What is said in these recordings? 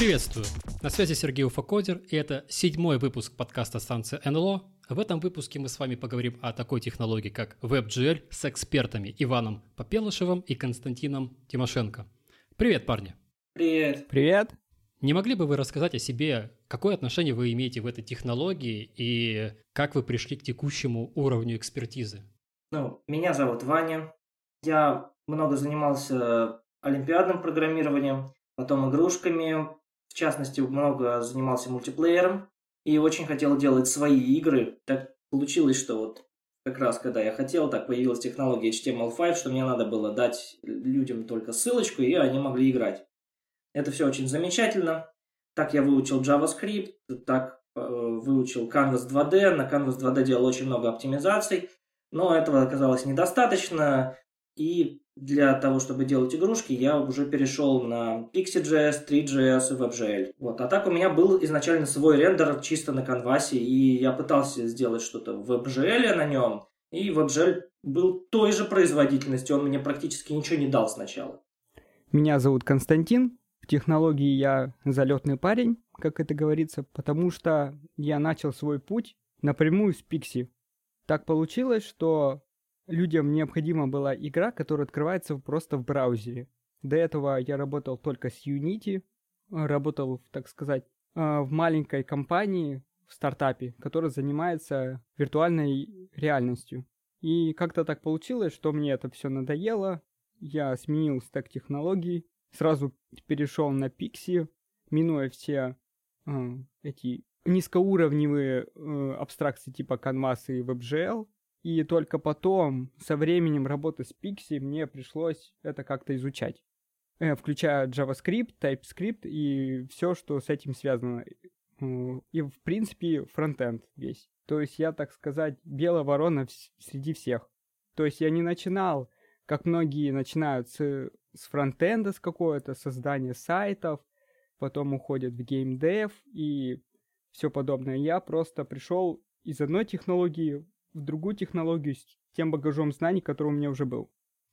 Приветствую! На связи Сергей Уфакодер, и это седьмой выпуск подкаста станции НЛО. В этом выпуске мы с вами поговорим о такой технологии, как WebGL с экспертами Иваном Попелышевым и Константином Тимошенко. Привет, парни! Привет! Привет! Не могли бы вы рассказать о себе, какое отношение вы имеете в этой технологии и как вы пришли к текущему уровню экспертизы? Ну, меня зовут Ваня. Я много занимался олимпиадным программированием, потом игрушками, в частности, много занимался мультиплеером и очень хотел делать свои игры. Так получилось, что вот как раз когда я хотел, так появилась технология HTML5, что мне надо было дать людям только ссылочку, и они могли играть. Это все очень замечательно. Так я выучил JavaScript, так э, выучил Canvas 2D. На Canvas 2D делал очень много оптимизаций, но этого оказалось недостаточно. И для того, чтобы делать игрушки, я уже перешел на Pixie.js, 3.js и WebGL. Вот. А так у меня был изначально свой рендер чисто на канвасе, и я пытался сделать что-то в WebGL на нем, и WebGL был той же производительности, он мне практически ничего не дал сначала. Меня зовут Константин, технологии я залетный парень, как это говорится, потому что я начал свой путь напрямую с Pixie. Так получилось, что людям необходима была игра, которая открывается просто в браузере. До этого я работал только с Unity, работал, так сказать, а, в маленькой компании, в стартапе, которая занимается виртуальной реальностью. И как-то так получилось, что мне это все надоело, я сменил стек технологий, сразу перешел на Pixie, минуя все э, эти низкоуровневые э, абстракции типа Canvas и WebGL, и только потом, со временем работы с Pixie, мне пришлось это как-то изучать. Э, включая JavaScript, TypeScript и все, что с этим связано. И, в принципе, фронтенд весь. То есть я, так сказать, белая ворона среди всех. То есть я не начинал, как многие начинают с, с фронтенда, с какого-то создания сайтов, потом уходят в геймдев и все подобное. Я просто пришел из одной технологии в другую технологию с тем багажом знаний, который у меня уже был.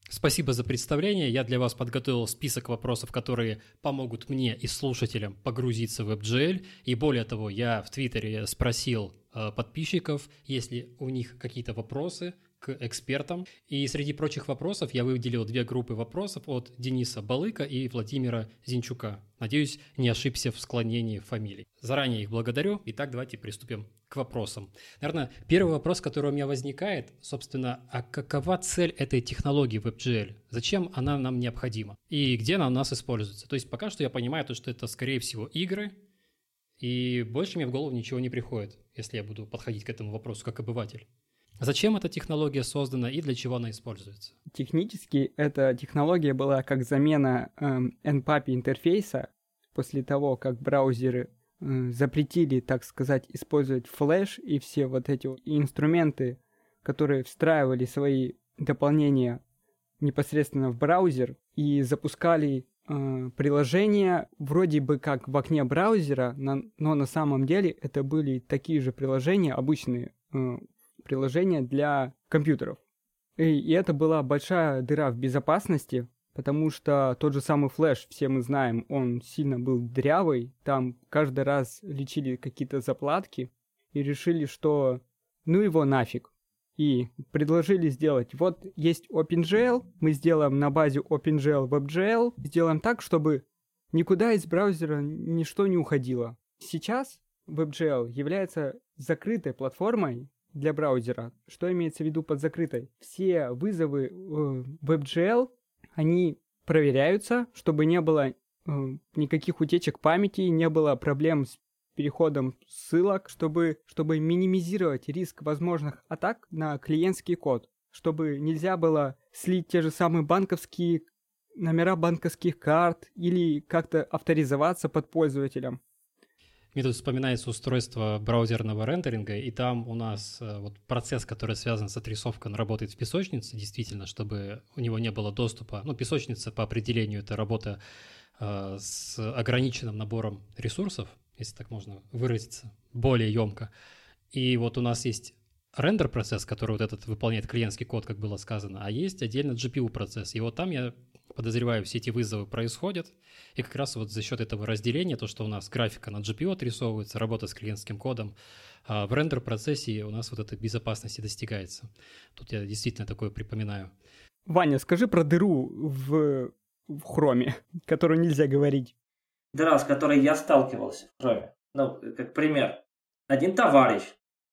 Спасибо за представление. Я для вас подготовил список вопросов, которые помогут мне и слушателям погрузиться в WebGL. И более того, я в Твиттере спросил э, подписчиков, есть ли у них какие-то вопросы к экспертам. И среди прочих вопросов я выделил две группы вопросов от Дениса Балыка и Владимира Зинчука. Надеюсь, не ошибся в склонении фамилий. Заранее их благодарю. Итак, давайте приступим к вопросам. Наверное, первый вопрос, который у меня возникает, собственно, а какова цель этой технологии WebGL? Зачем она нам необходима? И где она у нас используется? То есть пока что я понимаю, то, что это, скорее всего, игры, и больше мне в голову ничего не приходит, если я буду подходить к этому вопросу как обыватель. Зачем эта технология создана и для чего она используется? Технически эта технология была как замена эм, NPAPI интерфейса после того, как браузеры э, запретили, так сказать, использовать флеш и все вот эти инструменты, которые встраивали свои дополнения непосредственно в браузер и запускали э, приложения вроде бы как в окне браузера, на, но на самом деле это были такие же приложения обычные э, приложения для компьютеров. И, и это была большая дыра в безопасности, потому что тот же самый флеш, все мы знаем, он сильно был дрявый, там каждый раз лечили какие-то заплатки и решили, что ну его нафиг. И предложили сделать, вот есть OpenGL, мы сделаем на базе OpenGL WebGL, сделаем так, чтобы никуда из браузера ничто не уходило. Сейчас WebGL является закрытой платформой, для браузера. Что имеется в виду под закрытой? Все вызовы WebGL, они проверяются, чтобы не было э, никаких утечек памяти, не было проблем с переходом ссылок, чтобы, чтобы минимизировать риск возможных атак на клиентский код, чтобы нельзя было слить те же самые банковские номера банковских карт или как-то авторизоваться под пользователем. Мне тут вспоминается устройство браузерного рендеринга, и там у нас э, вот процесс, который связан с отрисовкой, он работает в песочнице, действительно, чтобы у него не было доступа. Ну, песочница по определению это работа э, с ограниченным набором ресурсов, если так можно выразиться, более емко. И вот у нас есть рендер-процесс, который вот этот выполняет клиентский код, как было сказано, а есть отдельно GPU-процесс. И вот там, я подозреваю, все эти вызовы происходят, и как раз вот за счет этого разделения, то, что у нас графика на GPU отрисовывается, работа с клиентским кодом, а в рендер-процессе у нас вот эта безопасность достигается. Тут я действительно такое припоминаю. Ваня, скажи про дыру в, в хроме, которую нельзя говорить. Дыра, с которой я сталкивался в хроме. Ну, как пример. Один товарищ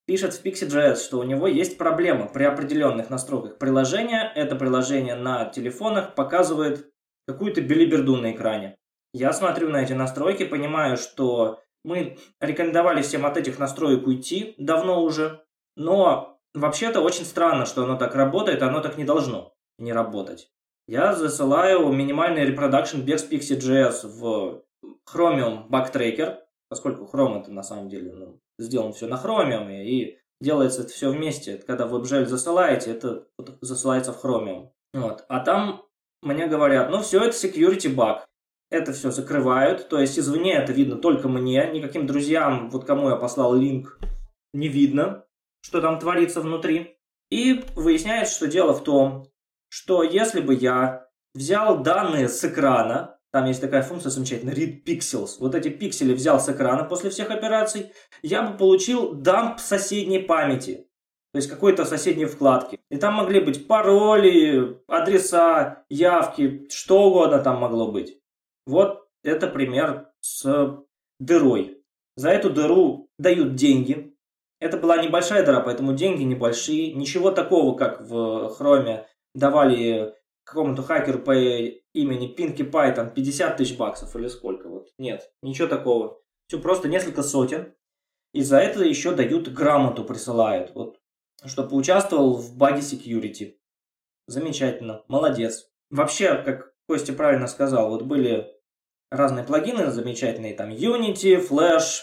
пишет в Pixie.js, что у него есть проблема при определенных настройках приложения. Это приложение на телефонах показывает какую-то белиберду на экране. Я смотрю на эти настройки, понимаю, что мы рекомендовали всем от этих настроек уйти давно уже, но вообще-то очень странно, что оно так работает, оно так не должно не работать. Я засылаю минимальный reproduction без Pixie.js в Chromium Bug Tracker, поскольку Chrome это на самом деле ну, сделано все на Chromium, и делается это все вместе. Когда вы WebGL засылаете, это засылается в Chromium. Вот. А там мне говорят, ну все, это security bug. Это все закрывают, то есть извне это видно только мне, никаким друзьям, вот кому я послал линк, не видно, что там творится внутри. И выясняется, что дело в том, что если бы я взял данные с экрана, там есть такая функция замечательная, read pixels. Вот эти пиксели взял с экрана после всех операций, я бы получил дамп соседней памяти. То есть какой-то соседней вкладки. И там могли быть пароли, адреса, явки, что угодно там могло быть. Вот это пример с дырой. За эту дыру дают деньги. Это была небольшая дыра, поэтому деньги небольшие. Ничего такого, как в Chrome давали какому-то хакеру по имени Пинки Пайтон 50 тысяч баксов или сколько. Вот. Нет, ничего такого. Все просто несколько сотен. И за это еще дают грамоту, присылают. Вот, что поучаствовал в баге security. Замечательно, молодец. Вообще, как Костя правильно сказал, вот были разные плагины замечательные, там Unity, Flash.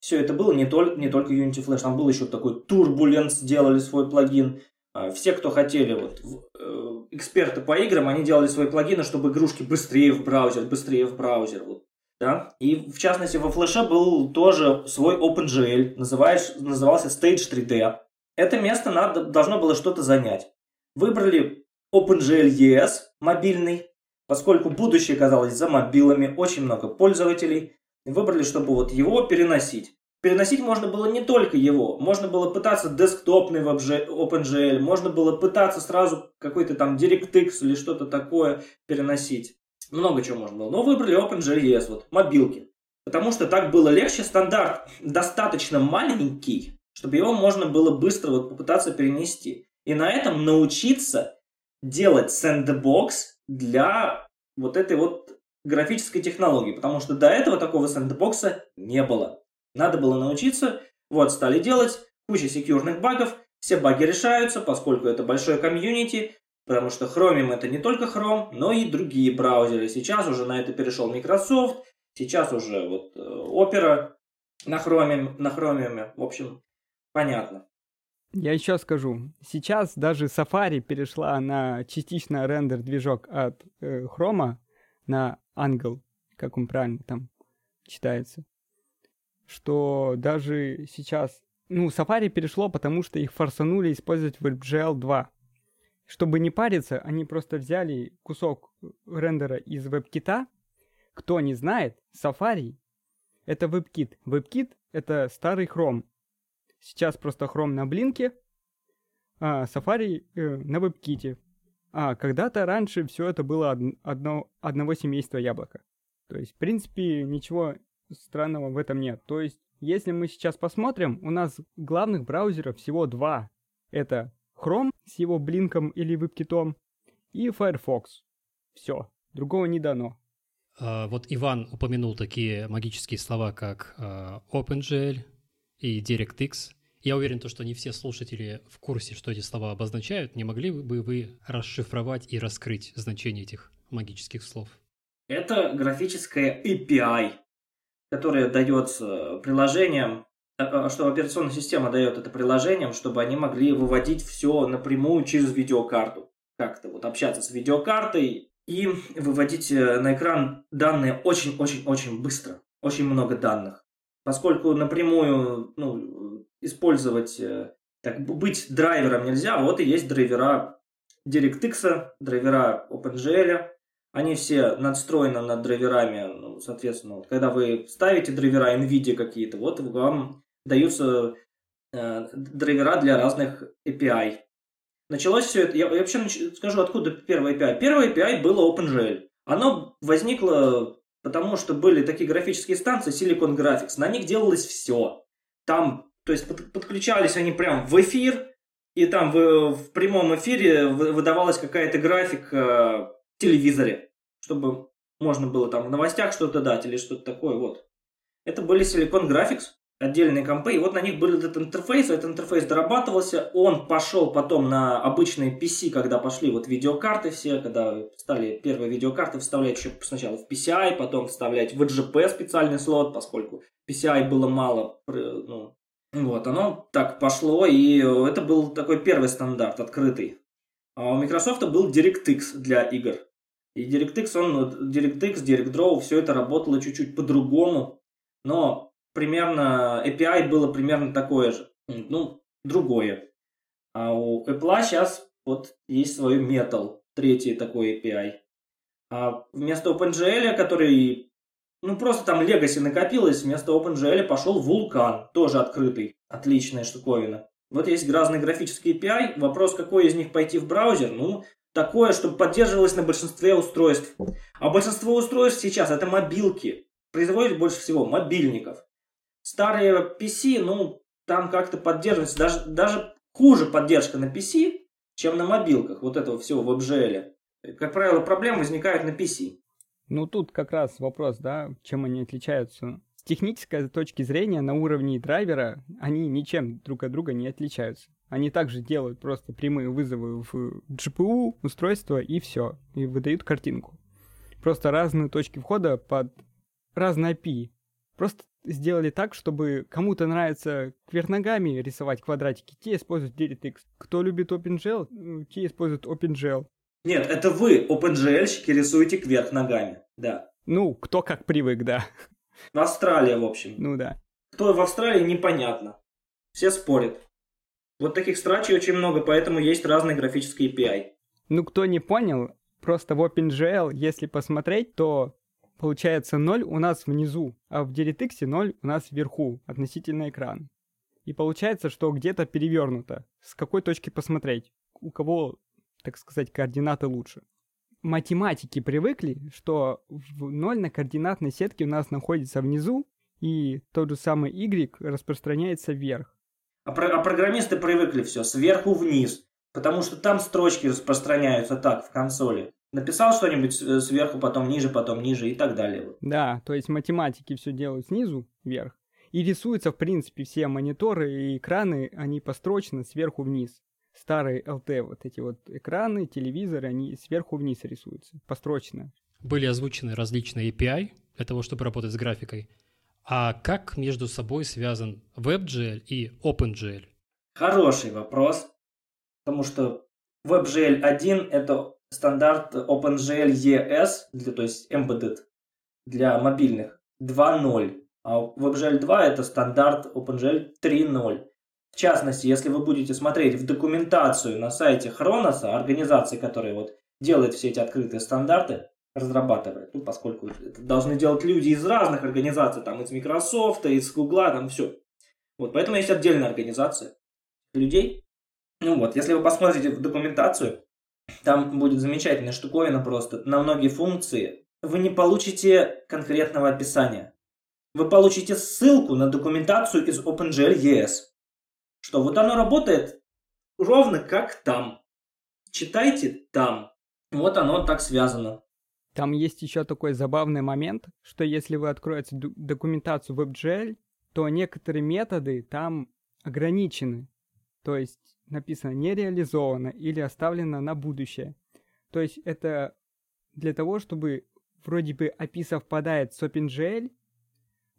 Все это было не, только не только Unity Flash, там был еще такой Turbulence, делали свой плагин. А, все, кто хотели, вот, э, эксперты по играм, они делали свои плагины, чтобы игрушки быстрее в браузер, быстрее в браузер. Вот, да? И в частности во флеше был тоже свой OpenGL, называешь, назывался Stage 3D. Это место надо, должно было что-то занять. Выбрали OpenGL ES, мобильный, поскольку будущее казалось за мобилами, очень много пользователей. Выбрали, чтобы вот его переносить. Переносить можно было не только его, можно было пытаться десктопный OpenGL, можно было пытаться сразу какой-то там DirectX или что-то такое переносить. Много чего можно было. Но выбрали OpenGL, вот, мобилки. Потому что так было легче, стандарт достаточно маленький, чтобы его можно было быстро вот попытаться перенести. И на этом научиться делать сэндбокс для вот этой вот графической технологии. Потому что до этого такого сэндбокса не было. Надо было научиться, вот стали делать, куча секьюрных багов, все баги решаются, поскольку это большое комьюнити, потому что Chromium это не только Chrome, но и другие браузеры. Сейчас уже на это перешел Microsoft, сейчас уже вот э, Opera на Chromium, на Chromium, в общем, понятно. Я еще скажу, сейчас даже Safari перешла на частично рендер движок от э, Chrome на Angle, как он правильно там читается что даже сейчас... Ну, Safari перешло, потому что их форсанули использовать WebGL 2. Чтобы не париться, они просто взяли кусок рендера из WebKit. Кто не знает, Safari — это WebKit. WebKit — это старый Chrome. Сейчас просто Chrome на блинке, а Safari э, на WebKit. А когда-то раньше все это было одно, одного семейства яблока. То есть, в принципе, ничего странного в этом нет. То есть, если мы сейчас посмотрим, у нас главных браузеров всего два. Это Chrome с его блинком или веб-китом и Firefox. Все, другого не дано. А, вот Иван упомянул такие магические слова, как а, OpenGL и DirectX. Я уверен, то, что не все слушатели в курсе, что эти слова обозначают. Не могли бы вы расшифровать и раскрыть значение этих магических слов? Это графическая API, которое дается приложениям, э, э, что операционная система дает это приложениям, чтобы они могли выводить все напрямую через видеокарту. Как-то вот общаться с видеокартой и выводить э, на экран данные очень-очень-очень быстро. Очень много данных. поскольку напрямую ну, использовать, так быть драйвером нельзя, вот и есть драйвера DirectX, драйвера OpenGL, они все надстроены над драйверами, ну, соответственно, вот, когда вы ставите драйвера NVIDIA какие-то, вот вам даются э, драйвера для разных API. Началось все это, я, я вообще скажу, откуда первый API. Первый API было OpenGL. Оно возникло потому, что были такие графические станции Silicon Graphics, на них делалось все. Там, то есть под, подключались они прям в эфир, и там в, в прямом эфире выдавалась какая-то графика телевизоре, чтобы можно было там в новостях что-то дать или что-то такое, вот. Это были Silicon Graphics, отдельные компы, и вот на них был этот интерфейс, этот интерфейс дорабатывался, он пошел потом на обычные PC, когда пошли вот видеокарты все, когда стали первые видеокарты вставлять еще сначала в PCI, потом вставлять в EGP специальный слот, поскольку PCI было мало, ну, вот, оно так пошло, и это был такой первый стандарт, открытый. А у Microsoft был DirectX для игр. И DirectX, он, DirectX, DirectDraw, все это работало чуть-чуть по-другому, но примерно, API было примерно такое же, ну, другое. А у Apple сейчас вот есть свой Metal, третий такой API. А вместо OpenGL, который ну, просто там Legacy накопилось, вместо OpenGL пошел Vulkan, тоже открытый. Отличная штуковина. Вот есть разные графические API. Вопрос, какой из них пойти в браузер? Ну, такое, чтобы поддерживалось на большинстве устройств. А большинство устройств сейчас это мобилки. Производят больше всего мобильников. Старые PC, ну, там как-то поддерживается. Даже, даже хуже поддержка на PC, чем на мобилках вот этого всего в WebGL. Как правило, проблемы возникают на PC. Ну, тут как раз вопрос, да, чем они отличаются. С технической точки зрения, на уровне драйвера, они ничем друг от друга не отличаются. Они также делают просто прямые вызовы в GPU, устройство и все, и выдают картинку. Просто разные точки входа под разные API. Просто сделали так, чтобы кому-то нравится кверх ногами рисовать квадратики, те используют DirectX. Кто любит OpenGL, те используют OpenGL. Нет, это вы, OpenGL-щики, рисуете кверх ногами, да. Ну, кто как привык, да. Австралия, в общем. Ну да. Кто в Австралии, непонятно. Все спорят. Вот таких страчей очень много, поэтому есть разные графические API. Ну, кто не понял, просто в OpenGL, если посмотреть, то получается 0 у нас внизу, а в DirectX 0 у нас вверху, относительно экрана. И получается, что где-то перевернуто. С какой точки посмотреть? У кого так сказать, координаты лучше. Математики привыкли, что в ноль на координатной сетке у нас находится внизу, и тот же самый y распространяется вверх. А, про- а программисты привыкли все сверху вниз, потому что там строчки распространяются так в консоли. Написал что-нибудь э, сверху, потом ниже, потом ниже и так далее. Да, то есть математики все делают снизу вверх. И рисуются, в принципе, все мониторы и экраны, они построчно сверху вниз старые LT, вот эти вот экраны, телевизоры, они сверху вниз рисуются, построчно. Были озвучены различные API для того, чтобы работать с графикой. А как между собой связан WebGL и OpenGL? Хороший вопрос, потому что WebGL 1 — это стандарт OpenGL ES, для, то есть Embedded, для мобильных 2.0, а WebGL 2 — это стандарт OpenGL 3.0. В частности, если вы будете смотреть в документацию на сайте Хроноса, организации, которая вот делает все эти открытые стандарты, разрабатывает, ну, поскольку это должны делать люди из разных организаций, там, из Microsoft, из Google, там, все. Вот, поэтому есть отдельная организация людей. Ну вот, если вы посмотрите в документацию, там будет замечательная штуковина просто. На многие функции вы не получите конкретного описания. Вы получите ссылку на документацию из OpenGL ES что вот оно работает ровно как там. Читайте там. Вот оно так связано. Там есть еще такой забавный момент, что если вы откроете документацию WebGL, то некоторые методы там ограничены. То есть написано не реализовано или оставлено на будущее. То есть это для того, чтобы вроде бы API совпадает с OpenGL,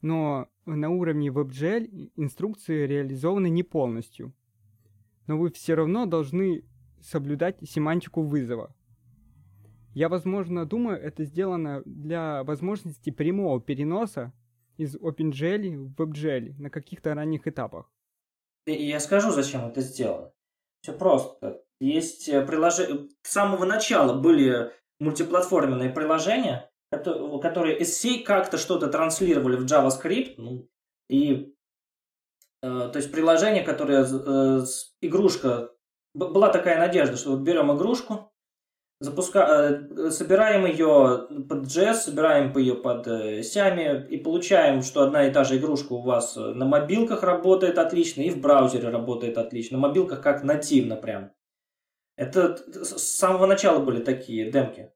но на уровне WebGL инструкции реализованы не полностью. Но вы все равно должны соблюдать семантику вызова. Я, возможно, думаю, это сделано для возможности прямого переноса из OpenGL в WebGL на каких-то ранних этапах. Я скажу, зачем это сделано. Все просто. Есть э, приложения... С самого начала были мультиплатформенные приложения, которые из C как-то что-то транслировали в JavaScript, ну, и э, то есть приложение, которое э, игрушка была такая надежда, что вот берем игрушку, запуска... Э, собираем ее под JS, собираем ее под Сями э, и получаем, что одна и та же игрушка у вас на мобилках работает отлично и в браузере работает отлично. На мобилках как нативно прям. Это с самого начала были такие демки.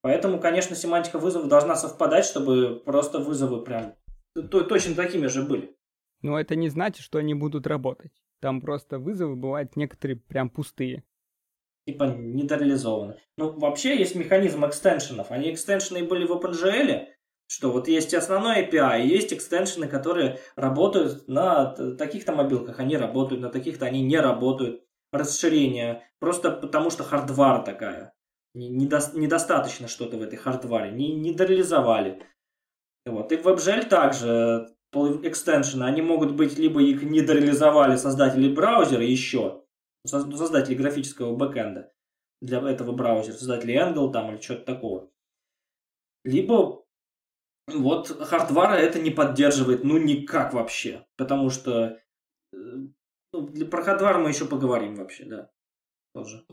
Поэтому, конечно, семантика вызова должна совпадать, чтобы просто вызовы прям точно такими же были. Но это не значит, что они будут работать. Там просто вызовы бывают некоторые прям пустые. Типа недореализованы. Ну, вообще есть механизм экстеншенов. Они экстеншены были в OpenGL, что вот есть основной API, и есть экстеншены, которые работают на таких-то мобилках, они работают, на таких-то они не работают. Расширение. Просто потому что хардвар такая. Недо, недостаточно что-то в этой хардваре. Не, не дореализовали. Вот. И в WebGL также экстеншены, они могут быть, либо их не дореализовали создатели браузера еще, создатели графического бэкэнда для этого браузера, создатели Angle там или что-то такого. Либо вот хардвара это не поддерживает, ну никак вообще, потому что э, ну, про хардвар мы еще поговорим вообще, да, тоже.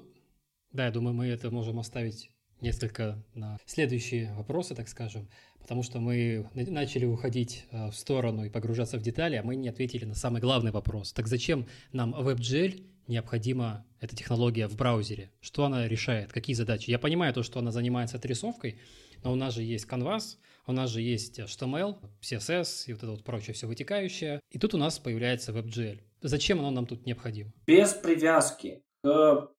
Да, я думаю, мы это можем оставить несколько на следующие вопросы, так скажем, потому что мы начали уходить э, в сторону и погружаться в детали, а мы не ответили на самый главный вопрос. Так зачем нам WebGL необходима эта технология в браузере? Что она решает? Какие задачи? Я понимаю то, что она занимается отрисовкой, но у нас же есть Canvas, у нас же есть HTML, CSS и вот это вот прочее все вытекающее. И тут у нас появляется WebGL. Зачем оно нам тут необходимо? Без привязки к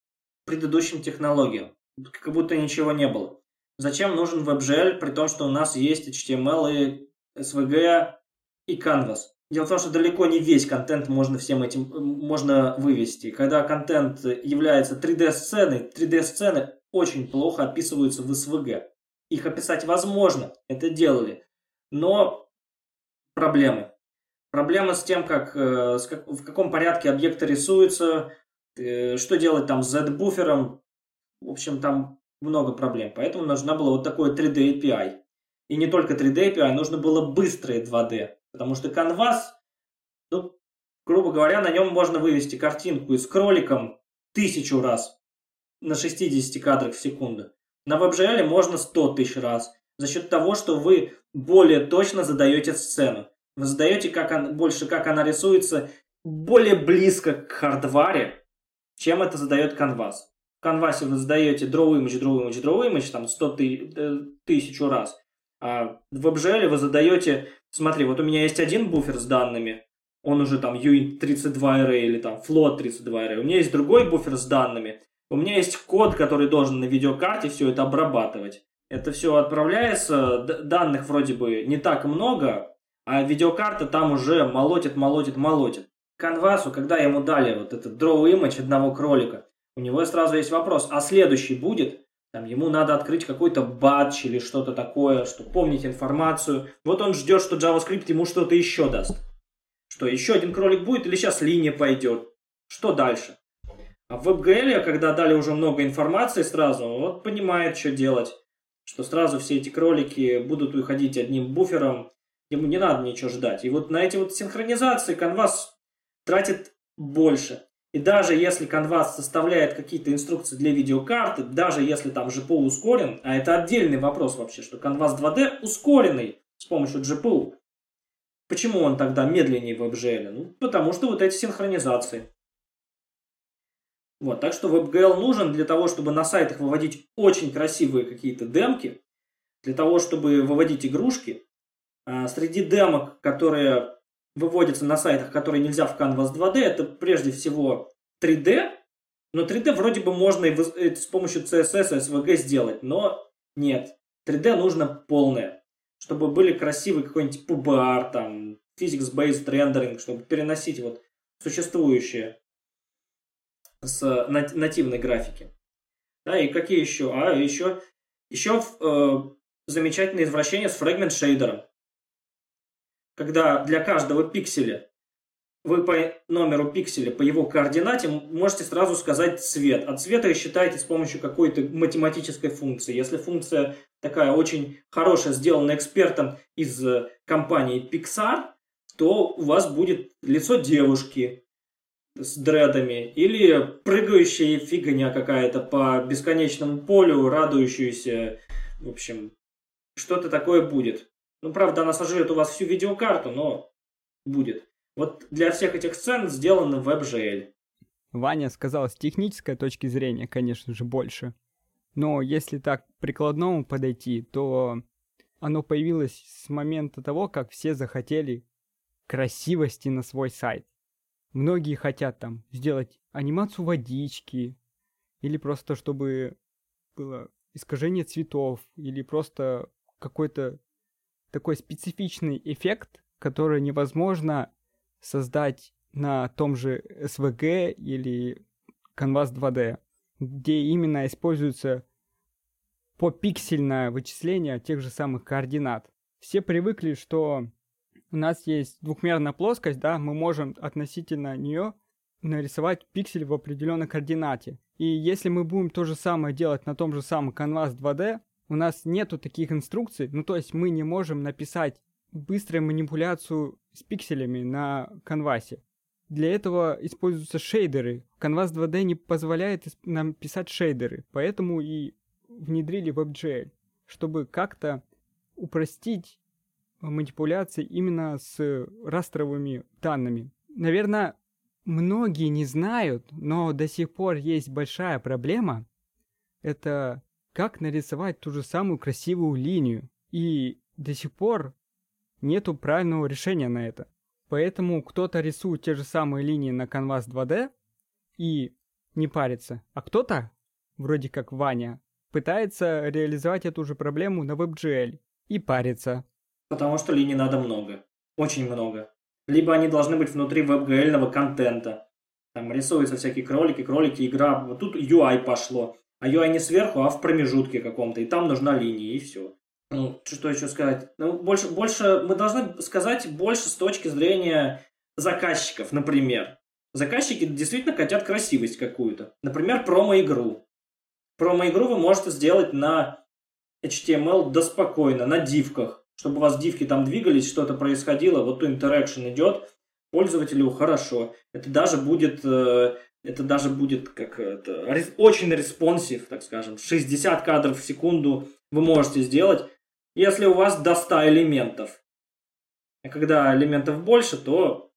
предыдущим технологиям как будто ничего не было. Зачем нужен WebGL, при том, что у нас есть HTML и SVG и Canvas? Дело в том, что далеко не весь контент можно всем этим можно вывести. Когда контент является 3D-сценой, 3D-сцены очень плохо описываются в SVG. Их описать возможно, это делали. Но проблемы. Проблемы с тем, как, э, в каком порядке объекты рисуются, что делать там с Z-буфером, в общем, там много проблем. Поэтому нужна была вот такой 3D API. И не только 3D API, нужно было быстрое 2D. Потому что Canvas, ну, грубо говоря, на нем можно вывести картинку с кроликом тысячу раз на 60 кадрах в секунду. На WebGL можно 100 тысяч раз. За счет того, что вы более точно задаете сцену. Вы задаете как он, больше, как она рисуется, более близко к хардваре, чем это задает Canvas канвасе вы задаете draw image, draw image, draw image, там 100 ты, э, тысячу раз, а в WebGL вы задаете, смотри, вот у меня есть один буфер с данными, он уже там uint32 array или там float32 array, у меня есть другой буфер с данными, у меня есть код, который должен на видеокарте все это обрабатывать. Это все отправляется, данных вроде бы не так много, а видеокарта там уже молотит, молотит, молотит. Канвасу, когда ему дали вот этот draw image одного кролика, у него сразу есть вопрос, а следующий будет? Там ему надо открыть какой-то батч или что-то такое, чтобы помнить информацию. Вот он ждет, что JavaScript ему что-то еще даст. Что, еще один кролик будет или сейчас линия пойдет? Что дальше? А в WebGL, когда дали уже много информации сразу, вот понимает, что делать. Что сразу все эти кролики будут уходить одним буфером, ему не надо ничего ждать. И вот на эти вот синхронизации Canvas тратит больше. И даже если Canvas составляет какие-то инструкции для видеокарты, даже если там GPU ускорен, а это отдельный вопрос вообще, что Canvas 2D ускоренный с помощью GPU. Почему он тогда медленнее в WebGL? Ну, потому что вот эти синхронизации. Вот, так что WebGL нужен для того, чтобы на сайтах выводить очень красивые какие-то демки, для того, чтобы выводить игрушки. А среди демок, которые выводится на сайтах, которые нельзя в Canvas 2D, это прежде всего 3D, но 3D вроде бы можно и э, с помощью CSS и SVG сделать, но нет. 3D нужно полное, чтобы были красивый какой-нибудь PBR, там, Physics-Based Rendering, чтобы переносить вот существующее с нативной графики. Да, и какие еще? А, еще, еще э, замечательное извращение с фрагмент шейдером. Когда для каждого пикселя вы по номеру пикселя, по его координате можете сразу сказать цвет. А цвета считаете с помощью какой-то математической функции. Если функция такая очень хорошая, сделана экспертом из э, компании Pixar, то у вас будет лицо девушки с дредами или прыгающая фигня какая-то по бесконечному полю, радующуюся. В общем, что-то такое будет. Ну, правда, она сожрет у вас всю видеокарту, но будет. Вот для всех этих сцен сделано WebGL. Ваня сказал, с технической точки зрения, конечно же, больше. Но если так прикладному подойти, то оно появилось с момента того, как все захотели красивости на свой сайт. Многие хотят там сделать анимацию водички, или просто чтобы было искажение цветов, или просто какой-то такой специфичный эффект, который невозможно создать на том же SVG или Canvas 2D, где именно используется попиксельное вычисление тех же самых координат. Все привыкли, что у нас есть двухмерная плоскость, да, мы можем относительно нее нарисовать пиксель в определенной координате. И если мы будем то же самое делать на том же самом Canvas 2D, у нас нету таких инструкций, ну то есть мы не можем написать быструю манипуляцию с пикселями на канвасе. Для этого используются шейдеры. Canvas 2D не позволяет нам писать шейдеры, поэтому и внедрили WebGL, чтобы как-то упростить манипуляции именно с растровыми данными. Наверное, многие не знают, но до сих пор есть большая проблема. Это как нарисовать ту же самую красивую линию. И до сих пор нету правильного решения на это. Поэтому кто-то рисует те же самые линии на Canvas 2D и не парится, а кто-то, вроде как Ваня, пытается реализовать эту же проблему на WebGL и парится. Потому что линий надо много. Очень много. Либо они должны быть внутри WebGL контента. Там рисуются всякие кролики, кролики, игра. Вот тут UI пошло. А UI не сверху, а в промежутке каком-то. И там нужна линия, и все. Ну, что еще сказать? Ну, больше, больше, мы должны сказать больше с точки зрения заказчиков, например. Заказчики действительно хотят красивость какую-то. Например, промо-игру. Промо-игру вы можете сделать на HTML да на дивках. Чтобы у вас дивки там двигались, что-то происходило, вот то интеракшн идет, пользователю хорошо. Это даже будет, э, это даже будет как это, очень responsive, так скажем. 60 кадров в секунду вы можете сделать если у вас до 100 элементов. А когда элементов больше, то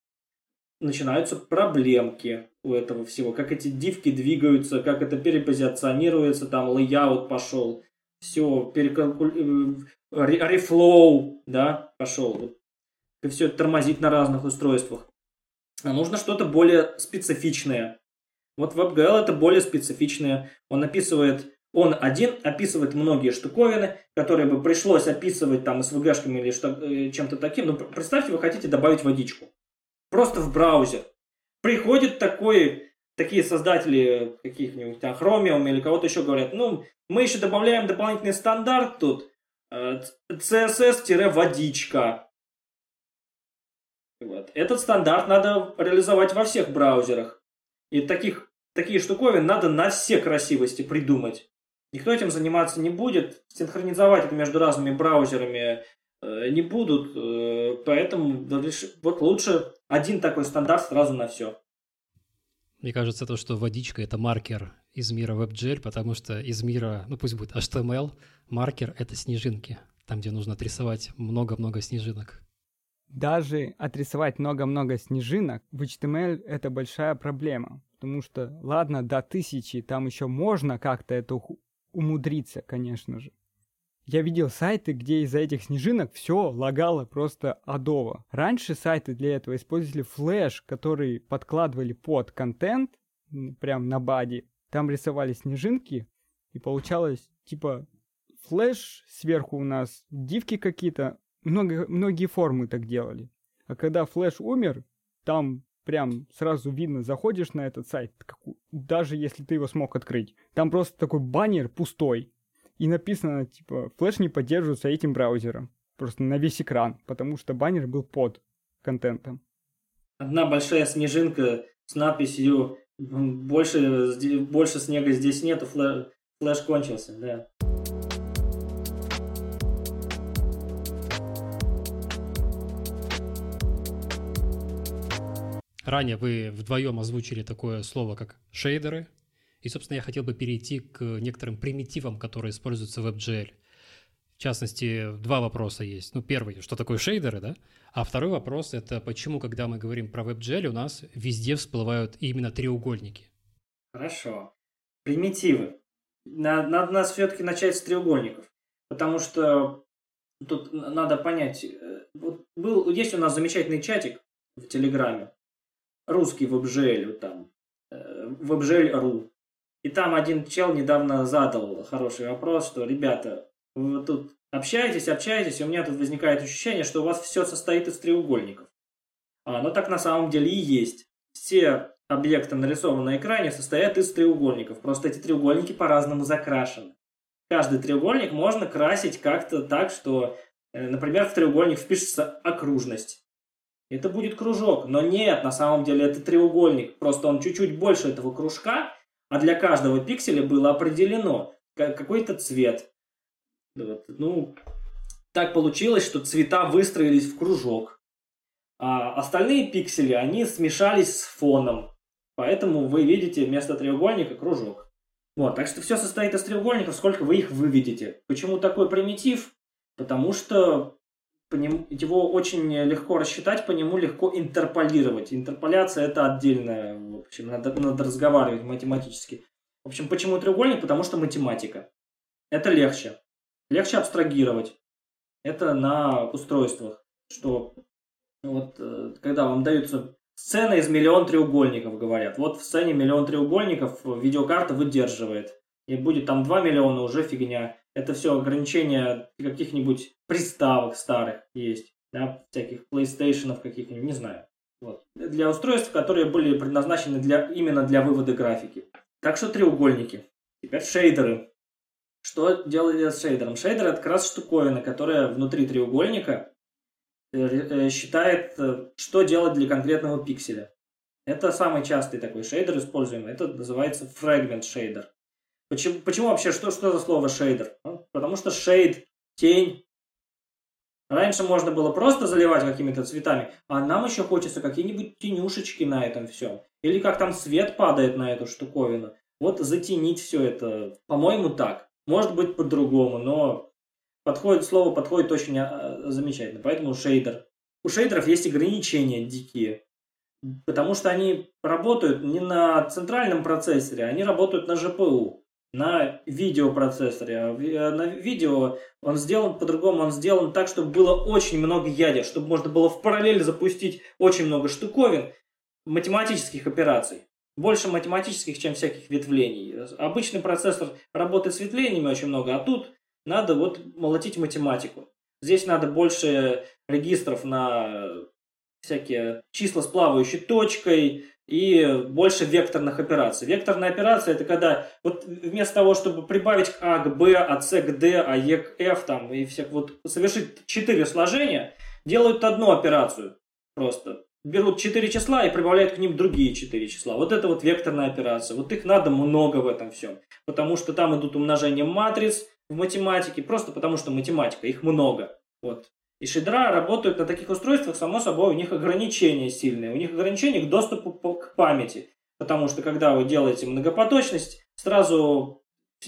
начинаются проблемки у этого всего. Как эти дивки двигаются, как это перепозиционируется, там layout пошел, все, перекалку... Э, reflow, да, пошел. И все это тормозит на разных устройствах. А нужно что-то более специфичное. Вот WebGL это более специфичное. Он описывает он один описывает многие штуковины, которые бы пришлось описывать там SVG-шками или что, э, чем-то таким. Ну, представьте, вы хотите добавить водичку. Просто в браузер. Приходит такой, такие создатели каких-нибудь там Chromium или кого-то еще говорят, ну, мы еще добавляем дополнительный стандарт тут, э, CSS-водичка. Вот. Этот стандарт надо реализовать во всех браузерах. И таких, такие штуковины надо на все красивости придумать. Никто этим заниматься не будет, синхронизовать это между разными браузерами э, не будут, э, поэтому вот лучше один такой стандарт сразу на все. Мне кажется, то, что водичка — это маркер из мира WebGL, потому что из мира, ну пусть будет HTML, маркер — это снежинки, там, где нужно отрисовать много-много снежинок. Даже отрисовать много-много снежинок в HTML — это большая проблема. Потому что, ладно, до тысячи там еще можно как-то это умудриться, конечно же. Я видел сайты, где из-за этих снежинок все лагало просто адово. Раньше сайты для этого использовали флеш, который подкладывали под контент, прям на баде. Там рисовали снежинки, и получалось типа флеш сверху у нас, дивки какие-то, много, многие формы так делали. А когда флеш умер, там прям сразу видно, заходишь на этот сайт, даже если ты его смог открыть, там просто такой баннер пустой, и написано, типа, флеш не поддерживается этим браузером. просто на весь экран, потому что баннер был под контентом. Одна большая снежинка с надписью «Больше, больше снега здесь нету, Flash, Flash кончился», да. Ранее вы вдвоем озвучили такое слово, как шейдеры. И, собственно, я хотел бы перейти к некоторым примитивам, которые используются в WebGL. В частности, два вопроса есть. Ну, первый, что такое шейдеры, да? А второй вопрос – это почему, когда мы говорим про WebGL, у нас везде всплывают именно треугольники? Хорошо. Примитивы. Надо, нас все-таки начать с треугольников. Потому что тут надо понять. Э, вот был, есть у нас замечательный чатик в Телеграме русский вот там, э, WebGL.ru. И там один чел недавно задал хороший вопрос, что, ребята, вы тут общаетесь, общаетесь, и у меня тут возникает ощущение, что у вас все состоит из треугольников. А, но так на самом деле и есть. Все объекты, нарисованные на экране, состоят из треугольников. Просто эти треугольники по-разному закрашены. Каждый треугольник можно красить как-то так, что, э, например, в треугольник впишется окружность. Это будет кружок. Но нет, на самом деле это треугольник. Просто он чуть-чуть больше этого кружка, а для каждого пикселя было определено какой-то цвет. Вот. Ну, так получилось, что цвета выстроились в кружок. А остальные пиксели, они смешались с фоном. Поэтому вы видите вместо треугольника кружок. Вот, так что все состоит из треугольников, сколько вы их выведете. Почему такой примитив? Потому что по нему, его очень легко рассчитать, по нему легко интерполировать. Интерполяция это отдельное, в общем, надо, надо разговаривать математически. В общем, почему треугольник? Потому что математика. Это легче. Легче абстрагировать. Это на устройствах, что вот э, когда вам даются сцена из миллион треугольников, говорят. Вот в сцене миллион треугольников видеокарта выдерживает. И будет там 2 миллиона, уже фигня это все ограничения каких-нибудь приставок старых есть, да, всяких PlayStation каких-нибудь, не знаю. Вот. Для устройств, которые были предназначены для, именно для вывода графики. Так что треугольники. Теперь шейдеры. Что делали с шейдером? Шейдер это как раз штуковина, которая внутри треугольника э, э, считает, э, что делать для конкретного пикселя. Это самый частый такой шейдер используемый. Это называется fragment шейдер. Почему, почему вообще, что, что за слово шейдер? Ну, потому что шейд, тень. Раньше можно было просто заливать какими-то цветами, а нам еще хочется какие-нибудь тенюшечки на этом всем. Или как там свет падает на эту штуковину. Вот затенить все это, по-моему, так. Может быть по-другому, но подходит, слово подходит очень а, замечательно. Поэтому шейдер. У шейдеров есть ограничения дикие. Потому что они работают не на центральном процессоре, они работают на GPU на видеопроцессоре. А э, на видео он сделан по-другому, он сделан так, чтобы было очень много ядер, чтобы можно было в параллель запустить очень много штуковин, математических операций. Больше математических, чем всяких ветвлений. Обычный процессор работает с ветвлениями очень много, а тут надо вот молотить математику. Здесь надо больше регистров на всякие числа с плавающей точкой, и больше векторных операций. Векторная операция это когда вот вместо того, чтобы прибавить А к Б, от С к Д, а Е к F там и всех вот совершить четыре сложения, делают одну операцию просто. Берут четыре числа и прибавляют к ним другие четыре числа. Вот это вот векторная операция. Вот их надо много в этом всем. Потому что там идут умножения матриц в математике, просто потому что математика, их много. Вот. И шейдера работают на таких устройствах, само собой, у них ограничения сильные. У них ограничения к доступу к памяти. Потому что когда вы делаете многопоточность, сразу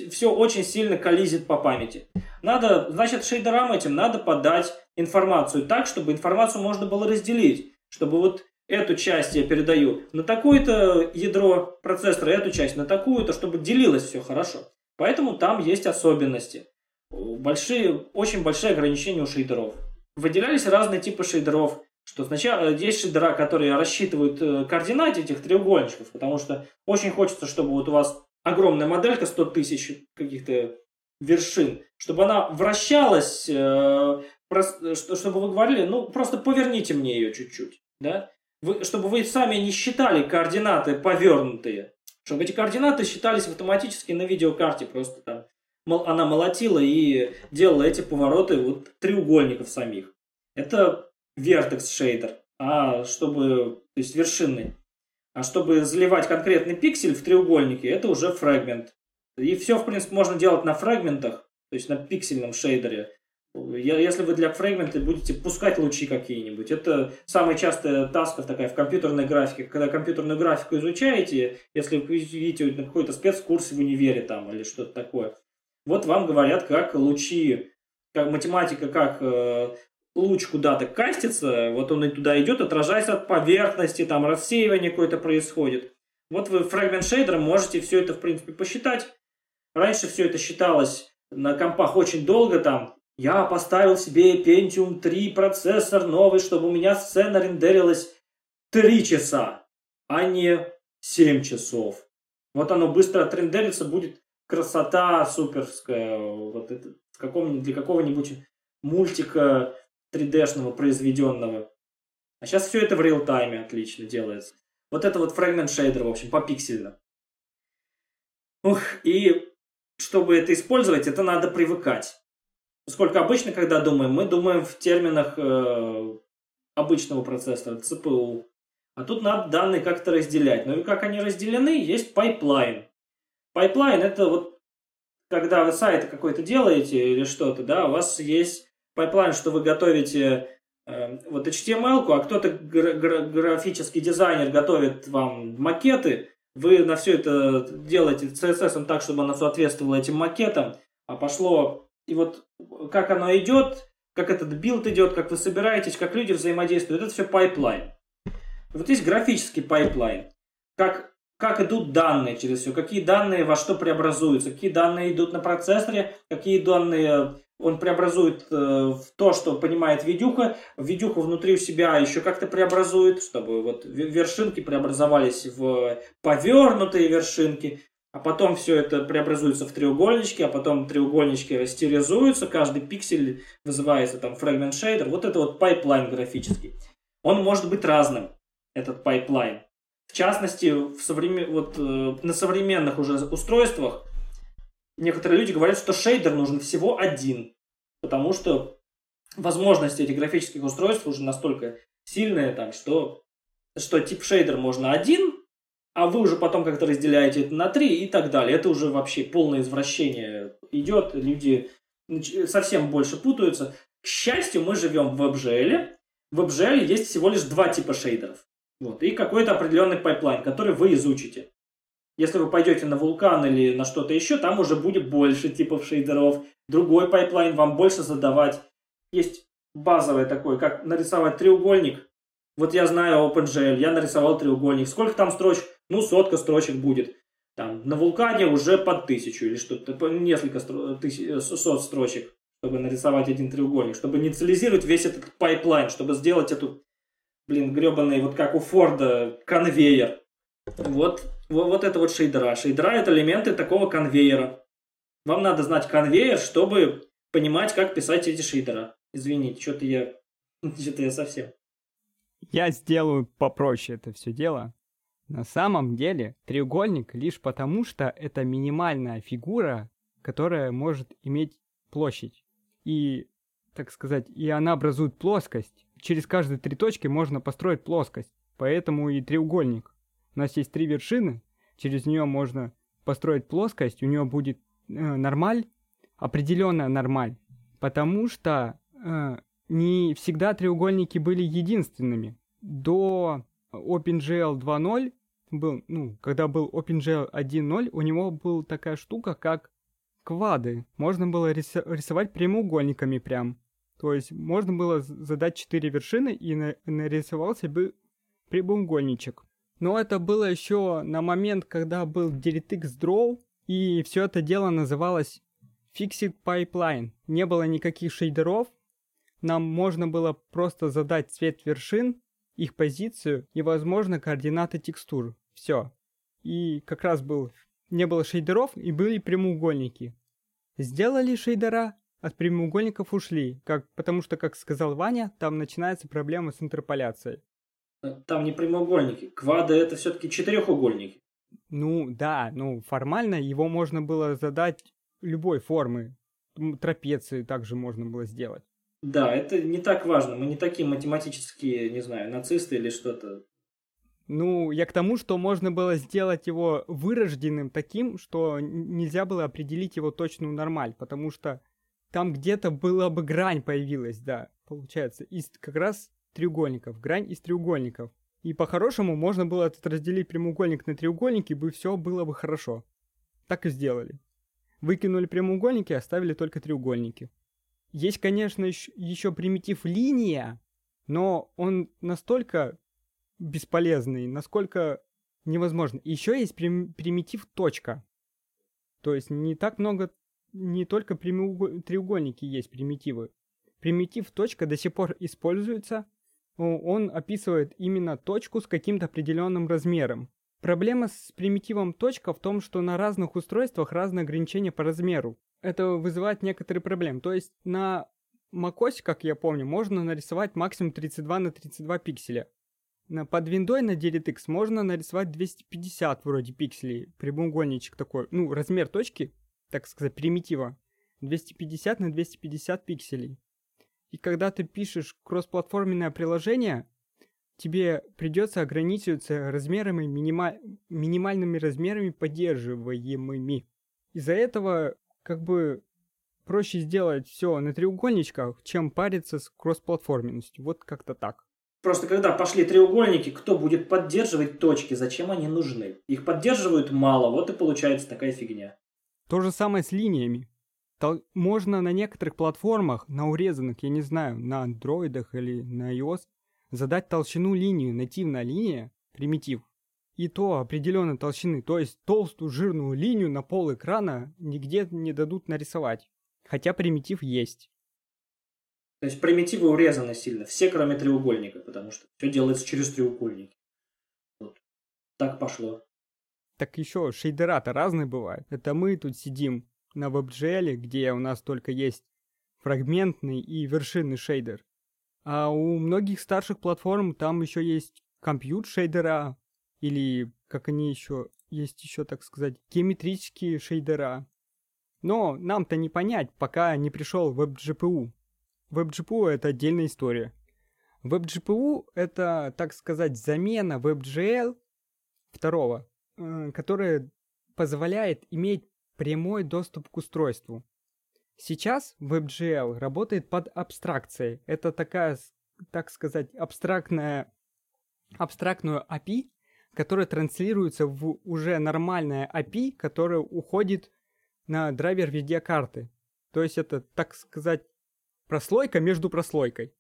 все очень сильно коллизит по памяти. Надо, значит, шейдерам этим надо подать информацию так, чтобы информацию можно было разделить. Чтобы вот эту часть я передаю на такое-то ядро процессора, эту часть на такую-то, чтобы делилось все хорошо. Поэтому там есть особенности. Большие, очень большие ограничения у шейдеров выделялись разные типы шейдеров. Что сначала э, есть шейдера, которые рассчитывают э, координаты этих треугольничков, потому что очень хочется, чтобы вот у вас огромная моделька 100 тысяч каких-то вершин, чтобы она вращалась, э, чтобы вы говорили, ну просто поверните мне ее чуть-чуть, да, вы, чтобы вы сами не считали координаты повернутые, чтобы эти координаты считались автоматически на видеокарте, просто там она молотила и делала эти повороты вот треугольников самих. Это vertex shader, а чтобы, то есть вершинный. А чтобы заливать конкретный пиксель в треугольнике, это уже фрагмент. И все, в принципе, можно делать на фрагментах, то есть на пиксельном шейдере. Если вы для фрагмента будете пускать лучи какие-нибудь, это самая частая таска такая в компьютерной графике. Когда компьютерную графику изучаете, если вы видите на какой-то спецкурс в универе там или что-то такое, вот вам говорят, как лучи, как математика, как э, луч куда-то кастится, вот он и туда идет, отражаясь от поверхности, там рассеивание какое-то происходит. Вот вы фрагмент шейдером можете все это, в принципе, посчитать. Раньше все это считалось на компах очень долго, там, я поставил себе Pentium 3 процессор новый, чтобы у меня сцена рендерилась 3 часа, а не 7 часов. Вот оно быстро отрендерится, будет красота суперская. Вот это, каком, для какого-нибудь мультика 3D-шного произведенного. А сейчас все это в real-time е отлично делается. Вот это вот fragment shader, в общем, попиксельно. Ух, и чтобы это использовать, это надо привыкать. Поскольку обычно, когда думаем, мы думаем в терминах э, обычного процессора, ЦПУ. А тут надо данные как-то разделять. Ну и как они разделены, есть pipeline. Pipeline это вот когда вы сайт какой-то делаете или что-то, да, у вас есть pipeline, что вы готовите э, вот HTML, а кто-то гра- гра- графический дизайнер готовит вам макеты, вы на все это делаете CSS так, чтобы оно соответствовало этим макетам, а пошло и вот как оно идет, как этот build идет, как вы собираетесь, как люди взаимодействуют, это все pipeline. Вот есть графический pipeline. Как, как идут данные через все, какие данные во что преобразуются, какие данные идут на процессоре, какие данные он преобразует э, в то, что понимает видюха, видюху внутри у себя еще как-то преобразует, чтобы вот вершинки преобразовались в повернутые вершинки, а потом все это преобразуется в треугольнички, а потом треугольнички растеризуются, каждый пиксель вызывается там fragment shader. Вот это вот pipeline графический. Он может быть разным, этот pipeline. В частности, в современ... вот, э, на современных уже устройствах некоторые люди говорят, что шейдер нужен всего один, потому что возможности этих графических устройств уже настолько сильные, там, что, что тип шейдер можно один, а вы уже потом как-то разделяете это на три и так далее. Это уже вообще полное извращение идет, люди совсем больше путаются. К счастью, мы живем в WebGL. В WebGL есть всего лишь два типа шейдеров. Вот, и какой-то определенный pipeline, который вы изучите. Если вы пойдете на Vulkan или на что-то еще, там уже будет больше типов шейдеров. Другой pipeline вам больше задавать. Есть базовый такой, как нарисовать треугольник. Вот я знаю OpenGL, я нарисовал треугольник. Сколько там строчек? ну, сотка строчек будет. Там, на Vulkan е уже под тысячу или что-то, несколько стро- тысяч, э, сот строчек, чтобы нарисовать один треугольник, чтобы инициализировать весь этот pipeline, чтобы сделать эту, блин, гребаный, вот как у Форда, конвейер. Вот, вот, вот это вот шейдера. Шейдера это элементы такого конвейера. Вам надо знать конвейер, чтобы понимать, как писать эти шейдера. Извините, что-то я, что-то я совсем. Я сделаю попроще это все дело. На самом деле треугольник лишь потому, что это минимальная фигура, которая может иметь площадь. И, так сказать, и она образует плоскость. Через каждые три точки можно построить плоскость. Поэтому и треугольник. У нас есть три вершины, через нее можно построить плоскость, у нее будет э, нормаль, определенная нормаль. Потому что э, не всегда треугольники были единственными. До OpenGL 2.0 был, ну, когда был OpenGL 1.0, у него была такая штука, как квады. Можно было рисовать прямоугольниками прям. То есть можно было задать 4 вершины и на нарисовался бы прямоугольничек. Но это было еще на момент, когда был DirectX Draw, и все это дело называлось Fixed Pipeline. Не было никаких шейдеров, нам можно было просто задать цвет вершин, их позицию и, возможно, координаты текстур. Все. И как раз был, не было шейдеров и были прямоугольники. Сделали шейдера, от прямоугольников ушли, как, потому что, как сказал Ваня, там начинается проблема с интерполяцией. Там не прямоугольники. Квады это все-таки четырехугольники. Ну да, ну формально его можно было задать любой формы. Трапеции также можно было сделать. Да, это не так важно. Мы не такие математические, не знаю, нацисты или что-то. Ну, я к тому, что можно было сделать его вырожденным таким, что нельзя было определить его точную нормаль, потому что там где-то была бы грань появилась, да, получается, из как раз треугольников, грань из треугольников. И по-хорошему можно было этот разделить прямоугольник на треугольник, и бы все было бы хорошо. Так и сделали. Выкинули прямоугольники, оставили только треугольники. Есть, конечно, еще примитив линия, но он настолько бесполезный, насколько невозможно. Еще есть прим- примитив точка. То есть не так много, не только треугольники есть примитивы. Примитив точка до сих пор используется. Он описывает именно точку с каким-то определенным размером. Проблема с примитивом точка в том, что на разных устройствах разные ограничения по размеру. Это вызывает некоторые проблемы. То есть на macOS, как я помню, можно нарисовать максимум 32 на 32 пикселя. Под виндой на DirectX можно нарисовать 250 вроде пикселей, прямоугольничек такой, ну, размер точки, так сказать, примитива, 250 на 250 пикселей. И когда ты пишешь кроссплатформенное приложение, тебе придется ограничиваться размерами, минима... минимальными размерами поддерживаемыми. Из-за этого, как бы, проще сделать все на треугольничках, чем париться с кроссплатформенностью. Вот как-то так. Просто когда пошли треугольники, кто будет поддерживать точки, зачем они нужны? Их поддерживают мало, вот и получается такая фигня. То же самое с линиями. Можно на некоторых платформах, на урезанных, я не знаю, на андроидах или на iOS, задать толщину линию, нативная линия, примитив, и то определенной толщины, то есть толстую жирную линию на пол экрана нигде не дадут нарисовать. Хотя примитив есть. То есть примитивы урезаны сильно, все кроме треугольника, потому что все делается через треугольники. Вот. Так пошло. Так еще шейдера-то разные бывают. Это мы тут сидим на WebGL, где у нас только есть фрагментный и вершинный шейдер. А у многих старших платформ там еще есть компьют шейдера, или как они еще, есть еще, так сказать, геометрические шейдера. Но нам-то не понять, пока не пришел WebGPU. WebGPU это отдельная история. WebGPU это, так сказать, замена WebGL второго, которая позволяет иметь прямой доступ к устройству. Сейчас WebGL работает под абстракцией. Это такая, так сказать, абстрактная, абстрактную API, которая транслируется в уже нормальное API, которое уходит на драйвер видеокарты. То есть это, так сказать, прослойка между прослойкой.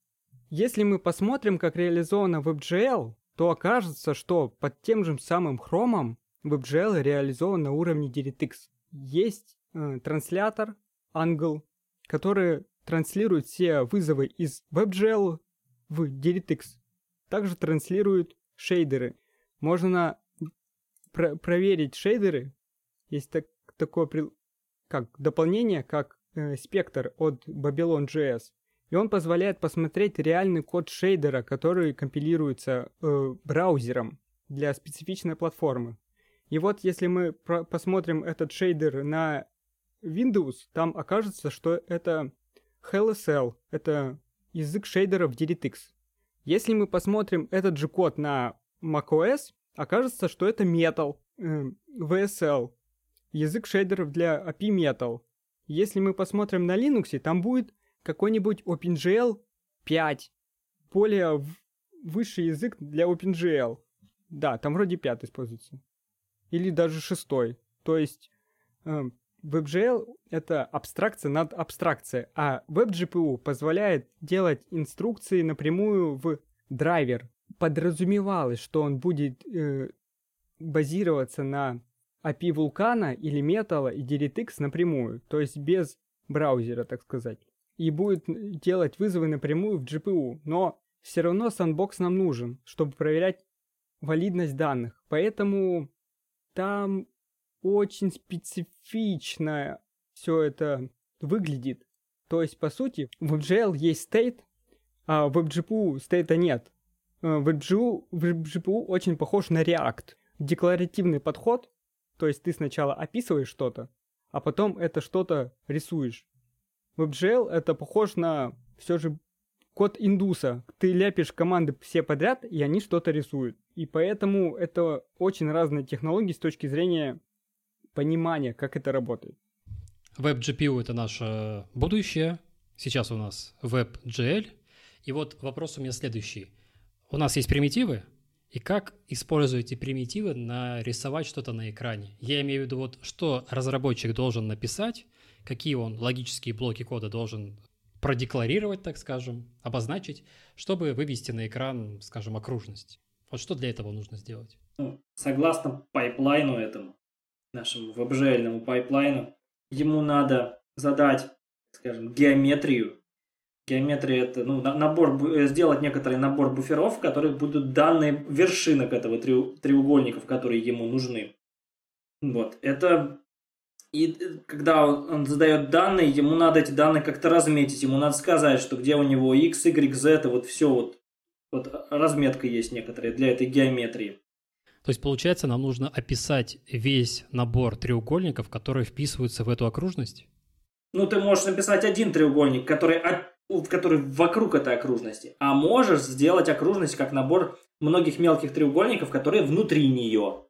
Если мы посмотрим, как реализовано WebGL, то окажется, что под тем же самым хромом WebGL реализован на уровне DirectX. Есть э, транслятор Angle, который транслирует все вызовы из WebGL в DirectX. Также транслирует шейдеры. Можно про проверить шейдеры. Есть так такое как дополнение, как э, спектр от Babylon.js. И он позволяет посмотреть реальный код шейдера, который компилируется э, браузером для специфичной платформы. И вот если мы посмотрим этот шейдер на Windows, там окажется, что это HLSL, это язык шейдеров DirectX. Если мы посмотрим этот же код на macOS, окажется, что это Metal, э, VSL, язык шейдеров для API Metal. Если мы посмотрим на Linux, там будет какой-нибудь OpenGL 5, более высший язык для OpenGL. Да, там вроде 5 используется. Или даже шестой. То есть э, WebGL — это абстракция над абстракцией, а WebGPU позволяет делать инструкции напрямую в драйвер. Подразумевалось, что он будет э, базироваться на API вулкана или металла и DirectX напрямую, то есть без браузера, так сказать. И будет делать вызовы напрямую в GPU, но все равно Sandbox нам нужен, чтобы проверять валидность данных. Поэтому там очень специфично все это выглядит. То есть, по сути, в WebGL есть state, а в WebGPU стейта нет. Э, WebGPU очень похож на React. Декларативный подход, то есть ты сначала описываешь что-то, а потом это что-то рисуешь. WebGL это похож на все же код индуса. Ты ляпишь команды все подряд, и они что-то рисуют. И поэтому это очень разные технологии с точки зрения понимания, как это работает. WebGPU — это наше будущее. Сейчас у нас WebGL. И вот вопрос у меня следующий. У нас есть примитивы, и как используете примитивы нарисовать что-то на экране? Я имею в виду вот, что разработчик должен написать, какие он логические блоки кода должен продекларировать, так скажем, обозначить, чтобы вывести на экран, скажем, окружность. Вот что для этого нужно сделать? Ну, согласно пайплайну этому, нашему веб пайплайну, ему надо задать, скажем, геометрию. Геометрия это ну, набор, э, сделать некоторый набор буферов, в которых будут данные вершинок этого треугольников, которые ему нужны. Вот. Это и э, когда он задает данные, ему надо эти данные как-то разметить, ему надо сказать, что где у него x, y, z, вот все вот, вот разметка есть некоторая для этой геометрии. То есть, получается, нам нужно описать весь набор треугольников, которые вписываются в эту окружность? Ну, ты можешь написать один треугольник, который, который вокруг этой окружности, а можешь сделать окружность как набор многих мелких треугольников, которые внутри нее.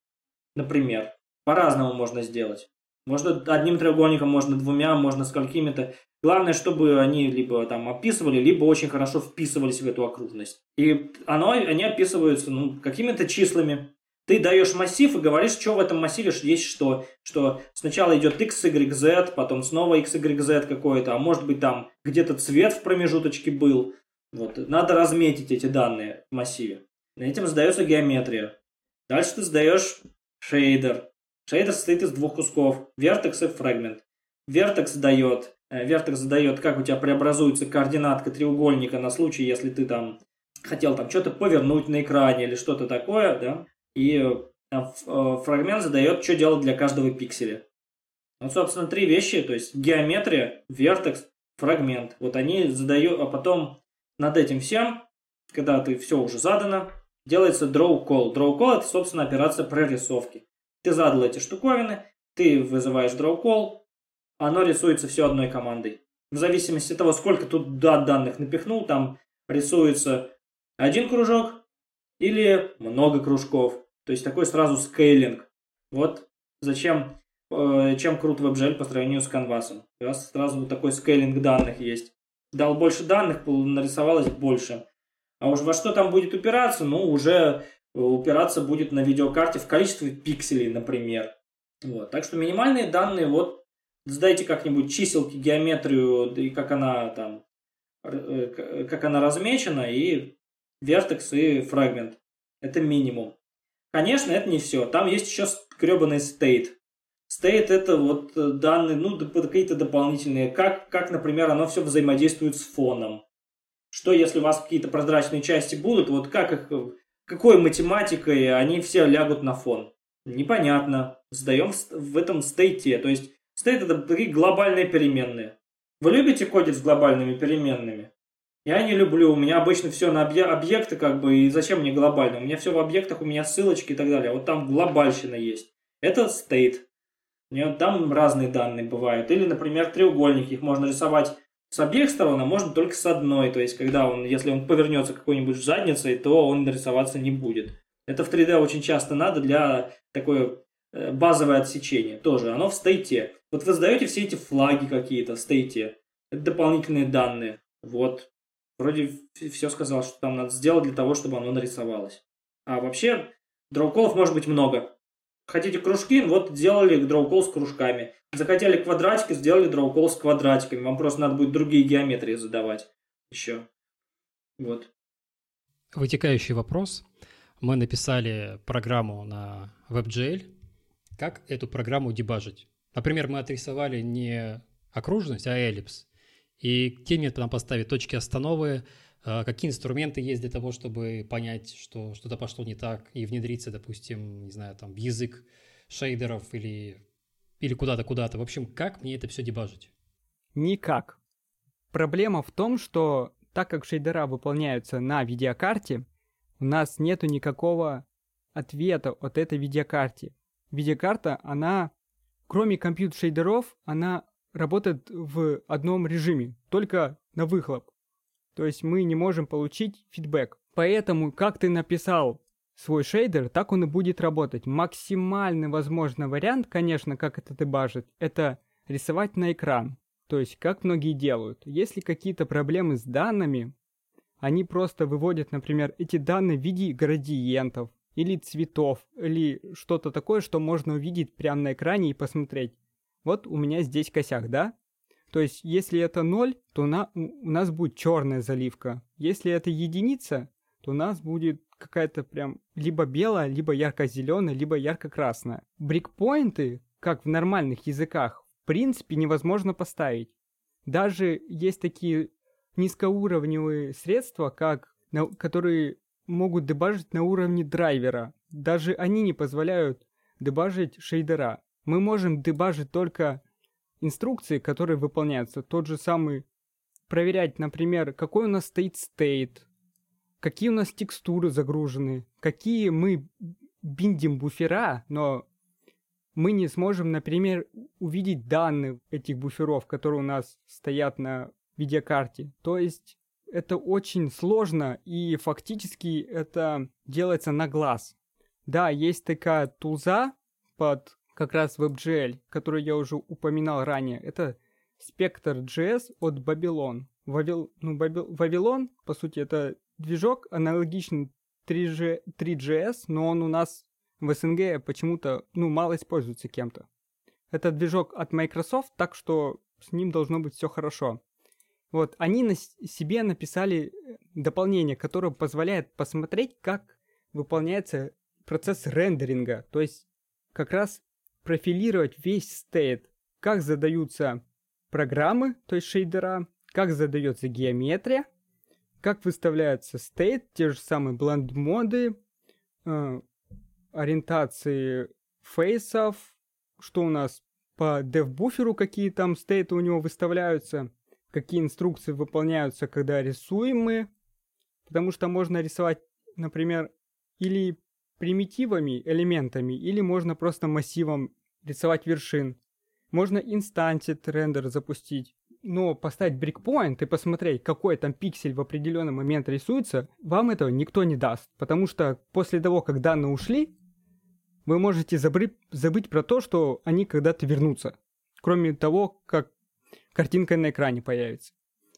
Например, по-разному можно сделать. Можно одним треугольником, можно двумя, можно сколькими-то. Главное, чтобы они либо там описывали, либо очень хорошо вписывались в эту окружность. И оно, они описываются ну, какими-то числами. Ты даешь массив и говоришь, что в этом массиве есть что. Что сначала идет x, y, z, потом снова x, y, z какое-то, а может быть там где-то цвет в промежуточке был. Вот. Надо разметить эти данные в массиве. Этим задается геометрия. Дальше ты сдаешь шейдер. Шейдер состоит из двух кусков. Vertex и Fragment. Vertex дает, э, Vertex задает, как у тебя преобразуется координатка треугольника на случай, если ты там хотел там что-то повернуть на экране или что-то такое, да. И э, э, фрагмент задает, что делать для каждого пикселя. Вот, собственно, три вещи, то есть геометрия, вертекс, фрагмент. Вот они задают, а потом над этим всем, когда ты все уже задано, делается draw call. Draw call это, собственно, операция прорисовки. Ты задал эти штуковины, ты вызываешь draw call, оно рисуется все одной командой. В зависимости от того, сколько тут данных напихнул, там рисуется один кружок или много кружков. То есть такой сразу скейлинг. Вот зачем, э, чем крут WebGL по сравнению с канвасом. У вас сразу вот такой скейлинг данных есть. Дал больше данных, нарисовалось больше. А уж во что там будет упираться, ну, уже упираться будет на видеокарте в количестве пикселей, например. Вот. Так что минимальные данные, вот, сдайте как-нибудь чиселки, геометрию, и как она там, э, как она размечена, и вертекс и фрагмент. Это минимум. Конечно, это не все. Там есть еще гребаный стейт. Стейт это вот данные, ну, какие-то дополнительные, как, как, например, оно все взаимодействует с фоном. Что если у вас какие-то прозрачные части будут, вот как их какой математикой они все лягут на фон? Непонятно. Сдаем в этом стейте. То есть стейт это такие глобальные переменные. Вы любите кодить с глобальными переменными? Я не люблю. У меня обычно все на объекты, как бы, и зачем мне глобально? У меня все в объектах, у меня ссылочки и так далее. Вот там глобальщина есть. Это стейт. Там разные данные бывают. Или, например, треугольники. Их можно рисовать с обеих сторон, а можно только с одной. То есть, когда он, если он повернется какой-нибудь задницей, то он нарисоваться не будет. Это в 3D очень часто надо для такой э, базовое отсечение. Тоже оно в стейте. Вот вы задаете все эти флаги какие-то в стейте. Это дополнительные данные. Вот. Вроде все сказал, что там надо сделать для того, чтобы оно нарисовалось. А вообще, дроуколов может быть много. Хотите кружки? Вот сделали дроукол с кружками. Захотели квадратики, сделали дроукол с квадратиками. Вам просто надо будет другие геометрии задавать еще. Вот. Вытекающий вопрос. Мы написали программу на WebGL. Как эту программу дебажить? Например, мы отрисовали не окружность, а эллипс. И где мне там поставить точки остановы, а, какие инструменты есть для того, чтобы понять, что что-то пошло не так, и внедриться, допустим, не знаю, там, в язык шейдеров или, или куда-то, куда-то. В общем, как мне это все дебажить? Никак. Проблема в том, что так как шейдера выполняются на видеокарте, у нас нету никакого ответа от этой видеокарте. Видеокарта, она кроме компьютер-шейдеров, она работает в одном режиме, только на выхлоп. То есть мы не можем получить фидбэк. Поэтому, как ты написал свой шейдер, так он и будет работать. Максимальный возможный вариант, конечно, как это дебажит, это рисовать на экран. То есть, как многие делают. Если какие-то проблемы с данными, они просто выводят, например, эти данные в виде градиентов, или цветов, или что-то такое, что можно увидеть прямо на экране и посмотреть. Вот у меня здесь косяк, да? То есть, если это 0, то на, у нас будет черная заливка. Если это единица, то у нас будет какая-то прям либо белая, либо ярко-зеленая, либо ярко-красная. Брикпоинты, как в нормальных языках, в принципе невозможно поставить. Даже есть такие низкоуровневые средства, как, которые могут дебажить на уровне драйвера. Даже они не позволяют дебажить шейдера. Мы можем дебажить только инструкции, которые выполняются. Тот же самый проверять, например, какой у нас стоит стейт, какие у нас текстуры загружены, какие мы биндим буфера, но мы не сможем, например, увидеть данные этих буферов, которые у нас стоят на видеокарте. То есть это очень сложно, и фактически это делается на глаз. Да, есть такая тулза под как раз WebGL, которую я уже упоминал ранее. Это Spectre.js от Babylon. Вавил, ну, Бабил, Вавилон, по сути, это движок аналогичный 3G, 3GS, но он у нас в СНГ почему-то, ну, мало используется кем-то. Это движок от Microsoft, так что с ним должно быть все хорошо. Вот, они на себе написали э, дополнение, которое позволяет посмотреть, как выполняется процесс рендеринга. То есть как раз профилировать весь стейт, как задаются программы, то есть шейдера, как задается геометрия, как выставляется стейт, те же самые бленд-моды, э, ориентации фейсов, что у нас по дев-буферу, какие там стейты у него выставляются – какие инструкции выполняются, когда рисуем мы, потому что можно рисовать, например, или примитивами, элементами, или можно просто массивом рисовать вершин. Можно инстантит рендер запустить, но поставить breakpoint и посмотреть, какой там пиксель в определенный момент рисуется, вам этого никто не даст. Потому что после того, как данные ушли, вы можете забыть, забыть про то, что они когда-то вернутся. Кроме того, как картинка на экране появится.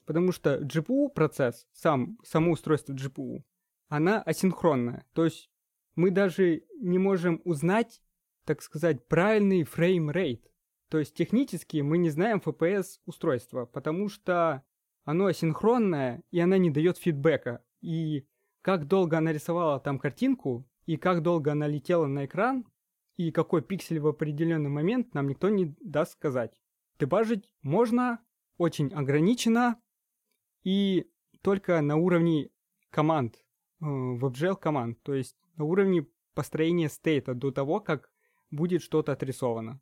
Потому что GPU процесс, сам, само устройство GPU, она асинхронная. То есть мы даже не можем узнать, так сказать, правильный frame rate. То есть технически мы не знаем FPS устройства, потому что оно асинхронное, и она не дает фидбэка. И как долго она рисовала там картинку, и как долго она летела на экран, и какой пиксель в определенный момент нам никто не даст сказать. Дебажить можно, очень ограничено, и только на уровне команд, э, WebGL команд, то есть на уровне построения стейта до того, как будет что-то отрисовано.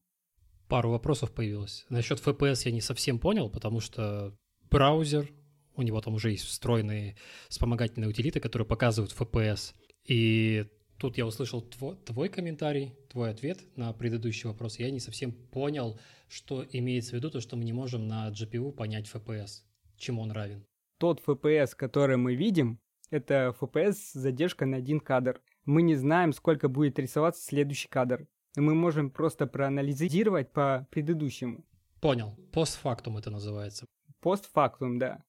Пару вопросов появилось. Насчет FPS я не совсем понял, потому что браузер, у него там уже есть встроенные вспомогательные утилиты, которые показывают FPS. И тут я услышал твой, твой комментарий, твой ответ на предыдущий вопрос. Я не совсем понял, что имеется в виду, то, что мы не можем на GPU понять FPS, чему он равен. Тот FPS, который мы видим, это FPS с задержкой на один кадр. Мы не знаем, сколько будет рисоваться следующий кадр. Мы можем просто проанализировать по предыдущему. Понял. Постфактум это называется. Постфактум, да.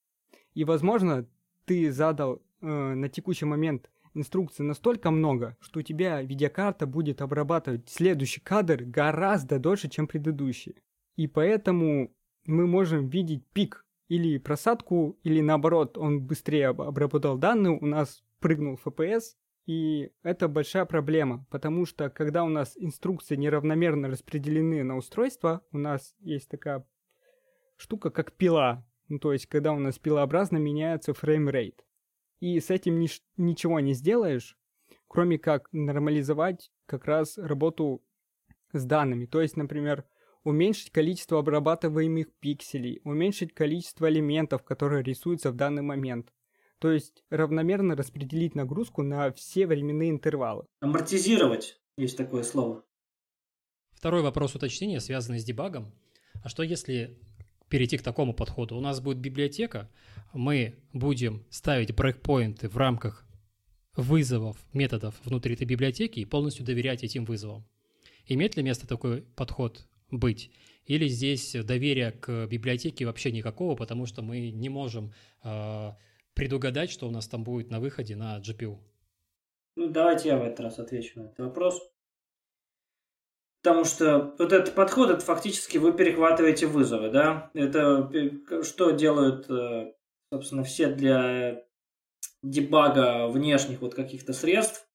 И, возможно, ты задал э, на текущий момент инструкций настолько много, что у тебя видеокарта будет обрабатывать следующий кадр гораздо дольше, чем предыдущий. И поэтому мы можем видеть пик или просадку, или наоборот, он быстрее обработал данные, у нас прыгнул FPS, и это большая проблема, потому что когда у нас инструкции неравномерно распределены на устройство, у нас есть такая штука, как пила. Ну, то есть, когда у нас пилообразно меняется frame rate и с этим ни, ничего не сделаешь, кроме как нормализовать как раз работу с данными. То есть, например, уменьшить количество обрабатываемых пикселей, уменьшить количество элементов, которые рисуются в данный момент. То есть равномерно распределить нагрузку на все временные интервалы. Амортизировать, есть такое слово. Второй вопрос уточнения, связанный с дебагом. А что если перейти к такому подходу? У нас будет библиотека, мы будем ставить брейкпоинты в рамках вызовов, методов внутри этой библиотеки и полностью доверять этим вызовам. Имеет ли место такой подход быть? Или здесь доверия к библиотеке вообще никакого, потому что мы не можем э, предугадать, что у нас там будет на выходе на GPU? Ну, давайте я в этот раз отвечу на этот вопрос. Потому что вот этот подход, это фактически вы перехватываете вызовы, да? Это что делают, э, собственно, все для дебага внешних вот каких-то средств.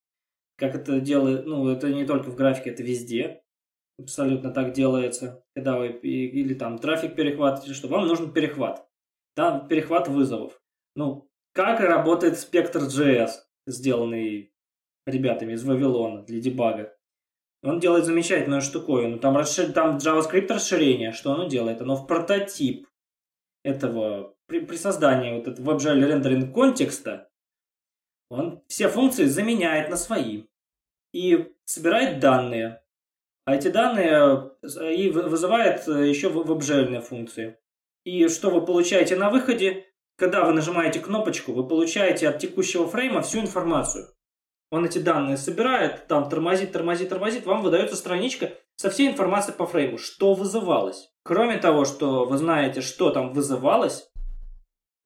Как это делает, ну, это не только в графике, это везде. Абсолютно так делается. Когда вы или там трафик перехватываете, что вам нужен перехват. Да, перехват вызовов. Ну, как работает спектр JS, сделанный ребятами из Вавилона для дебага. Он делает замечательную штуковину. Там, расшир... там JavaScript расширение. Что оно делает? Оно в прототип этого, при, при создании вот этого WebGL рендеринг контекста, он все функции заменяет на свои. И собирает данные. А эти данные э, и вызывает э, еще WebGL функции. И что вы получаете на выходе? Когда вы нажимаете кнопочку, вы получаете от текущего фрейма всю информацию. Он эти данные собирает, там тормозит, тормозит, тормозит, вам выдается страничка со всей информацией по фрейму, что вызывалось. Кроме того, что вы знаете, что там вызывалось,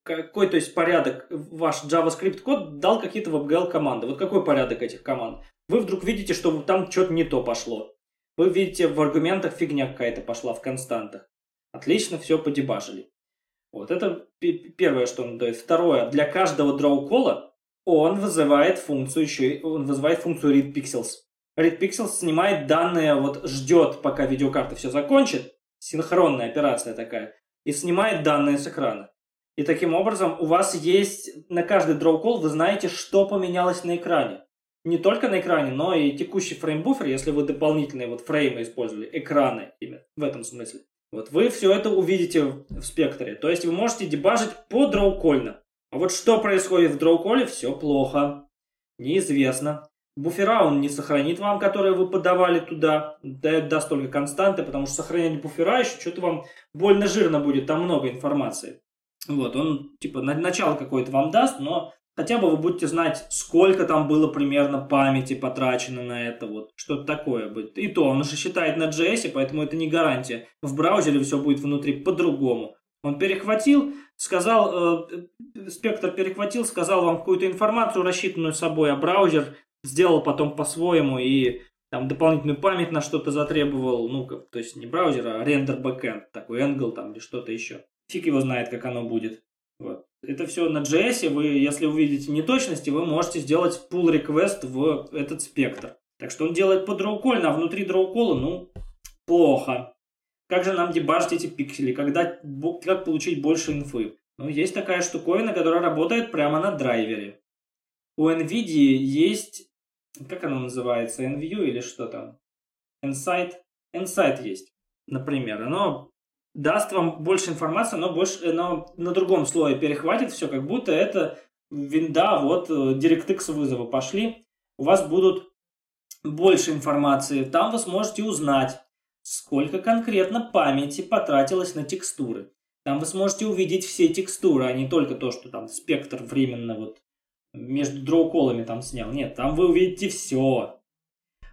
какой, то есть, порядок ваш JavaScript код дал какие-то WebGL команды. Вот какой порядок этих команд? Вы вдруг видите, что там что-то не то пошло. Вы видите, в аргументах фигня какая-то пошла в константах. Отлично, все подебажили. Вот это первое, что он дает. Второе, для каждого дроу-кола он вызывает функцию еще, он вызывает функцию readPixels. readPixels снимает данные, вот ждет, пока видеокарта все закончит, синхронная операция такая, и снимает данные с экрана. И таким образом у вас есть на каждый draw call вы знаете, что поменялось на экране. Не только на экране, но и текущий frame buffer, если вы дополнительные вот frame ы использовали, экраны именно в этом смысле. Вот вы все это увидите в спектре. То есть вы можете дебажить по draw call ьно. А вот что происходит в draw call е, все плохо. Неизвестно. Буфера он не сохранит вам, которые вы подавали туда. Даст только константы, потому что сохранение буфера еще что-то вам больно жирно будет, там много информации. Вот, он типа начало какое-то вам даст, но хотя бы вы будете знать, сколько там было примерно памяти потрачено на это, вот, что-то такое будет. И то, он уже считает на JS, поэтому это не гарантия. В браузере все будет внутри по-другому. Он перехватил, сказал, э, спектр перехватил, сказал вам какую-то информацию, рассчитанную собой, а браузер сделал потом по-своему и там дополнительную память на что-то затребовал, ну, как, то есть не браузер, а рендер бэкэнд, такой Angle там или что-то еще. Фиг его знает, как оно будет. Вот. Это все на JS, вы, если увидите неточности, вы можете сделать pull request в этот спектр. Так что он делает по дроукольно, а внутри дроукола, ну, плохо. Как же нам дебажить эти пиксели? Когда, как получить больше инфы? Ну, есть такая штуковина, которая работает прямо на драйвере. У NVIDIA есть... Как оно называется? NVIDIA или что там? Insight? Insight есть, например. Оно даст вам больше информации, но, больше, но на другом слое перехватит все, как будто это винда, вот DirectX вызовы пошли. У вас будут больше информации. Там вы сможете узнать, сколько конкретно памяти потратилось на текстуры. Там вы сможете увидеть все текстуры, а не только то, что там спектр временно вот между дроуколами там снял. Нет, там вы увидите все.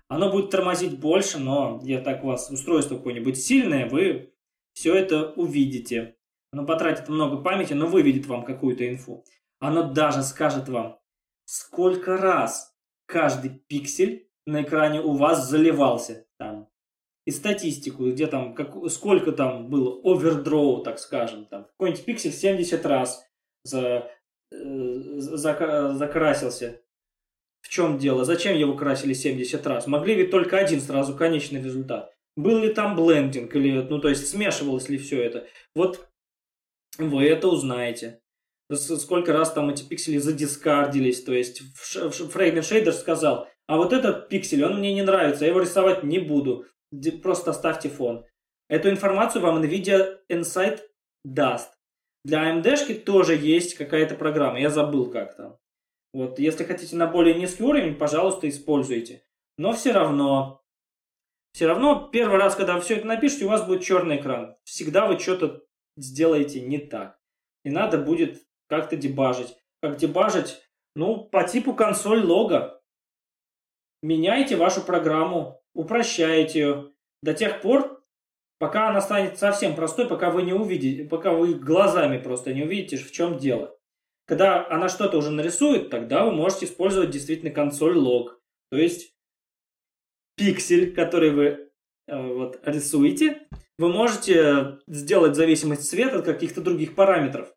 Оно будет тормозить больше, но я так у вас устройство какое-нибудь сильное, вы все это увидите. Оно потратит много памяти, но выведет вам какую-то инфу. Оно даже скажет вам, сколько раз каждый пиксель на экране у вас заливался. Там и статистику, где там, как, сколько там было овердроу, так скажем, там, какой-нибудь пиксель 70 раз за, э, за, закрасился. В чем дело? Зачем его красили 70 раз? Могли ведь только один сразу конечный результат. Был ли там блендинг, или, ну, то есть смешивалось ли все это? Вот вы это узнаете. Сколько раз там эти пиксели задискардились, то есть Фрейген Шейдер сказал, а вот этот пиксель, он мне не нравится, я его рисовать не буду просто ставьте фон. Эту информацию вам NVIDIA Insight даст. Для AMD тоже есть какая-то программа, я забыл как там. Вот, если хотите на более низкий уровень, пожалуйста, используйте. Но все равно Все равно первый раз, когда все это напишете, у вас будет черный экран. Всегда вы что-то сделаете не так. И надо будет как-то дебажить. Как дебажить? Ну, по типу консоль лога. Меняйте вашу программу, упрощайте ее до тех пор, пока она станет совсем простой, пока вы не увидите, пока вы глазами просто не увидите, в чем дело. Когда она что-то уже нарисует, тогда вы можете использовать действительно консоль лог. То есть пиксель, который вы э, вот, рисуете, вы можете сделать зависимость цвета от каких-то других параметров.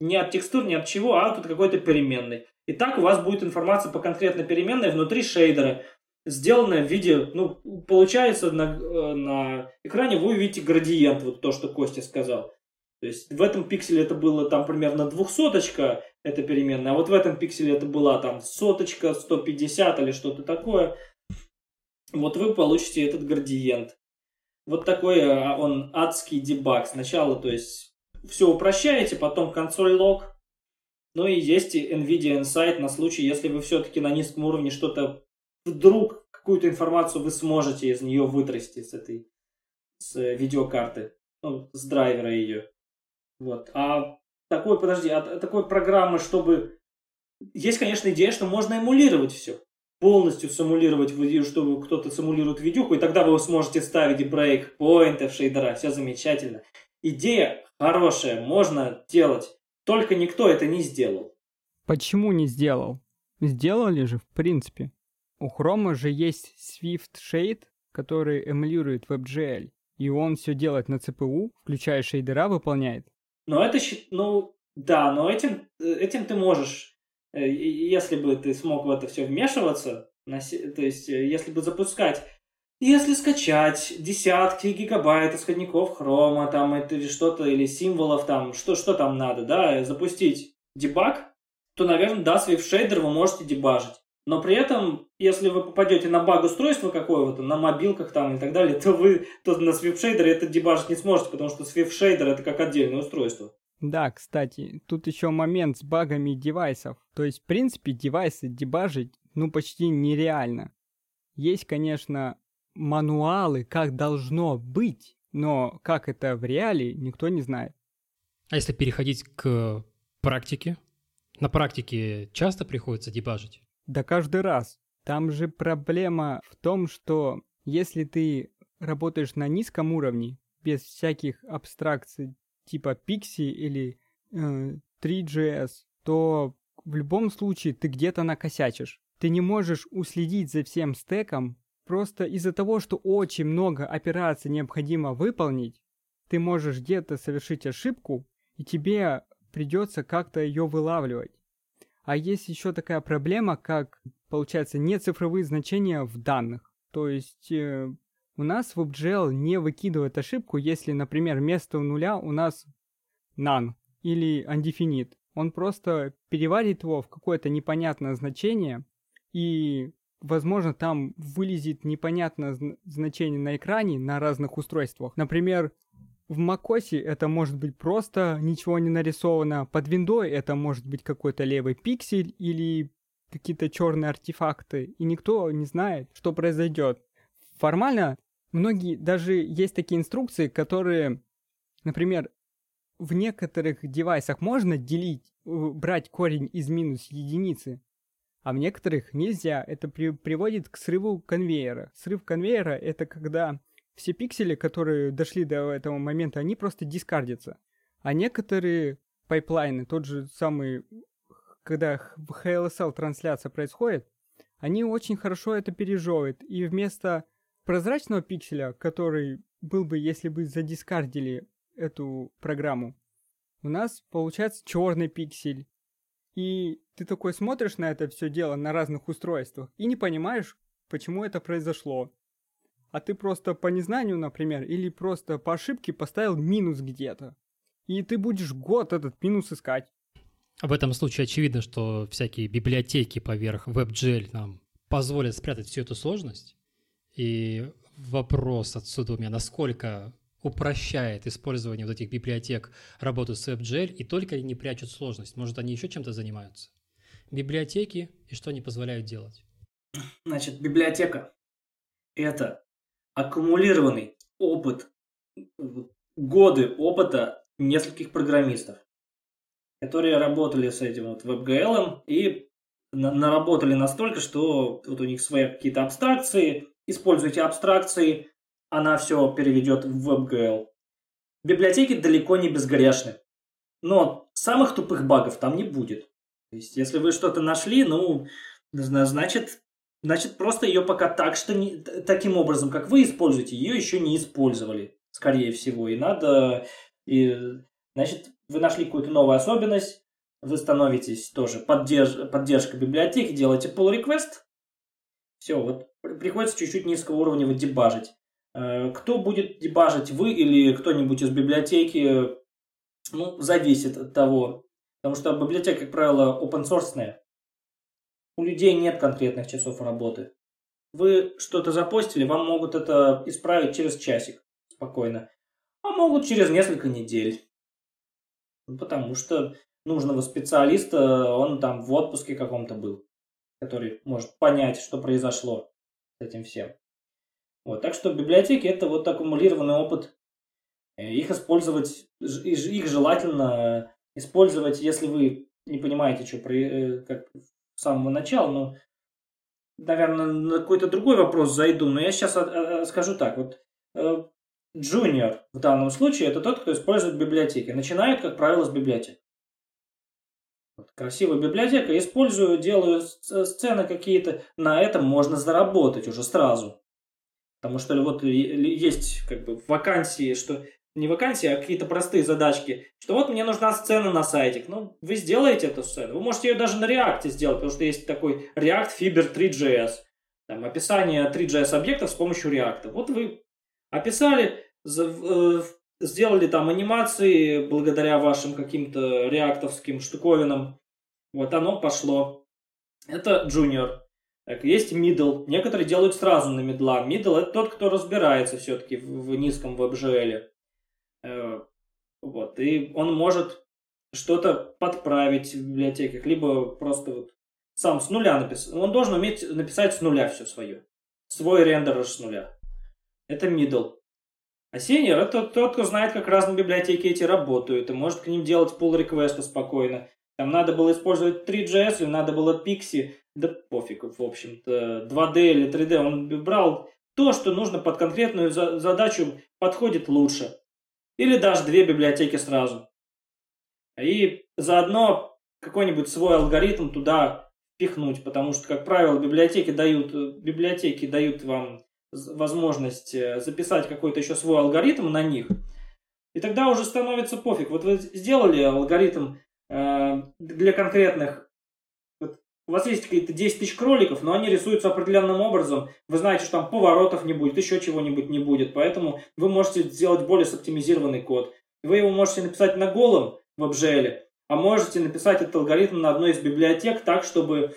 Не от текстур, не от чего, а от какой-то переменной. И так у вас будет информация по конкретной переменной внутри шейдера, сделанная в виде, ну, получается на, э, на экране вы увидите градиент, вот то, что Костя сказал. То есть в этом пикселе это было там примерно двухсоточка, эта переменная, а вот в этом пикселе это была там соточка, 150 или что-то такое вот вы получите этот градиент. Вот такой а, он адский дебаг. Сначала, то есть, все упрощаете, потом консоль лог. Ну и есть NVIDIA Insight на случай, если вы все-таки на низком уровне что-то вдруг какую-то информацию вы сможете из нее вытрясти с этой с видеокарты, ну, с драйвера ее. Вот. А такой, подожди, а такой программы, чтобы... Есть, конечно, идея, что можно эмулировать все полностью симулировать, чтобы кто-то симулирует видюху, и тогда вы сможете ставить брейкпоинты в шейдера, все замечательно. Идея хорошая, можно делать, только никто это не сделал. Почему не сделал? Сделали же, в принципе. У Chrome же есть Swift Shade, который эмулирует WebGL, и он все делает на CPU, включая шейдера, выполняет. Но это, ну, да, но этим, э, этим ты можешь если бы ты смог в это все вмешиваться, то есть э, если бы запускать, если скачать десятки гигабайт исходников хрома, там, или что-то, или символов, там, что, что там надо, да, запустить дебаг, то, наверное, да, Shader вы можете дебажить. Но при этом, если вы попадете на баг устройства какого-то, на мобилках там и так далее, то вы то на Swift Shader это дебажить не сможете, потому что Swift Shader это как отдельное устройство. Да, кстати, тут еще момент с багами девайсов. То есть, в принципе, девайсы дебажить, ну, почти нереально. Есть, конечно, мануалы, как должно быть, но как это в реале, никто не знает. А если переходить к практике? На практике часто приходится дебажить? Да каждый раз. Там же проблема в том, что если ты работаешь на низком уровне, без всяких абстракций типа Pixie или э, 3GS, то в любом случае ты где-то накосячишь. Ты не можешь уследить за всем стеком просто из-за того, что очень много операций необходимо выполнить. Ты можешь где-то совершить ошибку, и тебе придется как-то ее вылавливать. А есть еще такая проблема, как, получается, не цифровые значения в данных. То есть э, у нас WebGL не выкидывает ошибку, если, например, вместо нуля у нас none или undefinite. Он просто переварит его в какое-то непонятное значение, и, возможно, там вылезет непонятное значение на экране на разных устройствах. Например, в macOS это может быть просто ничего не нарисовано, под виндой это может быть какой-то левый пиксель или какие-то черные артефакты, и никто не знает, что произойдет. Формально Многие, даже есть такие инструкции, которые, например, в некоторых девайсах можно делить, брать корень из минус единицы, а в некоторых нельзя. Это при, приводит к срыву конвейера. Срыв конвейера — это когда все пиксели, которые дошли до этого момента, они просто discard ятся. А некоторые pipeline ы, тот же самый, когда в HLSL трансляция происходит, они очень хорошо это пережевывают. И вместо прозрачного пикселя, который был бы, если бы задискардили эту программу, у нас получается черный пиксель. И ты такой смотришь на это все дело на разных устройствах и не понимаешь, почему это произошло. А ты просто по незнанию, например, или просто по ошибке поставил минус где-то. И ты будешь год этот минус искать. В этом случае очевидно, что всякие библиотеки поверх WebGL нам позволят спрятать всю эту сложность. И вопрос отсюда у меня, насколько упрощает использование вот этих библиотек работу с WebGL и только не прячут сложность. Может, они еще чем-то занимаются? Библиотеки и что они позволяют делать? Значит, библиотека – это аккумулированный опыт, годы опыта нескольких программистов, которые работали с этим вот WebGL и наработали настолько, что вот у них свои какие-то абстракции, используйте абстракции, она все переведет в WebGL. Библиотеки далеко не безгрешны. Но самых тупых багов там не будет. То есть, если вы что-то нашли, ну, значит, значит просто ее пока так, что не, таким образом, как вы используете, ее еще не использовали, скорее всего. И надо, и, значит, вы нашли какую-то новую особенность, вы становитесь тоже поддерж, поддержка библиотеки, делаете pull request, все, вот приходится чуть-чуть низкого уровня вот дебажить. Э, кто будет дебажить, вы или кто-нибудь из библиотеки, ну, зависит от того. Потому что библиотека, как правило, open source. У людей нет конкретных часов работы. Вы что-то запостили, вам могут это исправить через часик спокойно. А могут через несколько недель. Ну, потому что нужного специалиста, он там в отпуске каком-то был, который может понять, что произошло этим всем. Вот, так что библиотеки это вот аккумулированный опыт. Э, их использовать, их желательно использовать, если вы не понимаете, что при, э, как с самого начала, но, наверное, на какой-то другой вопрос зайду, но я сейчас скажу так, вот э, в данном случае это тот, кто использует библиотеки. Начинает, как правило, с библиотек. Красивая библиотека, использую, делаю сцены какие-то, на этом можно заработать уже сразу. Потому что вот есть как бы вакансии, что не вакансии, а какие-то простые задачки, что вот мне нужна сцена на сайте. Ну, вы сделаете эту сцену. Вы можете ее даже на React сделать, потому что есть такой React Fiber 3JS. Там описание 3JS объектов с помощью React. Вот вы описали, э, сделали там анимации благодаря вашим каким-то реактовским штуковинам. Вот оно пошло. Это Junior. Так, есть middle. Некоторые делают сразу на медла. Middle это тот, кто разбирается все-таки в, в низком WebGL. Э, вот. И он может что-то подправить в библиотеках, либо просто вот сам с нуля написать. Он должен уметь написать с нуля все свое. Свой рендер с нуля. Это middle. А senior это тот, кто знает, как разные библиотеки эти работают, и может к ним делать pull реквесты спокойно. Там надо было использовать 3GS, или надо было Pixie, да пофиг, в общем-то, 2D или 3D. Он брал то, что нужно под конкретную задачу, подходит лучше. Или даже две библиотеки сразу. И заодно какой-нибудь свой алгоритм туда пихнуть, потому что, как правило, библиотеки дают, библиотеки дают вам возможность э, записать какой-то еще свой алгоритм на них. И тогда уже становится пофиг. Вот вы сделали алгоритм э, для конкретных у вас есть какие-то 10 тысяч кроликов, но они рисуются определенным образом. Вы знаете, что там поворотов не будет, еще чего-нибудь не будет. Поэтому вы можете сделать более оптимизированный код. Вы его можете написать на голом в WebGL, а можете написать этот алгоритм на одной из библиотек так, чтобы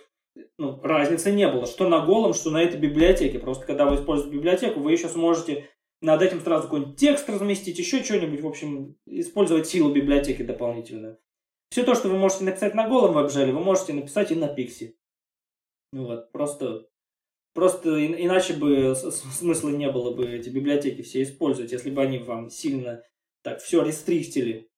ну, разницы не было, что на голом, что на этой библиотеке. Просто когда вы используете библиотеку, вы еще сможете над этим сразу какой-нибудь текст разместить, еще что-нибудь, в общем, использовать силу библиотеки дополнительную. Все то, что вы можете написать на голом веб-желе, вы можете написать и на пикси. Ну вот, просто, просто иначе бы смысла не было бы эти библиотеки все использовать, если бы они вам сильно так все рестриктили.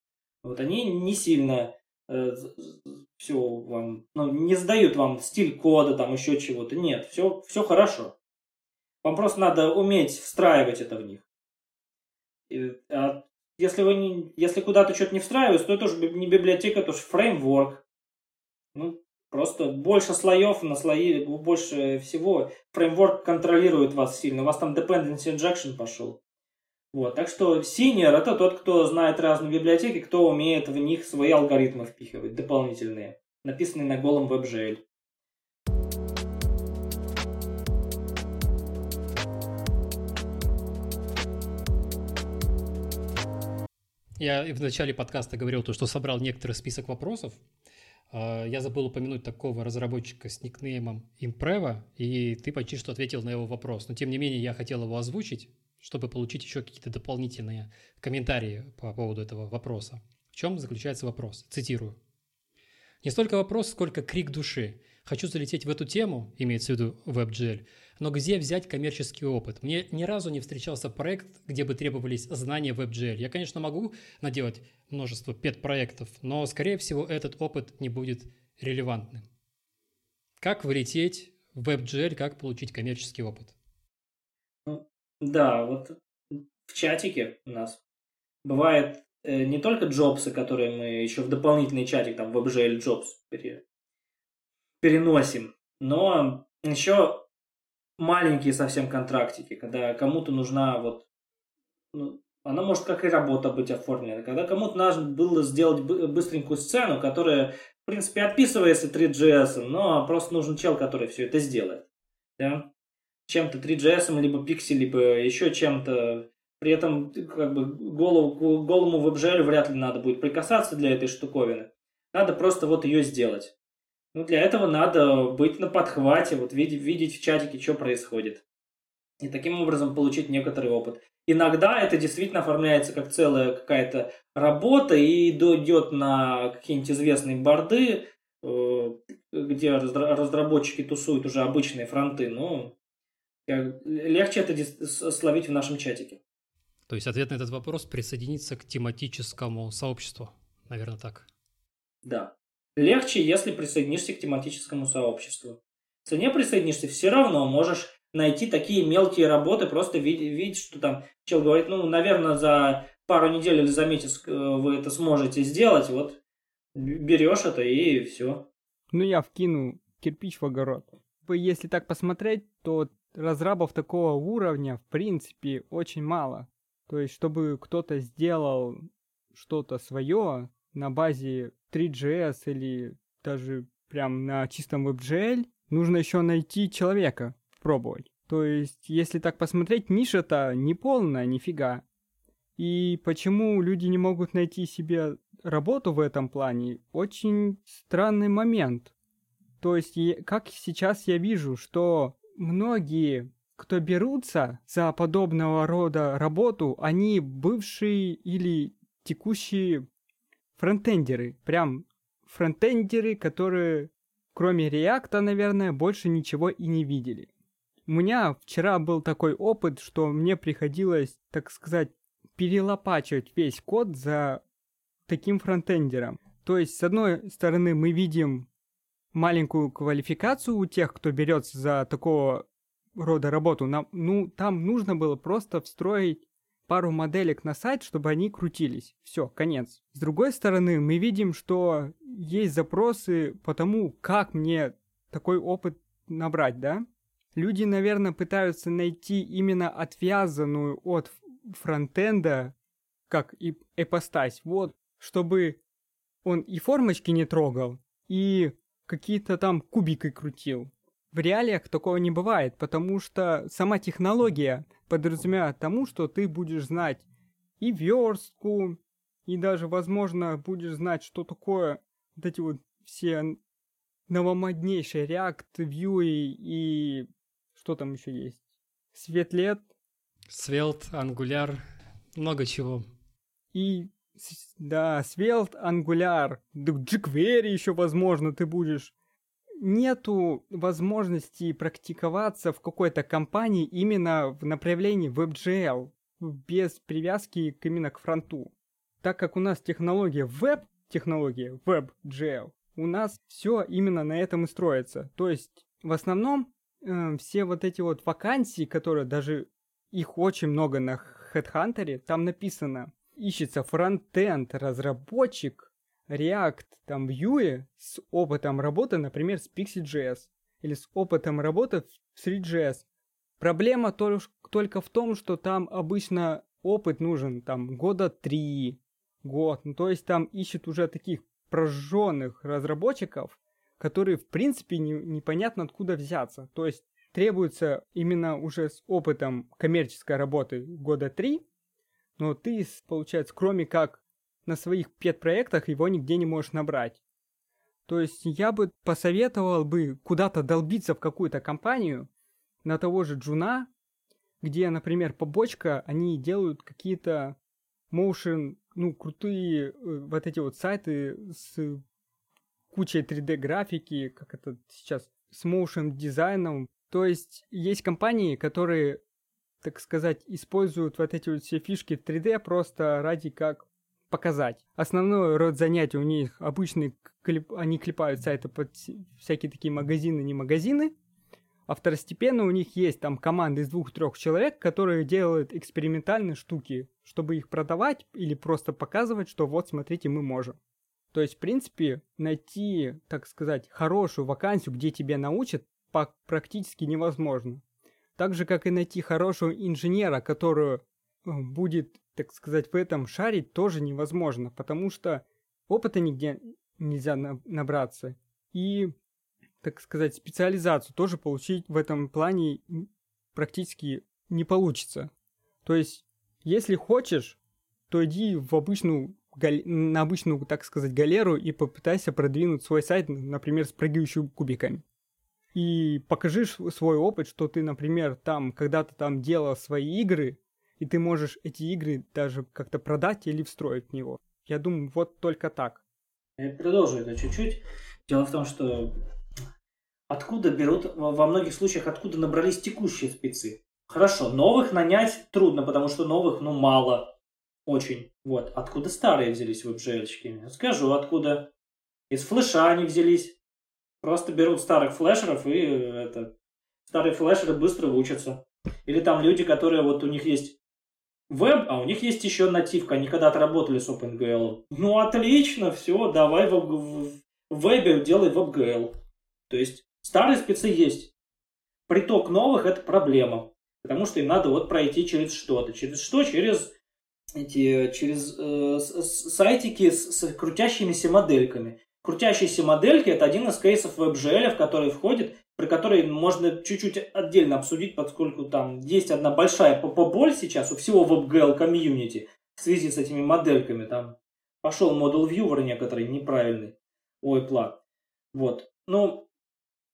Вот они не сильно все вам, ну, не сдают вам стиль кода, там еще чего-то. Нет, все, все хорошо. Вам просто надо уметь встраивать это в них. И, а если вы не, если куда-то что-то не встраиваете, то это уже не библиотека, это уже фреймворк. Ну, просто больше слоев на слои, больше всего. Фреймворк контролирует вас сильно. У вас там dependency injection пошел. Вот, так что senior это тот, кто знает разные библиотеки, кто умеет в них свои алгоритмы впихивать дополнительные, написанные на голом WebGL. Я в начале подкаста говорил то, что собрал некоторый список вопросов. А, я забыл упомянуть такого разработчика с никнеймом Impreva, и ты почти что ответил на его вопрос. Но тем не менее я хотел его озвучить, чтобы получить еще какие-то дополнительные комментарии по поводу этого вопроса. В чем заключается вопрос? Цитирую. Не столько вопрос, сколько крик души. хочу залететь в эту тему, имеется в виду WebGL, но где взять коммерческий опыт? Мне ни разу не встречался проект, где бы требовались знания WebGL. Я, конечно, могу наделать множество пет-проектов, но, скорее всего, этот опыт не будет релевантным. Как влететь в WebGL, как получить коммерческий опыт? Да, вот в чатике у нас бывает э, не только джобсы, которые мы еще в дополнительный чатик, там, WebGL Jobs пере, переносим, но еще маленькие совсем контрактики, когда кому-то нужна вот, ну, она может как и работа быть оформлена, когда кому-то нужно было сделать быстренькую сцену, которая, в принципе, отписывается 3GS, но просто нужен чел, который все это сделает. Да? Чем-то 3GS, либо Pixel, либо еще чем-то. При этом как бы голову, голому WebGL вряд ли надо будет прикасаться для этой штуковины. Надо просто вот ее сделать. Ну, для этого надо быть на подхвате, вот видеть, видеть в чатике, что происходит. И таким образом получить некоторый опыт. Иногда это действительно оформляется как целая какая-то работа и идет на какие-нибудь известные борды, э, где разработчики тусуют уже обычные фронты. Ну, легче это словить в нашем чатике. То есть ответ на этот вопрос присоединиться к тематическому сообществу, наверное, так. Да. Легче, если присоединишься к тематическому сообществу. Если не присоединишься, все равно можешь найти такие мелкие работы, просто видеть, видеть что там чел говорит, ну, наверное, за пару недель или за месяц э, вы это сможете сделать, вот берешь это и все. Ну, я вкину кирпич в огород. Если так посмотреть, то разрабов такого уровня, в принципе, очень мало. То есть, чтобы кто-то сделал что-то свое на базе 3GS или даже прям на чистом WebGL, нужно еще найти человека, пробовать. То есть, если так посмотреть, ниша-то не полная, нифига. И почему люди не могут найти себе работу в этом плане, очень странный момент. То есть, как сейчас я вижу, что многие, кто берутся за подобного рода работу, они бывшие или текущие фронтендеры. Прям фронтендеры, которые кроме реакта, наверное, больше ничего и не видели. У меня вчера был такой опыт, что мне приходилось, так сказать, перелопачивать весь код за таким фронтендером. То есть, с одной стороны, мы видим маленькую квалификацию у тех, кто берется за такого рода работу. Нам, ну, там нужно было просто встроить пару моделек на сайт, чтобы они крутились. Все, конец. С другой стороны, мы видим, что есть запросы по тому, как мне такой опыт набрать, да? Люди, наверное, пытаются найти именно отвязанную от фронтенда, как и эпостась, вот, чтобы он и формочки не трогал, и какие-то там кубикой крутил. В реалиях такого не бывает, потому что сама технология подразумевает тому, что ты будешь знать и верстку, и даже, возможно, будешь знать, что такое вот эти вот все новомоднейшие React, Vue и что там еще есть? Светлет. Svelte, Angular, много чего. И да, Svelte, Angular, jQuery еще, возможно, ты будешь нету возможности практиковаться в какой-то компании именно в направлении WebGL, без привязки к, именно к фронту. Так как у нас технология веб, технология WebGL, у нас все именно на этом и строится. То есть, в основном, э, все вот эти вот вакансии, которые даже их очень много на HeadHunter, там написано, ищется фронтенд разработчик React, там, Vue с опытом работы, например, с Pixel.js или с опытом работы в 3GS. Проблема только в том, что там обычно опыт нужен там года три, год. Ну, то есть там ищут уже таких прожженных разработчиков, которые в принципе не, непонятно откуда взяться. То есть требуется именно уже с опытом коммерческой работы года три, но ты, получается, кроме как на своих пет-проектах его нигде не можешь набрать. То есть я бы посоветовал бы куда-то долбиться в какую-то компанию, на того же Джуна, где, например, побочка, они делают какие-то motion, ну, крутые э, вот эти вот сайты с кучей 3D-графики, как это сейчас, с motion дизайном. То есть есть компании, которые, так сказать, используют вот эти вот все фишки 3D просто ради как показать. Основной род занятий у них обычный, клип, они клепают сайты под всякие такие магазины, не магазины. А второстепенно у них есть там команды из двух-трех человек, которые делают экспериментальные штуки, чтобы их продавать или просто показывать, что вот, смотрите, мы можем. То есть, в принципе, найти, так сказать, хорошую вакансию, где тебя научат, практически невозможно. Так же, как и найти хорошего инженера, который э, будет, так сказать, в этом шарить, тоже невозможно, потому что опыта нигде нельзя набраться. И, так сказать, специализацию тоже получить в этом плане практически не получится. То есть, если хочешь, то иди в обычную на обычную, так сказать, галеру и попытайся продвинуть свой сайт, например, с прыгающими кубиками. И покажи свой опыт, что ты, например, там когда-то там делал свои игры, и ты можешь эти игры даже как-то продать или встроить в него. Я думаю, вот только так. Я продолжу это чуть-чуть. Дело в том, что откуда берут, во многих случаях, откуда набрались текущие спецы. Хорошо, новых нанять трудно, потому что новых, ну, мало. Очень. Вот. Откуда старые взялись веб-джельчики? Скажу, откуда. Из флеша они взялись. Просто берут старых флешеров и это... Старые флешеры быстро учатся. Или там люди, которые вот у них есть веб, а у них есть еще нативка. Они когда-то работали с OpenGL. Ну, отлично, все, давай в, в вебе делай WebGL. То есть старые спецы есть. Приток новых – это проблема. Потому что им надо вот пройти через что-то. Через что? Через эти через э, сайтики с, с крутящимися модельками. Крутящиеся модельки это один из кейсов WebGL, в который входит, при которой можно чуть-чуть отдельно обсудить, поскольку там есть одна большая боль сейчас у всего WebGL комьюнити в связи с этими модельками. Там пошел модул viewer некоторый неправильный. Ой, пла. Вот. Ну,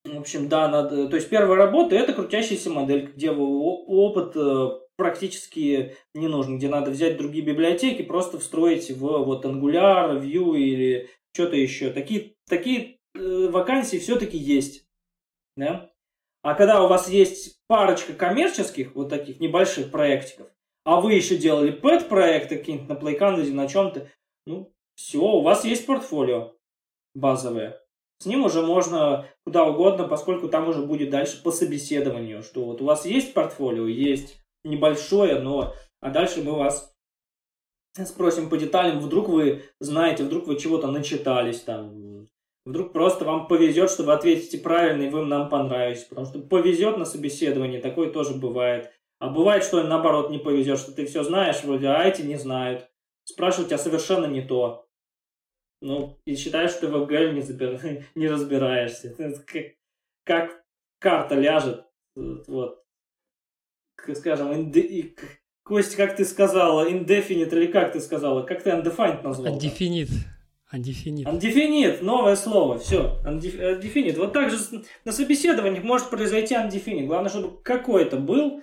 в общем, да, надо... То есть первая работа это крутящаяся модель, где опыт э, практически не нужен, где надо взять другие библиотеки, просто встроить в вот Angular, Vue или что-то еще. Такие, такие э, вакансии все-таки есть. Да? А когда у вас есть парочка коммерческих, вот таких небольших проектиков, а вы еще делали пэт-проекты какие-нибудь на PlayCanvas, на чем-то, ну, все, у вас есть портфолио базовое. С ним уже можно куда угодно, поскольку там уже будет дальше по собеседованию, что вот у вас есть портфолио, есть небольшое, но... А дальше мы вас спросим по деталям, вдруг вы знаете, вдруг вы чего-то начитались там, вдруг просто вам повезет, что вы ответите правильно, и вы нам понравитесь, потому что повезет на собеседовании, такое тоже бывает. А бывает, что наоборот не повезет, что ты все знаешь, вроде, а эти не знают. Спрашивают тебя совершенно не то. Ну, и считаешь, что ты в ВГЛ не, забир... не разбираешься. Как, как карта ляжет. Вот скажем, инде... Костя, как ты сказала, indefinite или как ты сказала? Как ты undefined назвал? Undefinite. Undefinite. Undefinite, новое слово, все, undefinite. Вот так же на собеседованиях может произойти undefinite. Главное, чтобы какой-то был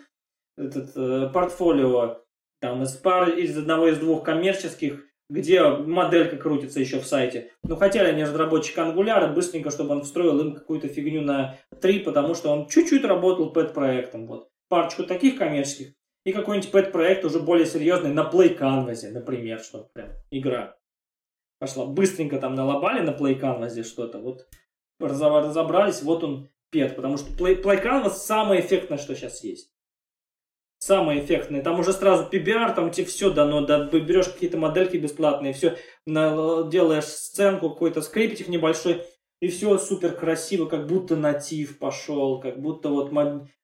этот э, портфолио там из пары, из одного из двух коммерческих, где моделька крутится еще в сайте. Ну, хотели они разработчик Angular, быстренько, чтобы он встроил им какую-то фигню на 3, потому что он чуть-чуть работал под проектом. Вот парочку таких коммерческих и какой-нибудь пэт-проект уже более серьезный на Play Canvas, например, что прям игра пошла. Быстренько там налобали на Play Canvas что-то, вот разобрались, вот он пет, потому что Play, Play Canvas самое эффектное, что сейчас есть. Самое эффектное. Там уже сразу PBR, там тебе все дано, да, берешь какие-то модельки бесплатные, все, делаешь сценку, какой-то скриптик небольшой, и все супер красиво, как будто натив пошел, как будто вот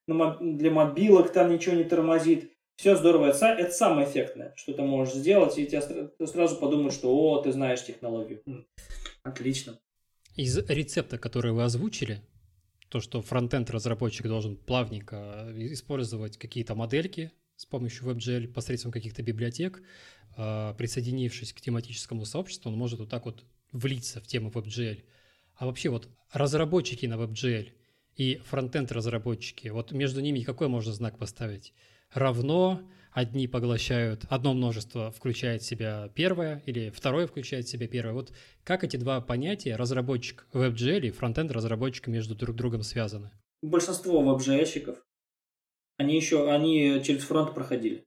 для мобилок там ничего не тормозит. Все здорово. Это, это самое эффектное, что ты можешь сделать, и тебя сразу подумаешь, что о, ты знаешь технологию. Отлично. Из рецепта, который вы озвучили, то, что фронтенд разработчик должен плавненько использовать какие-то модельки с помощью WebGL посредством каких-то библиотек, а, присоединившись к тематическому сообществу, он может вот так вот влиться в тему WebGL. А вообще вот разработчики на WebGL – и фронтенд разработчики. Вот между ними какой можно знак поставить? Равно одни поглощают, одно множество включает в себя первое, или второе включает в себя первое. Вот как эти два понятия, разработчик WebGL и фронтенд разработчик между друг другом связаны? Большинство WebGL-щиков, они еще, они через фронт проходили.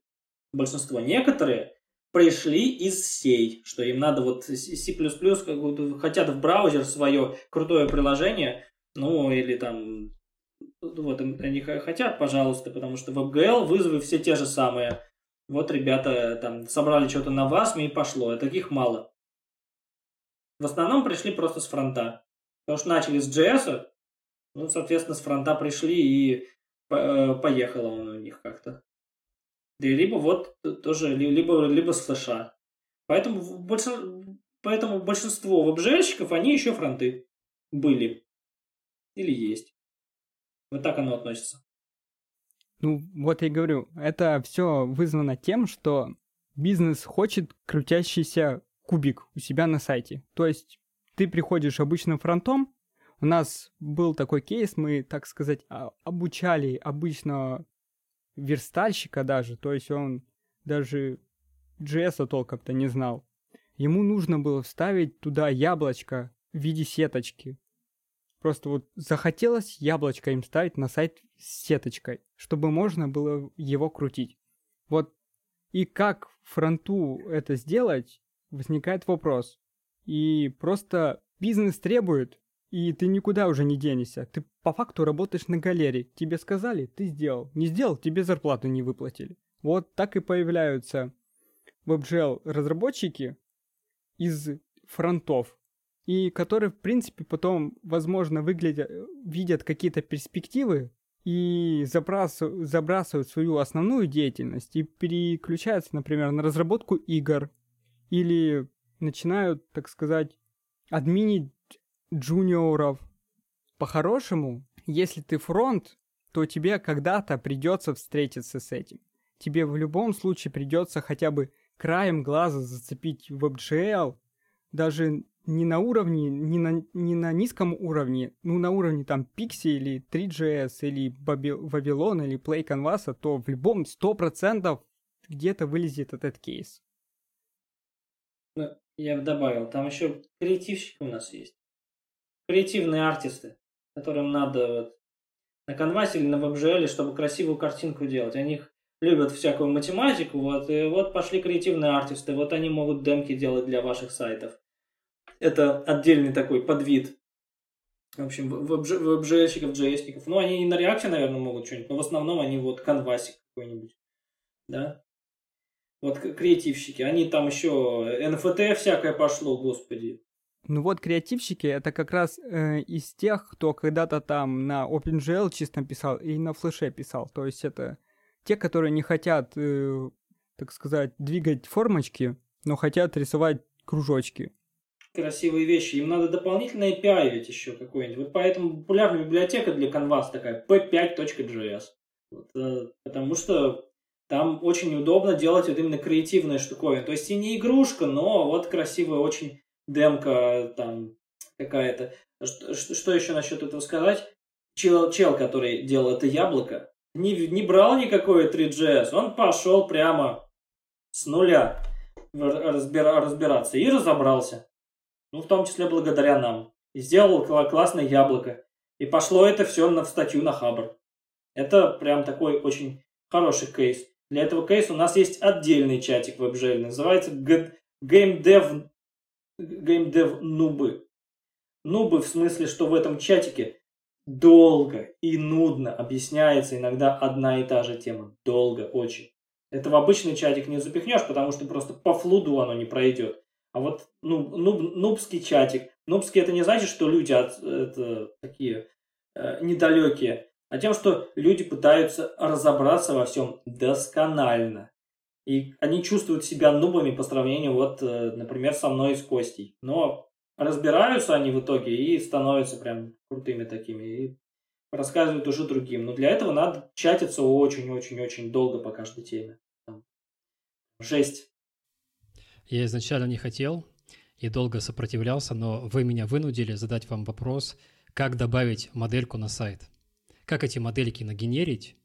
Большинство. Некоторые пришли из сей, что им надо вот C++, как хотят в браузер свое крутое приложение, ну или там вот они хотят, пожалуйста, потому что WebGL вызовы все те же самые. Вот ребята там собрали что-то на вас, и пошло. И таких мало. В основном пришли просто с фронта. Потому что начали с JS, ну, соответственно, с фронта пришли и э, поехало он у них как-то. Да и либо вот тоже, либо, либо с флеша. Поэтому, больше, поэтому большинство веб-жельщиков, они еще фронты были. Или есть. Вот так оно относится. Ну, вот я и говорю, это все вызвано тем, что бизнес хочет крутящийся кубик у себя на сайте. То есть ты приходишь обычным фронтом, у нас был такой кейс, мы, так сказать, а, обучали обычно верстальщика даже, то есть он даже JS толком-то не знал. Ему нужно было вставить туда яблочко в виде сеточки. Просто вот захотелось яблочко им ставить на сайт с сеточкой, чтобы можно было его крутить. Вот и как фронту это сделать, возникает вопрос. И просто бизнес требует, и ты никуда уже не денешься. Ты по факту работаешь на галерее. Тебе сказали, ты сделал. Не сделал, тебе зарплату не выплатили. Вот так и появляются WebGL разработчики из фронтов и которые, в принципе, потом, возможно, выглядят, видят какие-то перспективы и забрасывают, забрасывают свою основную деятельность и переключаются, например, на разработку игр или начинают, так сказать, админить джуниоров. По-хорошему, если ты фронт, то тебе когда-то придется встретиться с этим. Тебе в любом случае придется хотя бы краем глаза зацепить WebGL, даже не на уровне, не на, не на низком уровне, ну на уровне там Pixie или 3GS или Babylon или Play Canvas, то в любом 100% где-то вылезет этот кейс. Ну, я бы добавил, там еще креативщики у нас есть. Креативные артисты, которым надо вот на canvas е или на WebGL, чтобы красивую картинку делать. Они любят всякую математику, вот, и вот пошли креативные артисты, вот они могут демки делать для ваших сайтов это отдельный такой подвид. В общем, WebGL щиков, JS-ников. Ну, они и на React е, наверное, могут что-нибудь, но в основном они вот canvas ик какой-нибудь. Да? Вот креативщики. Они там еще NFT всякое пошло, господи. Ну вот креативщики это как раз э, из тех, кто когда-то там на OpenGL чисто писал и на флеше писал. То есть это те, которые не хотят, э, так сказать, двигать формочки, но хотят рисовать кружочки красивые вещи. Им надо дополнительно API ведь еще какой-нибудь. Вот поэтому популярная библиотека для Canvas такая p5.js. Вот, э, потому что там очень удобно делать вот именно креативные штуковины. То есть и не игрушка, но вот красивая очень демка там какая-то. Что, что еще насчет этого сказать? Чел, чел, который делал это яблоко, не, не брал никакой 3GS, он пошел прямо с нуля разбира, разбираться и разобрался ну, в том числе благодаря нам. И сделал классное яблоко. И пошло это все на, в статью на Хабр. Это прям такой очень хороший кейс. Для этого кейса у нас есть отдельный чатик в WebGL, называется Game Dev, Game Dev Нубы. Нубы в смысле, что в этом чатике долго и нудно объясняется иногда одна и та же тема. Долго, очень. Это в обычный чатик не запихнешь, потому что просто по флуду оно не пройдет. А вот ну, нуб, нубский чатик. Нубский это не значит, что люди от, это, такие э, недалекие, а тем, что люди пытаются разобраться во всем досконально. И они чувствуют себя нубами по сравнению, вот, э, например, со мной и с Костей. Но разбираются они в итоге и становятся прям крутыми такими. И рассказывают уже другим. Но для этого надо чатиться очень-очень-очень долго по каждой теме. Жесть. Я изначально не хотел и долго сопротивлялся, но вы меня вынудили задать вам вопрос, как добавить модельку на сайт. Как эти модельки нагенерить,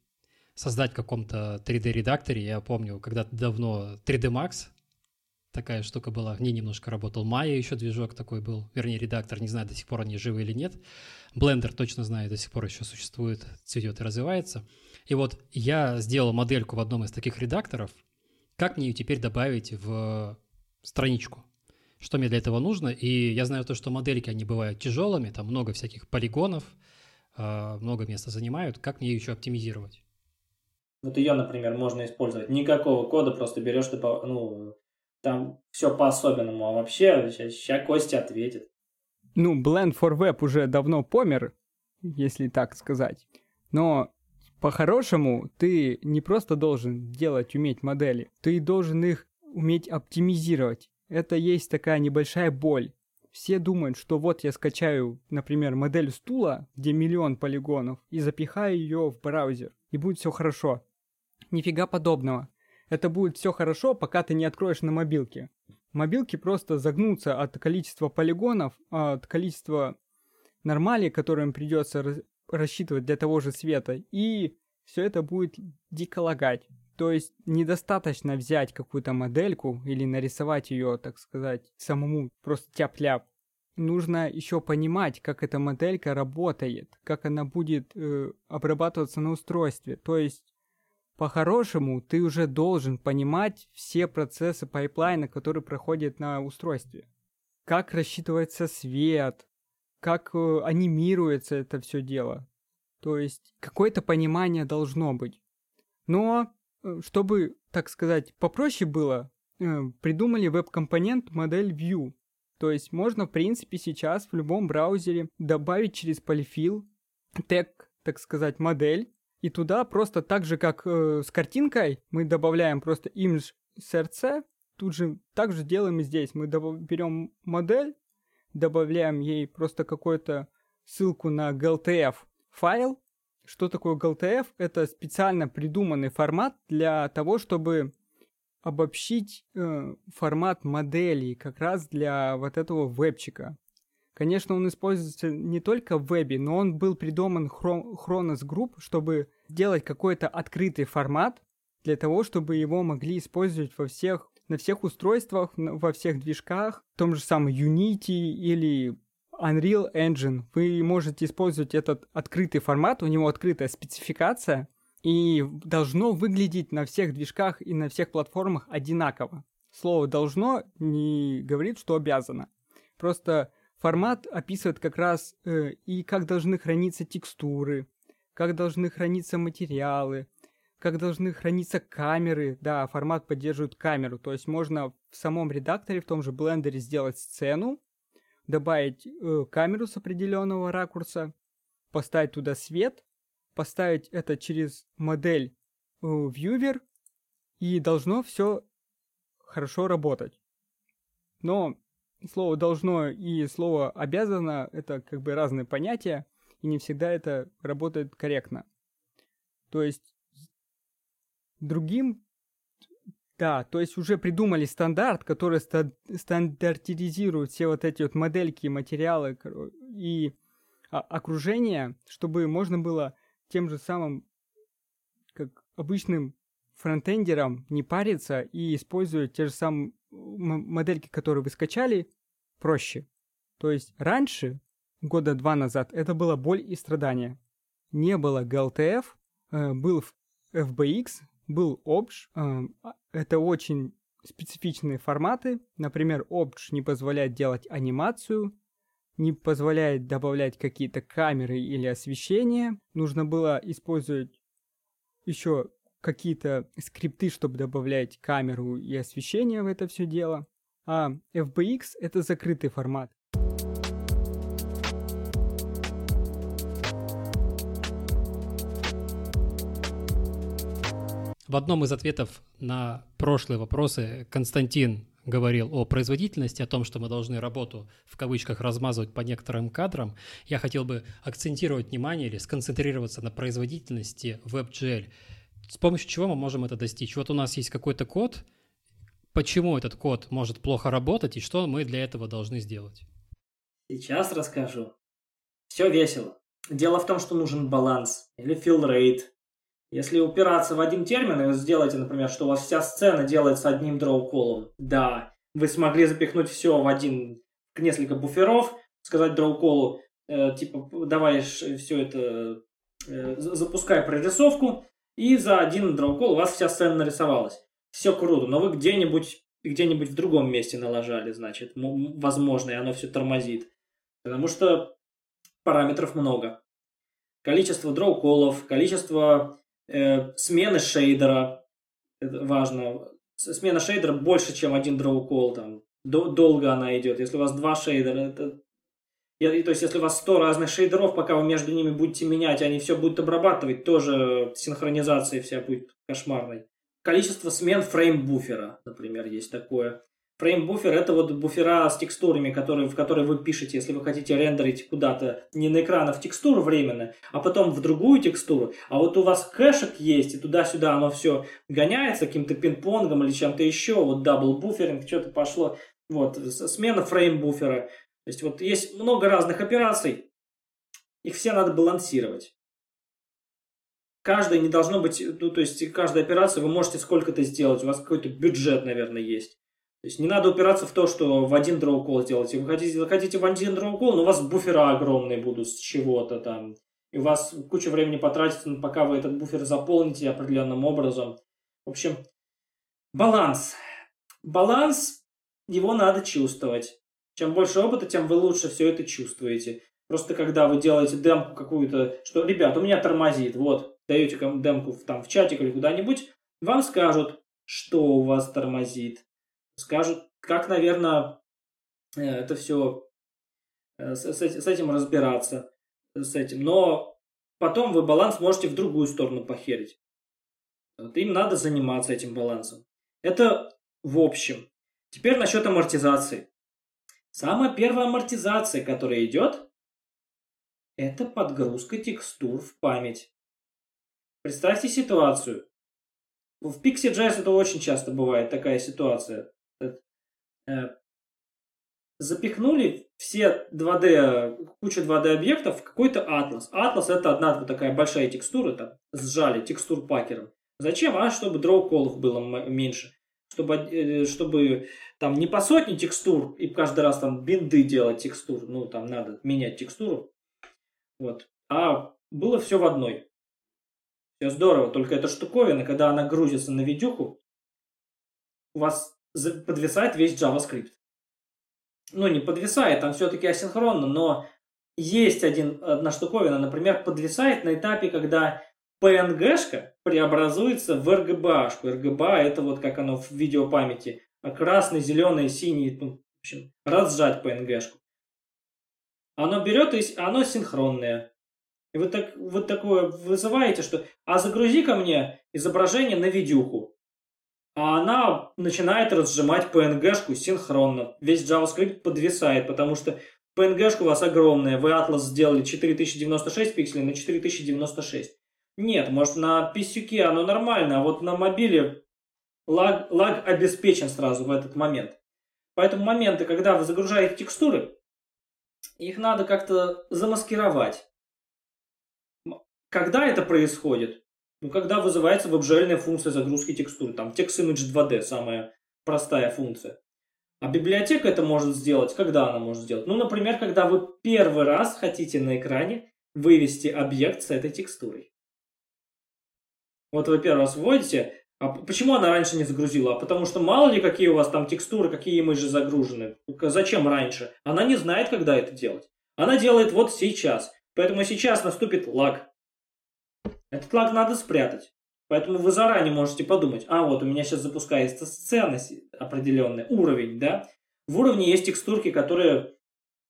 создать в каком-то 3D-редакторе. Я помню, когда-то давно 3D Max такая штука была. В ней немножко работал Maya, еще движок такой был. Вернее, редактор, не знаю, до сих пор они живы или нет. Blender, точно знаю, до сих пор еще существует, цветет и развивается. И вот я сделал модельку в одном из таких редакторов. Как мне ее теперь добавить в страничку? Что мне для этого нужно? И я знаю то, что модельки, они бывают тяжелыми, там много всяких полигонов, а, много места занимают. Как мне ее еще оптимизировать? Вот ее, например, можно использовать. Никакого кода, просто берешь, ну, там все по-особенному. А вообще, сейчас, сейчас Костя ответит. Ну, Blend for Web уже давно помер, если так сказать. Но по-хорошему ты не просто должен делать, уметь модели, ты должен их уметь оптимизировать. Это есть такая небольшая боль. Все думают, что вот я скачаю, например, модель стула, где миллион полигонов, и запихаю ее в браузер, и будет все хорошо. Нифига подобного. Это будет все хорошо, пока ты не откроешь на мобилке. Мобилки просто загнутся от количества полигонов, от количества нормалей, которые им придется рассчитывать для того же света, и все это будет дико лагать. То есть недостаточно взять какую-то модельку или нарисовать ее, так сказать, самому просто тяп-ляп. Нужно еще понимать, как эта моделька работает, как она будет э, обрабатываться на устройстве. То есть по-хорошему, ты уже должен понимать все процессы pipeline а, которые проходят на устройстве. Как рассчитывается свет, как э, анимируется это все дело. То есть какое-то понимание должно быть. Но, чтобы, так сказать, попроще было, э, придумали веб-компонент модель View. То есть можно, в принципе, сейчас в любом браузере добавить через полифил тег, так сказать, модель, и туда просто так же, как э, с картинкой, мы добавляем просто image src, тут же так же делаем и здесь. Мы берем модель, добавляем ей просто какую-то ссылку на GLTF файл. Что такое GLTF? Это специально придуманный формат для того, чтобы обобщить э, формат модели как раз для вот этого вебчика. Конечно, он используется не только в вебе, но он был придуман Chronos Group, чтобы делать какой-то открытый формат для того, чтобы его могли использовать во всех, на всех устройствах, во всех движках, в том же самом Unity или Unreal Engine. Вы можете использовать этот открытый формат, у него открытая спецификация, и должно выглядеть на всех движках и на всех платформах одинаково. Слово «должно» не говорит, что обязано. Просто Формат описывает как раз э, и как должны храниться текстуры, как должны храниться материалы, как должны храниться камеры. Да, формат поддерживает камеру, то есть можно в самом редакторе, в том же блендере сделать сцену, добавить э, камеру с определенного ракурса, поставить туда свет, поставить это через модель э, Viewer, и должно все хорошо работать. Но слово должно и слово обязано это как бы разные понятия, и не всегда это работает корректно. То есть другим да, то есть уже придумали стандарт, который стандартизирует все вот эти вот модельки, материалы и окружение, чтобы можно было тем же самым, как обычным фронтендерам не париться и использовать те же самые модельки, которые вы скачали, проще. То есть раньше, года два назад, это была боль и страдания. Не было GLTF, э, был FBX, был OBJ. Э, а, это очень специфичные форматы. Например, OBJ не позволяет делать анимацию, не позволяет добавлять какие-то камеры или освещение. Нужно было использовать еще какие-то скрипты, чтобы добавлять камеру и освещение в это все дело. А FBX — это закрытый формат. В одном из ответов на прошлые вопросы Константин говорил о производительности, о том, что мы должны работу в кавычках размазывать по некоторым кадрам, я хотел бы акцентировать внимание или сконцентрироваться на производительности WebGL с помощью чего мы можем это достичь? Вот у нас есть какой-то код, почему этот код может плохо работать и что мы для этого должны сделать? Сейчас расскажу. Все весело. Дело в том, что нужен баланс или fill rate. Если упираться в один термин и сделайте, например, что у вас вся сцена делается одним дроу-колом, да, вы смогли запихнуть все в один, несколько буферов, сказать дроу-колу, э, типа, давай все это, э, запускай прорисовку, и за один дроу-кол у вас вся сцена нарисовалась. Все круто, но вы где-нибудь где-нибудь в другом месте налажали, значит, возможно, и оно все тормозит. Потому что параметров много. Количество дроу-колов, количество Э, смены шейдера, это важно. Смена шейдера больше, чем один дроу кол, там, долго она идет. Если у вас два шейдера, это... то есть, если у вас 100 разных шейдеров, пока вы между ними будете менять, они все будут обрабатывать, тоже синхронизация вся будет кошмарной. Количество смен frame buffer а, например, есть такое. Frame buffer это вот буфера с текстурами, которые, в которые вы пишете, если вы хотите рендерить куда-то не на экран, а в текстуру временно, а потом в другую текстуру. А вот у вас кэшек есть, и туда-сюда оно все гоняется каким-то пинг-понгом или чем-то еще, вот double buffering, что-то пошло. Вот, смена frame buffer а. То есть вот есть много разных операций, их все надо балансировать. Каждая не должно быть, ну, то есть каждая операция вы можете сколько-то сделать, у вас какой-то бюджет, наверное, есть. То есть не надо упираться в то, что в один дроу кол сделать. Вы хотите, вы хотите в один дроу кол, но у вас буфера огромные будут с чего-то там. И у вас куча времени потратится, пока вы этот буфер заполните определенным образом. В общем, баланс. Баланс, его надо чувствовать. Чем больше опыта, тем вы лучше все это чувствуете. Просто когда вы делаете демку какую-то, что, ребят, у меня тормозит, вот, даете демку там в чатик или куда-нибудь, вам скажут, что у вас тормозит скажут, как, наверное, э, это все э, с, этим разбираться, с этим. Но потом вы баланс можете в другую сторону похерить. Вот им надо заниматься этим балансом. Это в общем. Теперь насчет амортизации. Самая первая амортизация, которая идет, это подгрузка текстур в память. Представьте ситуацию. В Pixie.js это очень часто бывает такая ситуация. Э, запихнули все 2D, кучу 2D объектов в какой-то атлас. Атлас это одна вот такая большая текстура, там, сжали текстур пакером. Зачем? А чтобы дроу-колов было меньше. Чтобы, э, чтобы там не по сотне текстур и каждый раз там бинды делать текстур. Ну, там надо менять текстуру. Вот. А было все в одной. Все здорово. Только эта штуковина, когда она грузится на видюху, у вас подвисает весь JavaScript. Ну, не подвисает, там все-таки асинхронно, но есть один, одна штуковина, например, подвисает на этапе, когда PNG-шка преобразуется в RGBA. RGBA это вот как оно в видеопамяти. А красный, зеленый, синий, ну, в общем, разжать PNG-шку. Оно берет и оно синхронное. И вы, так, вы такое вызываете, что «а загрузи ко мне изображение на видюху» а она начинает разжимать PNG-шку синхронно. Весь JavaScript подвисает, потому что PNG-шка у вас огромная. Вы Atlas сделали 4096 пикселей на 4096. Нет, может на PSUK оно нормально, а вот на мобиле лаг, лаг обеспечен сразу в этот момент. Поэтому моменты, когда вы загружаете текстуры, их надо как-то замаскировать. Когда это происходит? Ну, когда вызывается веб функция загрузки текстур, там TextImage 2D, самая простая функция. А библиотека это может сделать, когда она может сделать? Ну, например, когда вы первый раз хотите на экране вывести объект с этой текстурой. Вот вы первый раз вводите, а почему она раньше не загрузила? А потому что мало ли какие у вас там текстуры, какие имиджи загружены. Зачем раньше? Она не знает, когда это делать. Она делает вот сейчас. Поэтому сейчас наступит лаг. Этот лаг надо спрятать. Поэтому вы заранее можете подумать, а вот у меня сейчас запускается сцена определенный, уровень, да. В уровне есть текстурки, которые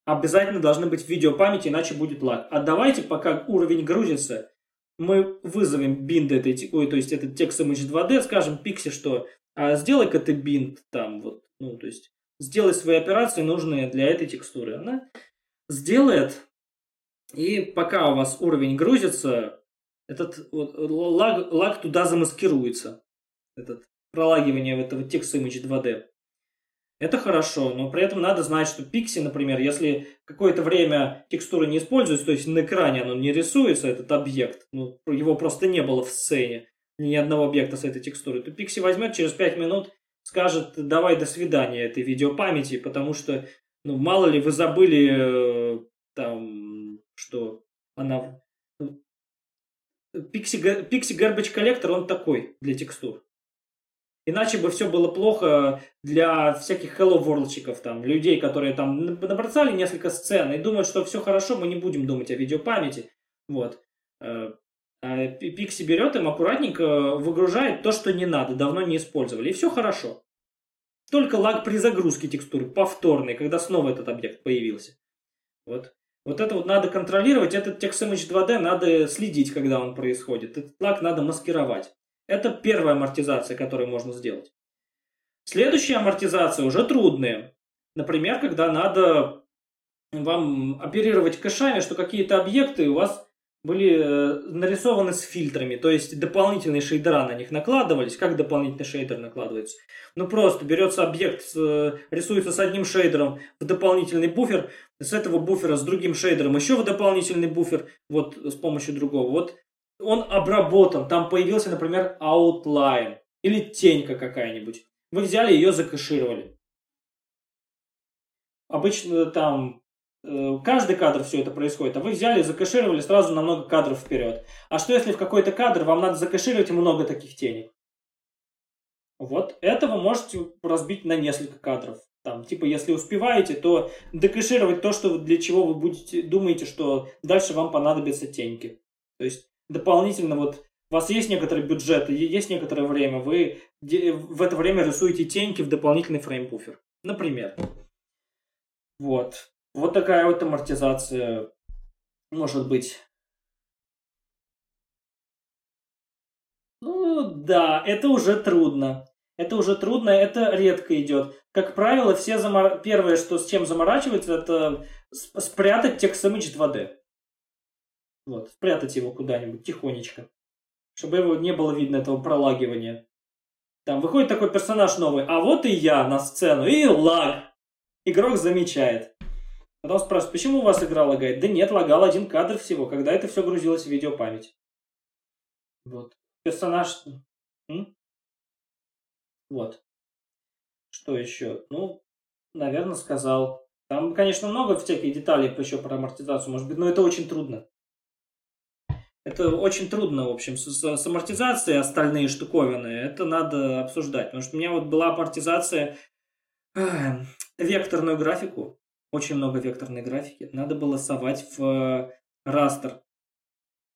обязательно должны быть в видеопамяти, иначе будет лаг. А давайте, пока уровень грузится, мы вызовем бинд этой, ой, то есть этот текст image 2D, скажем пикси, что а сделай-ка ты бинд там вот, ну, то есть сделай свои операции, нужные для этой текстуры. Она сделает, и пока у вас уровень грузится, этот вот, лаг, лаг туда замаскируется. Этот пролагивание этого текст image 2D. Это хорошо, но при этом надо знать, что пикси, например, если какое-то время текстура не используется, то есть на экране оно не рисуется, этот объект, ну, его просто не было в сцене, ни одного объекта с этой текстурой, то пикси возьмет через 5 минут, скажет, давай до свидания этой видеопамяти, потому что, ну, мало ли вы забыли, э, там, что она... Пикси, Pixie Garbage Collector, он такой для текстур. Иначе бы все было плохо для всяких Hello Worldчиков, там, людей, которые там набросали несколько сцен и думают, что все хорошо, мы не будем думать о видеопамяти. Вот. Э, а Пикси берет им аккуратненько выгружает то, что не надо, давно не использовали, и все хорошо. Только лаг при загрузке текстуры, повторный, когда снова этот объект появился. Вот. Вот это вот надо контролировать, этот TextImage 2D надо следить, когда он происходит. Этот лаг надо маскировать. Это первая амортизация, которую можно сделать. Следующая амортизация уже трудная. Например, когда надо вам оперировать кэшами, что какие-то объекты у вас были э, нарисованы с фильтрами, то есть дополнительные шейдера на них накладывались. Как дополнительный шейдер накладывается? Ну просто берется объект, э, рисуется с одним шейдером в дополнительный буфер, с этого буфера с другим шейдером еще в дополнительный буфер, вот с помощью другого. Вот он обработан, там появился, например, outline или тенька какая-нибудь. Вы взяли ее, закэшировали. Обычно там каждый кадр все это происходит, а вы взяли и сразу на много кадров вперед. А что если в какой-то кадр вам надо закэшировать много таких теней? Вот это вы можете разбить на несколько кадров. Там, типа, если успеваете, то декэшировать то, что для чего вы будете думаете, что дальше вам понадобятся теньки. То есть дополнительно вот у вас есть некоторый бюджет, есть некоторое время, вы в это время рисуете теньки в дополнительный фреймпуфер. Например. Вот. Вот такая вот амортизация может быть. Ну да, это уже трудно. Это уже трудно, это редко идет. Как правило, все замор... первое, что с чем заморачивается, это спрятать текст image 2D. Вот, спрятать его куда-нибудь тихонечко. Чтобы его не было видно, этого пролагивания. Там выходит такой персонаж новый, а вот и я на сцену, и лаг. Игрок замечает. Потом спрашивает, почему у вас игра лагает? Да нет, лагал один кадр всего, когда это все грузилось в видеопамять. Вот. Персонаж... М? Вот. Что еще? Ну, наверное, сказал. Там, конечно, много всяких деталей еще про амортизацию, может быть, но это очень трудно. Это очень трудно, в общем, с, с амортизацией остальные штуковины. Это надо обсуждать. Потому что у меня вот была амортизация э, векторную графику. Очень много векторной графики. Надо было совать в растер.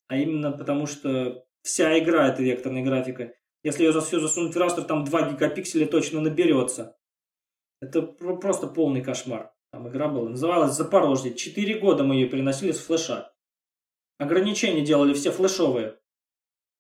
А именно потому, что вся игра это векторная графика. Если ее все засунуть в растер, там 2 гигапикселя точно наберется. Это просто полный кошмар. Там игра была. Называлась Запорожье. Четыре года мы ее переносили с флеша. Ограничения делали все флешовые.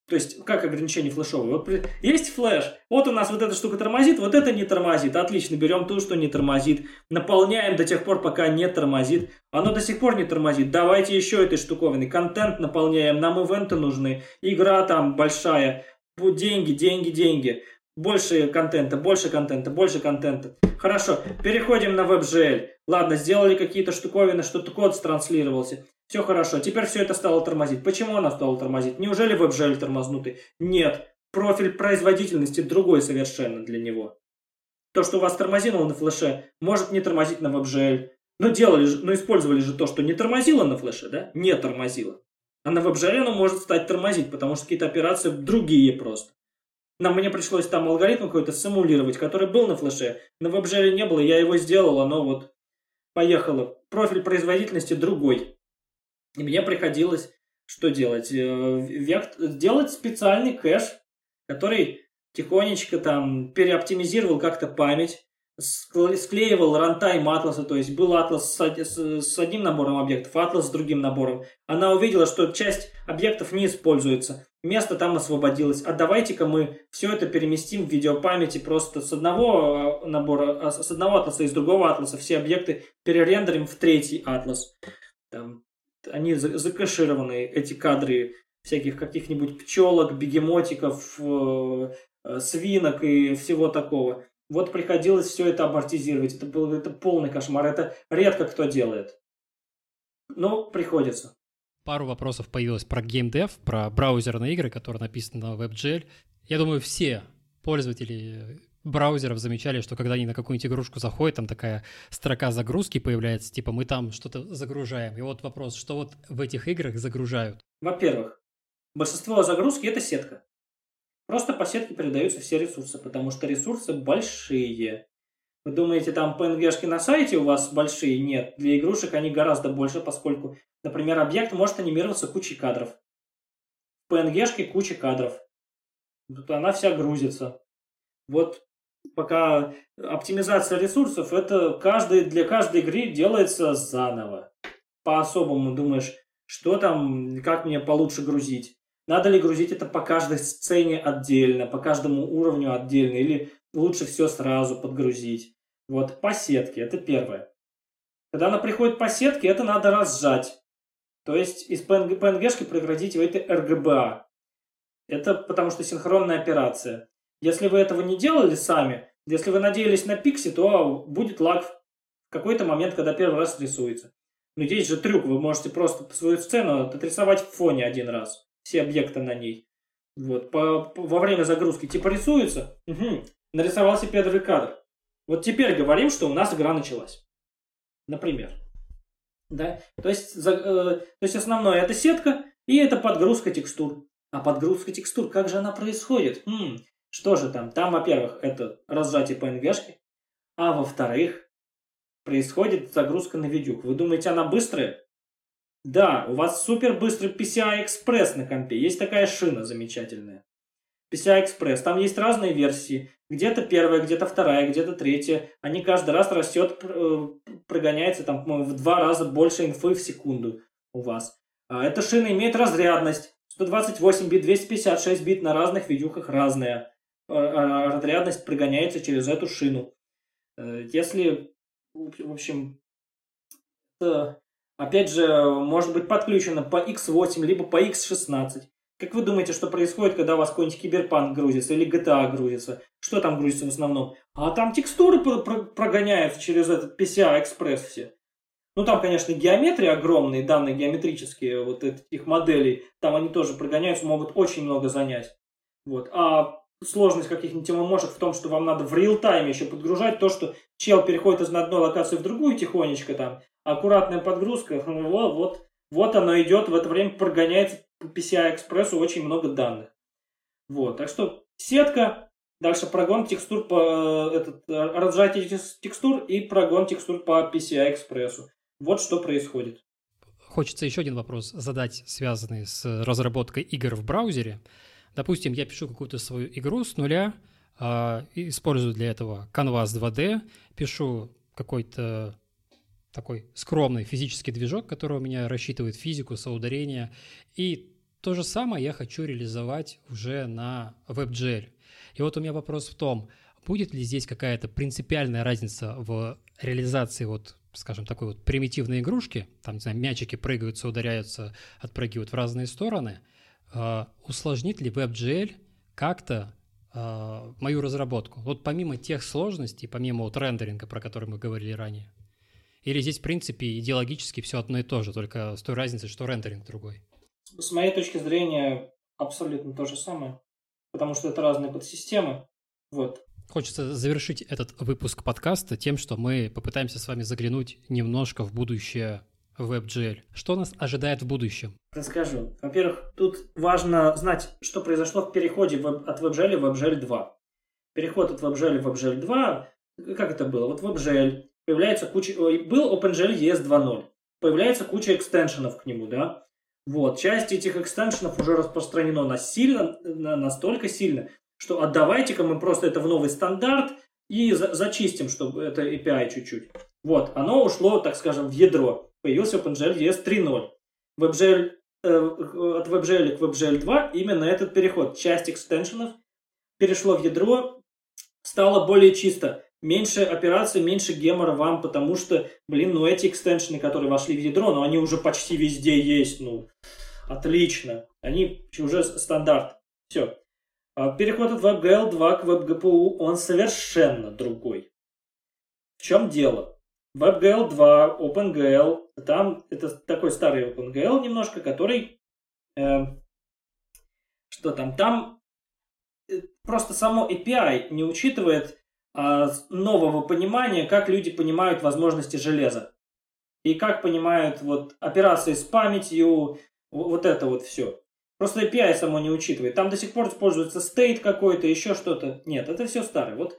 То есть, как ограничения флешовые? Вот есть флеш, вот у нас вот эта штука тормозит, вот это не тормозит. Отлично, берем ту, что не тормозит. Наполняем до тех пор, пока не тормозит. Оно до сих пор не тормозит. Давайте еще этой штуковины. Контент наполняем, нам ивенты нужны. Игра там большая. Деньги, деньги, деньги. Больше контента, больше контента, больше контента. Хорошо, переходим на WebGL. Ладно, сделали какие-то штуковины, что-то код транслировался. Все хорошо, теперь все это стало тормозить. Почему она стала тормозить? Неужели WebGL тормознутый? Нет, профиль производительности другой совершенно для него. То, что у вас тормозило на флеше, может не тормозить на WebGL. Но делали но использовали же то, что не тормозило на флеше, да? Не тормозило. А на WebGL оно может стать тормозить, потому что какие-то операции другие просто. Нам мне пришлось там алгоритм какой-то симулировать, который был на флеше. На WebGL не было, я его сделал, оно вот поехало. Профиль производительности другой. И мне приходилось что делать? Э, делать специальный кэш, который тихонечко там переоптимизировал как-то память, склеивал рантайм атласа, то есть был атлас с одним набором объектов, атлас с другим набором. Она увидела, что часть объектов не используется, место там освободилось. А давайте-ка мы все это переместим в видеопамяти просто с одного э, набора, а, с одного атласа и с другого атласа все объекты перерендерим в третий атлас. Там они закэшированы, эти кадры всяких каких-нибудь пчелок, бегемотиков, э, э, свинок и всего такого. Вот приходилось все это амортизировать. Это был это полный кошмар. Это редко кто делает. Но приходится. Пару вопросов появилось про геймдев, про браузерные игры, которые написаны на WebGL. Я думаю, все пользователи браузеров замечали, что когда они на какую-нибудь игрушку заходят, там такая строка загрузки появляется, типа мы там что-то загружаем. И вот вопрос, что вот в этих играх загружают? Во-первых, большинство загрузки это сетка. Просто по сетке передаются все ресурсы, потому что ресурсы большие. Вы думаете, там PNG-шки на сайте у вас большие? Нет. Для игрушек они гораздо больше, поскольку, например, объект может анимироваться кучей кадров. В PNG-шке куча кадров. Тут она вся грузится. Вот пока оптимизация ресурсов, это каждый, для каждой игры делается заново. По-особому думаешь, что там, как мне получше грузить. Надо ли грузить это по каждой сцене отдельно, по каждому уровню отдельно, или лучше все сразу подгрузить. Вот, по сетке, это первое. Когда она приходит по сетке, это надо разжать. То есть из PNG, PNG-шки превратить в это RGBA. Это потому что синхронная операция. Если вы этого не делали сами, если вы надеялись на пикси, то будет лаг в какой-то момент, когда первый раз рисуется. Но здесь же трюк, вы можете просто свою сцену отрисовать в фоне один раз. Все объекты на ней. Вот, по, по, во время загрузки типа рисуется, угу, нарисовался первый кадр. Вот теперь говорим, что у нас игра началась. Например. Да? То есть, за, э, то есть основное это сетка и это подгрузка текстур. А подгрузка текстур, как же она происходит? Хм, что же там? Там, во-первых, это разжатие PNG-шки, а во-вторых, происходит загрузка на видюк. Вы думаете, она быстрая? Да, у вас супер быстрый PCI Express на компе. Есть такая шина замечательная. PCI Express. Там есть разные версии. Где-то первая, где-то вторая, где-то третья. Они каждый раз растет, э, прогоняется там в два раза больше инфы в секунду у вас. А эта шина имеет разрядность. 128 бит, 256 бит на разных видюхах разная. А, а, разрядность прогоняется через эту шину. Э, если, в общем, опять же, может быть подключено по X8, либо по X16. Как вы думаете, что происходит, когда у вас какой-нибудь киберпанк грузится или GTA грузится? Что там грузится в основном? А там текстуры прогоняются через этот PCI Express все. Ну, там, конечно, геометрия огромные, данные геометрические вот этих моделей, там они тоже прогоняются, могут очень много занять. Вот. А сложность каких-нибудь темомошек в том, что вам надо в реал-тайме еще подгружать то, что чел переходит из одной локации в другую тихонечко там, аккуратная подгрузка, вот, вот, вот оно идет, в это время прогоняется по PCI-экспрессу очень много данных. Вот, так что сетка, дальше прогон текстур по этот, разжатие текстур и прогон текстур по PCI-экспрессу. Вот что происходит. Хочется еще один вопрос задать, связанный с разработкой игр в браузере. Допустим, я пишу какую-то свою игру с нуля, э, использую для этого Canvas 2D, пишу какой-то такой скромный физический движок, который у меня рассчитывает физику, соударение, и то же самое я хочу реализовать уже на WebGL. И вот у меня вопрос в том, будет ли здесь какая-то принципиальная разница в реализации вот скажем, такой вот примитивной игрушки, там, не знаю, мячики прыгаются, ударяются, отпрыгивают в разные стороны – а, усложнит ли WebGL как-то э, мою разработку? Вот помимо тех сложностей, помимо вот рендеринга, про который мы говорили ранее, или здесь, в принципе, идеологически все одно и то же, только с той разницей, что рендеринг другой? С моей точки зрения, абсолютно то же самое, потому что это разные подсистемы. Вот. Хочется завершить этот выпуск подкаста тем, что мы попытаемся с вами заглянуть немножко в будущее WebGL. Что нас ожидает в будущем? Расскажу. Во-первых, тут важно знать, что произошло в переходе от WebGL в WebGL 2. Переход от WebGL в WebGL 2, как это было? Вот WebGL, появляется куча... Был OpenGL ES 2.0. Появляется куча экстеншенов к нему, да? Вот, часть этих экстеншенов уже распространено на сильно, настолько сильно, что отдавайте-ка мы просто это в новый стандарт и за зачистим, чтобы это API чуть-чуть. Вот, оно ушло, так скажем, в ядро появился OpenGL ES 3.0. WebGL, э, от WebGL к WebGL 2 именно этот переход. Часть экстеншенов перешло в ядро, стало более чисто. Меньше операций, меньше гемора вам, потому что, блин, ну эти экстеншены, которые вошли в ядро, ну они уже почти везде есть, ну, отлично. Они уже стандарт. Все. А переход от WebGL 2 к WebGPU, он совершенно другой. В чем дело? WebGL 2, OpenGL, там это такой старый OpenGL немножко, который... Э, что там? Там э, просто само API не учитывает э, нового понимания, как люди понимают возможности железа. И как понимают вот операции с памятью, вот это вот все. Просто API само не учитывает. Там до сих пор используется state какой-то, еще что-то. Нет, это все старое. Вот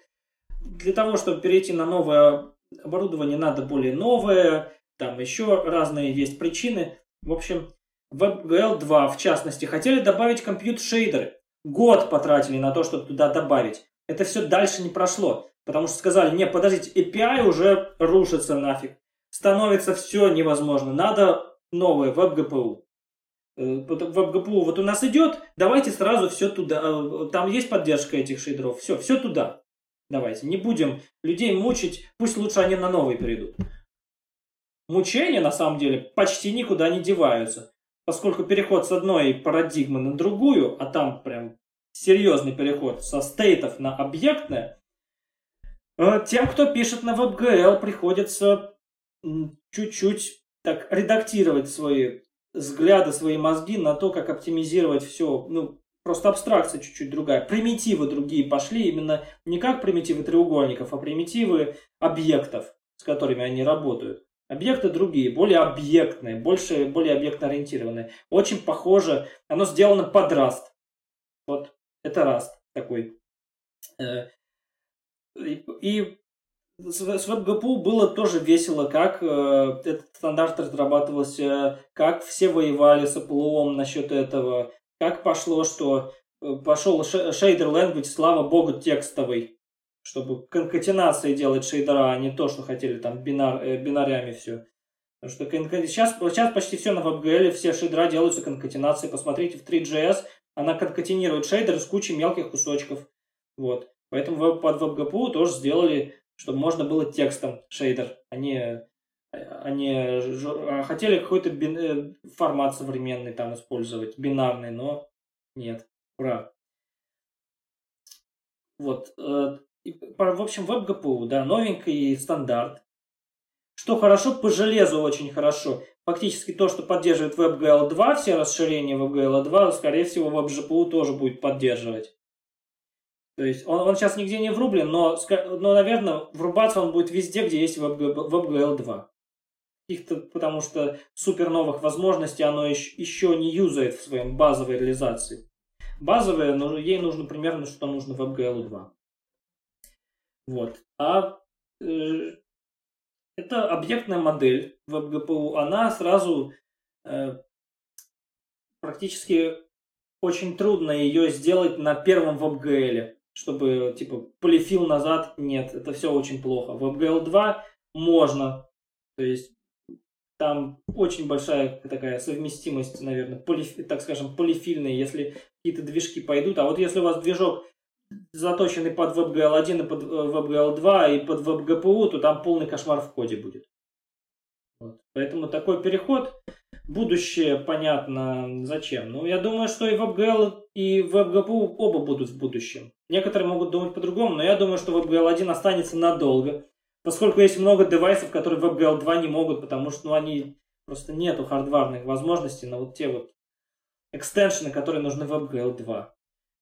для того, чтобы перейти на новое оборудование, надо более новое. Там еще разные есть причины. В общем, WebGL 2, в частности, хотели добавить компьютер-шейдеры. Год потратили на то, чтобы туда добавить. Это все дальше не прошло. Потому что сказали, не, подождите, API уже рушится нафиг. Становится все невозможно. Надо новое, WebGPU. Э, WebGPU вот у нас идет, давайте сразу все туда. Э, там есть поддержка этих шейдеров. Все, все туда. Давайте. Не будем людей мучить. Пусть лучше они на новый перейдут. Мучения, на самом деле, почти никуда не деваются поскольку переход с одной парадигмы на другую, а там прям серьезный переход со стейтов на объектное, э, тем, кто пишет на WebGL, приходится чуть-чуть так редактировать свои взгляды, свои мозги на то, как оптимизировать все. Ну, просто абстракция чуть-чуть другая. Примитивы другие пошли именно не как примитивы треугольников, а примитивы объектов, с которыми они работают. Объекты другие, более объектные, больше, более объектно ориентированные. Очень похоже, оно сделано под Rust. Вот, это Rust такой. Э, и с WebGPU было тоже весело, как э, этот стандарт разрабатывался, как все воевали с Apple насчет этого, как пошло, что э, пошел шейдер language, слава богу, текстовый чтобы конкатенации делать шейдера, а не то, что хотели там бинар, э, бинарями все. Потому что сейчас, сейчас почти все на WebGL, все шейдера делаются конкатенацией. Посмотрите в 3GS, она конкатенирует шейдер с кучей мелких кусочков. Вот. Поэтому под WebGPU тоже сделали, чтобы можно было текстом шейдер, а не, а а хотели какой-то бин, э, формат современный там использовать, бинарный, но нет. Ура. Вот. В общем, WebGPU, да, новенький стандарт. Что хорошо, по железу очень хорошо. Фактически то, что поддерживает WebGL 2, все расширения WebGL 2, скорее всего, WebGPU тоже будет поддерживать. То есть он, он сейчас нигде не врублен, но, но, наверное, врубаться он будет везде, где есть WebGL 2. Их-то, потому что супер новых возможностей оно еще, еще не юзает в своем базовой реализации. Базовая, но ей нужно примерно, что нужно WebGL 2. Вот. А э, это объектная модель WebGPU, она сразу э, практически очень трудно ее сделать на первом WebGL, чтобы типа полифил назад, нет, это все очень плохо. WebGL 2 можно, то есть там очень большая такая совместимость, наверное, полиф, так скажем, полифильная, если какие-то движки пойдут. А вот если у вас движок заточенный под WebGL1 и под э, WebGL2 и под WebGPU, то там полный кошмар в коде будет. Вот. Поэтому такой переход, будущее понятно зачем. Ну, я думаю, что и WebGL, и WebGPU оба будут в будущем. Некоторые могут думать по-другому, но я думаю, что WebGL1 останется надолго, поскольку есть много девайсов, которые WebGL2 не могут, потому что ну, они просто нету хардварных возможностей на вот те вот экстеншены, которые нужны в WebGL2.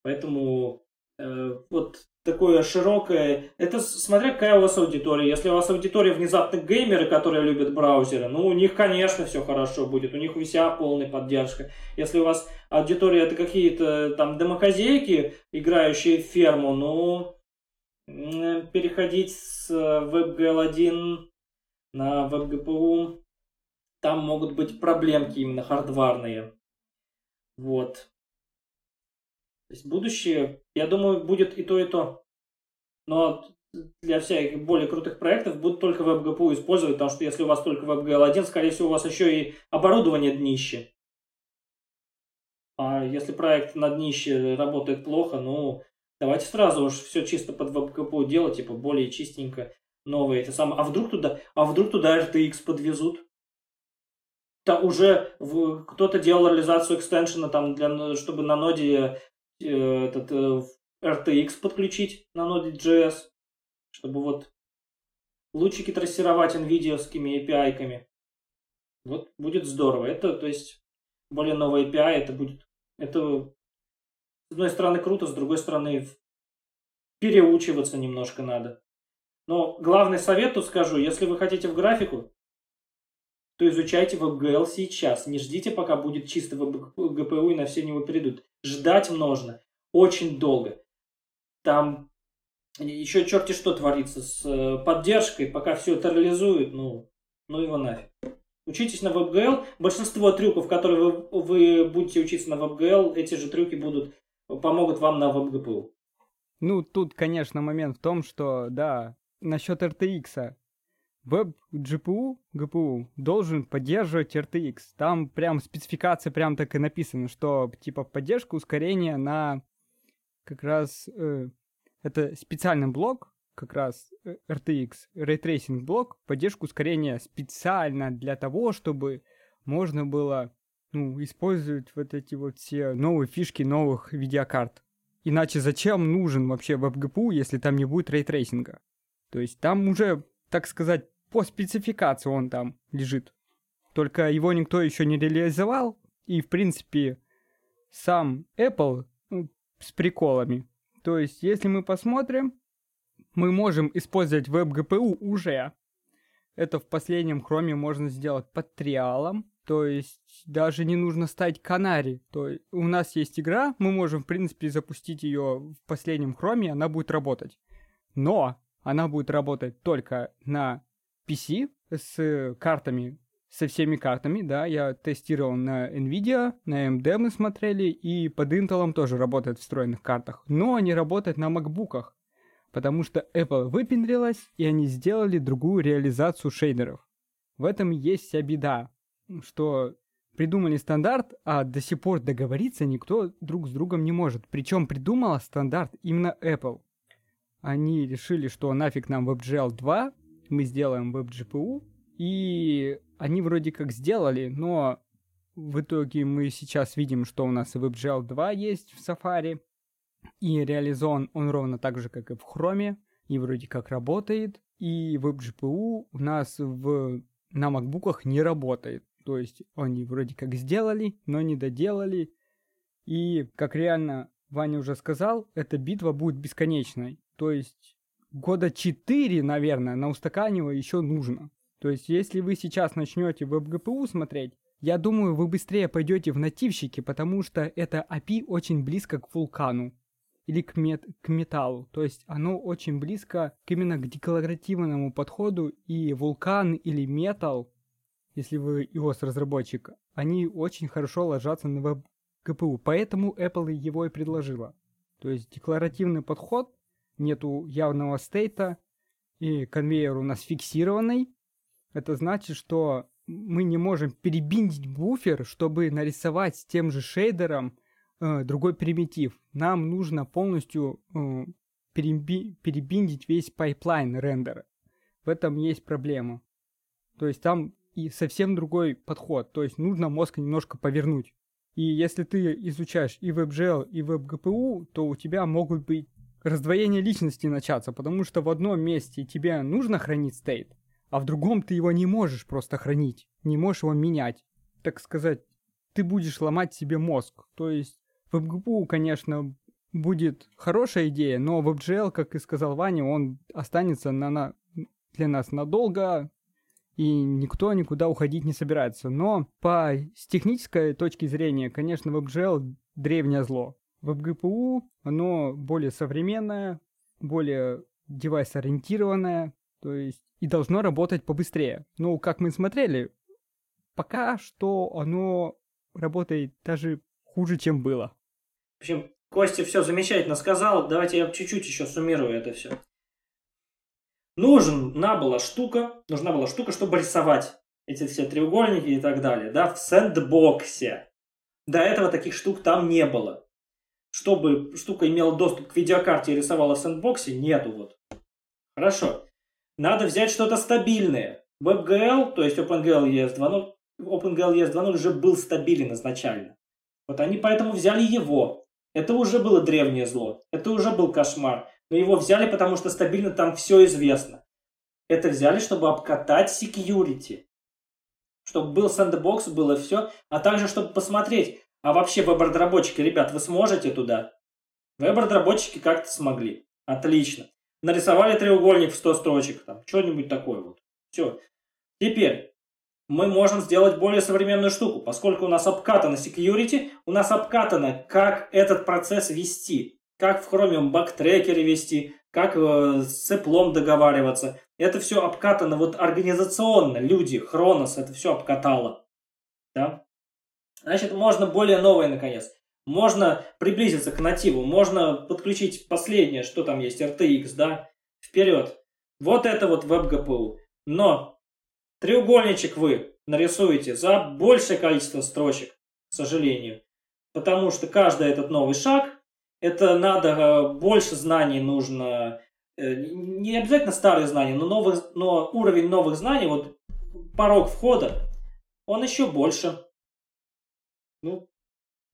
Поэтому Э, вот такое широкое. Это смотря какая у вас аудитория. Если у вас аудитория внезапно геймеры, которые любят браузеры, ну, у них, конечно, все хорошо будет. У них вся полная поддержка. Если у вас аудитория это какие-то там домохозяйки, играющие в ферму, ну, переходить с WebGL1 на WebGPU, там могут быть проблемки именно хардварные. Вот. То есть будущее, я думаю, будет и то, и то. Но для всяких более крутых проектов будут только WebGPU использовать, потому что если у вас только WebGL1, скорее всего, у вас еще и оборудование днище. А если проект на днище работает плохо, ну, давайте сразу уж все чисто под WebGPU делать, типа более чистенько, новые эти самые. А вдруг туда, а вдруг туда RTX подвезут? Да уже кто-то делал реализацию экстеншена там, для, чтобы на ноде этот э, RTX подключить на Node.js, чтобы вот лучики трассировать NVIDIA-скими API-ками. Вот будет здорово. Это, то есть, более новый API, это будет, это, с одной стороны, круто, с другой стороны, переучиваться немножко надо. Но главный совет тут скажу, если вы хотите в графику, то изучайте WebGL сейчас. Не ждите, пока будет чисто GPU и на все него перейдут. Ждать нужно очень долго. Там еще черти что творится с э, поддержкой, пока все это реализует, ну, ну его нафиг. Учитесь на WebGL. Большинство трюков, которые вы, вы будете учиться на WebGL, эти же трюки будут, помогут вам на WebGPU. Ну, тут, конечно, момент в том, что, да, насчет RTX. Веб GPU, должен поддерживать RTX. Там прям спецификация прям так и написано, что типа поддержка ускорения на как раз э, это специальный блок, как раз RTX, Ray Tracing блок, поддержку ускорения специально для того, чтобы можно было ну, использовать вот эти вот все новые фишки новых видеокарт. Иначе зачем нужен вообще WebGPU, если там не будет ray tracing а? То есть там уже, так сказать, по спецификации он там лежит. Только его никто еще не реализовал. И, в принципе, сам Apple ну, с приколами. То есть, если мы посмотрим, мы можем использовать WebGPU уже. Это в последнем хроме можно сделать под триалом. То есть даже не нужно ставить канари. То есть у нас есть игра, мы можем в принципе запустить ее в последнем хроме, она будет работать. Но она будет работать только на PC с картами, со всеми картами, да, я тестировал на Nvidia, на AMD мы смотрели, и под Intel тоже работает в встроенных картах, но они работают на макбуках, потому что Apple выпендрилась, и они сделали другую реализацию шейдеров. В этом есть вся беда, что придумали стандарт, а до сих пор договориться никто друг с другом не может. Причем придумала стандарт именно Apple они решили, что нафиг нам WebGL 2, мы сделаем WebGPU, и они вроде как сделали, но в итоге мы сейчас видим, что у нас и WebGL 2 есть в Safari, и реализован он ровно так же, как и в Chrome, и вроде как работает, и WebGPU у нас в, на макбуках не работает. То есть они вроде как сделали, но не доделали. И, как реально Ваня уже сказал, эта битва будет бесконечной. То есть года 4, наверное, на устаканивание еще нужно. То есть если вы сейчас начнете WebGPU смотреть, я думаю, вы быстрее пойдете в нативщики, потому что это API очень близко к вулкану или к, мет к металлу. То есть оно очень близко к именно к декларативному подходу, и вулкан или металл, если вы его с разработчика, они очень хорошо ложатся на веб GPU. Поэтому Apple его и предложила. То есть декларативный подход нету явного стейта, и конвейер у нас фиксированный. Это значит, что мы не можем перебиндить буфер, чтобы нарисовать с тем же шейдером э, другой примитив. Нам нужно полностью э, переби- перебиндить весь pipeline рендера. В этом есть проблема. То есть там и совсем другой подход. То есть нужно мозг немножко повернуть. И если ты изучаешь и WebGL, и WebGPU, то у тебя могут быть раздвоение личности начаться, потому что в одном месте тебе нужно хранить state, а в другом ты его не можешь просто хранить, не можешь его менять. Так сказать, ты будешь ломать себе мозг. То есть в WebGPU, конечно, будет хорошая идея, но WebGL, как и сказал Ваня, он останется на, на, для нас надолго, и никто никуда уходить не собирается. Но по с технической точки зрения, конечно, WebGL древнее зло. WebGPU, оно более современное, более девайс-ориентированное, то есть и должно работать побыстрее. Ну, как мы смотрели, пока что оно работает даже хуже, чем было. В общем, Костя все замечательно сказал. Давайте я чуть-чуть еще суммирую это все. Нужна была штука, нужна была штука, чтобы рисовать эти все треугольники и так далее, да, в сэндбоксе. До этого таких штук там не было чтобы штука имела доступ к видеокарте и рисовала в сэндбоксе, нету вот. Хорошо. Надо взять что-то стабильное. WebGL, то есть OpenGL ES 2.0, OpenGL ES 2.0 уже был стабилен изначально. Вот они поэтому взяли его. Это уже было древнее зло. Это уже был кошмар. Но его взяли, потому что стабильно там все известно. Это взяли, чтобы обкатать security. Чтобы был сэндбокс, было все. А также, чтобы посмотреть, а вообще веб-разработчики, ребят, вы сможете туда? Веб-разработчики как-то смогли. Отлично. Нарисовали треугольник в 100 строчек, там, что-нибудь такое вот. Все. Теперь, мы можем сделать более современную штуку. Поскольку у нас обкатано security, у нас обкатано, как этот процесс вести. Как в Chromium бактрекере вести, как э, с Apple договариваться. Это все обкатано вот организационно. Люди, Хронос, это все обкатало. Да? Значит, можно более новое наконец. Можно приблизиться к нативу, можно подключить последнее, что там есть, RTX, да, вперед. Вот это вот веб-ГПУ. Но Треугольничек вы нарисуете за большее количество строчек, к сожалению. Потому что каждый этот новый шаг, это надо э, больше знаний нужно, э, не обязательно старые знания, но, новых, но уровень новых знаний, вот порог входа, он еще больше. Ну,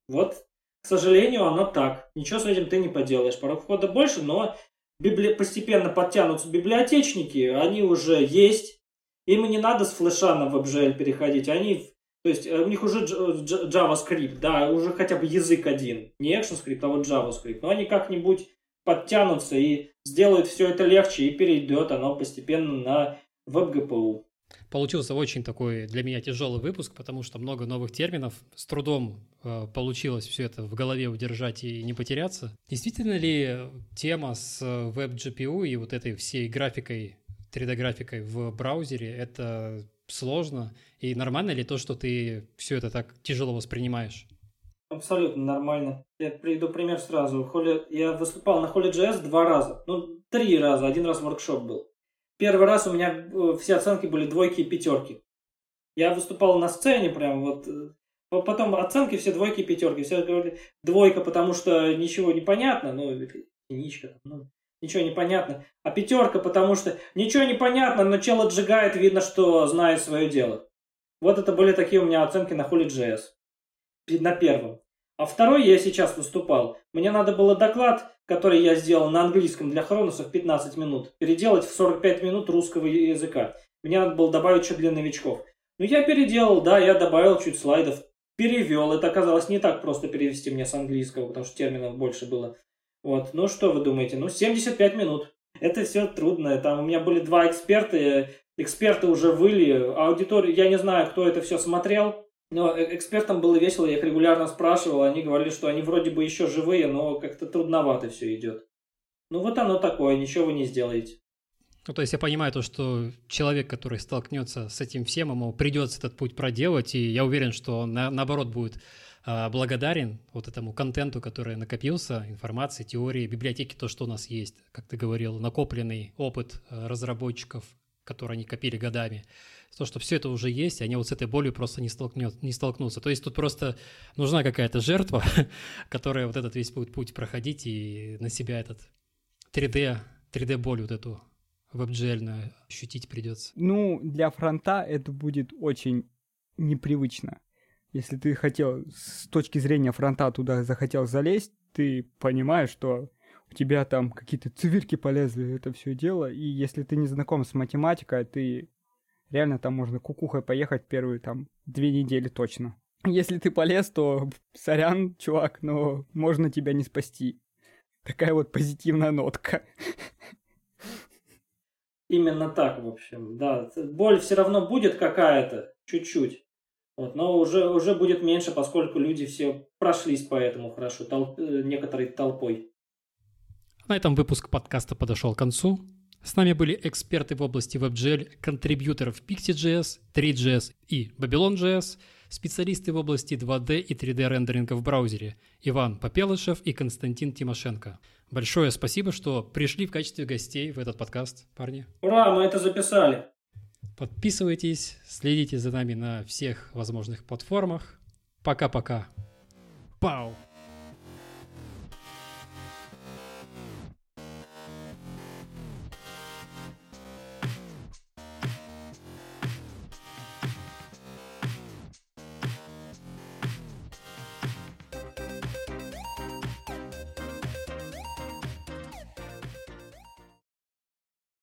вот, к сожалению, оно так. Ничего с этим ты не поделаешь. Порог входа больше, но библи... постепенно подтянутся библиотечники, они уже есть. Им не надо с флеша на WebGL переходить. Они, то есть э, у них уже JavaScript, да, уже хотя бы язык один. Не ActionScript, а вот JavaScript. Но они как-нибудь подтянутся и сделают все это легче, и перейдет оно постепенно на WebGPU. Получился очень такой для меня тяжелый выпуск, потому что много новых терминов. С трудом э, получилось все это в голове удержать и не потеряться. Действительно ли тема с WebGPU и вот этой всей графикой 3D-графикой в браузере, это сложно? И нормально ли то, что ты все это так тяжело воспринимаешь? Абсолютно нормально. Я приведу пример сразу. Я выступал на Holy.js два раза. Ну, три раза. Один раз воркшоп был. Первый раз у меня э, все оценки были двойки и пятерки. Я выступал на сцене прям вот. Э, потом оценки все двойки и пятерки. Все говорили двойка, потому что ничего не понятно. Ну, единичка. Ну, ничего не понятно. А пятерка, потому что ничего не понятно, но чел отжигает, видно, что знает свое дело. Вот это были такие у меня оценки на Holy.js. На первом. А второй я сейчас выступал. Мне надо было доклад, который я сделал на английском для Хроноса в 15 минут, переделать в 45 минут русского языка. Мне надо было добавить чуть для новичков. Ну, я переделал, да, я добавил чуть слайдов, перевел. Это оказалось не так просто перевести мне с английского, потому что терминов больше было. Вот, ну что вы думаете? Ну, 75 минут. Это все трудно. Там у меня были два эксперта, эксперты уже выли, аудитория, я не знаю, кто это все смотрел, но э, экспертам было весело, я их регулярно спрашивал, они говорили, что они вроде бы еще живые, но как-то трудновато все идет. Ну вот оно такое, ничего вы не сделаете. Ну, то есть я понимаю то, что человек, который столкнется с этим всем, ему придется этот путь проделать, и я уверен, что он на, наоборот будет а, благодарен вот этому контенту, который накопился, информации, теории, библиотеки, то, что у нас есть, как ты говорил, накопленный опыт а, разработчиков, который они копили годами. То, что все это уже есть, они вот с этой болью просто не, столкнет, не столкнутся. То есть тут просто нужна какая-то жертва, которая вот этот весь будет путь проходить и на себя этот 3D, 3D-боль вот эту веб-джельную ощутить придется. Ну, для фронта это будет очень непривычно. Если ты хотел с точки зрения фронта туда захотел залезть, ты понимаешь, что у тебя там какие-то циферки полезли, это все дело, и если ты не знаком с математикой, ты реально там можно кукухой поехать первые там две недели точно. Если ты полез, то сорян, чувак, но можно тебя не спасти. Такая вот позитивная нотка. Именно так, в общем, да. Боль все равно будет какая-то, чуть-чуть. Вот, но уже, уже будет меньше, поскольку люди все прошлись по этому хорошо, толп, э, некоторой толпой. На этом выпуск подкаста подошел к концу. С нами были эксперты в области WebGL, контрибьюторов Pixie.js, 3.js и Babylon.js, специалисты в области 2D и 3D рендеринга в браузере Иван Попелышев и Константин Тимошенко. Большое спасибо, что пришли в качестве гостей в этот подкаст, парни. Ура, мы это записали. Подписывайтесь, следите за нами на всех возможных платформах. Пока-пока. Пау!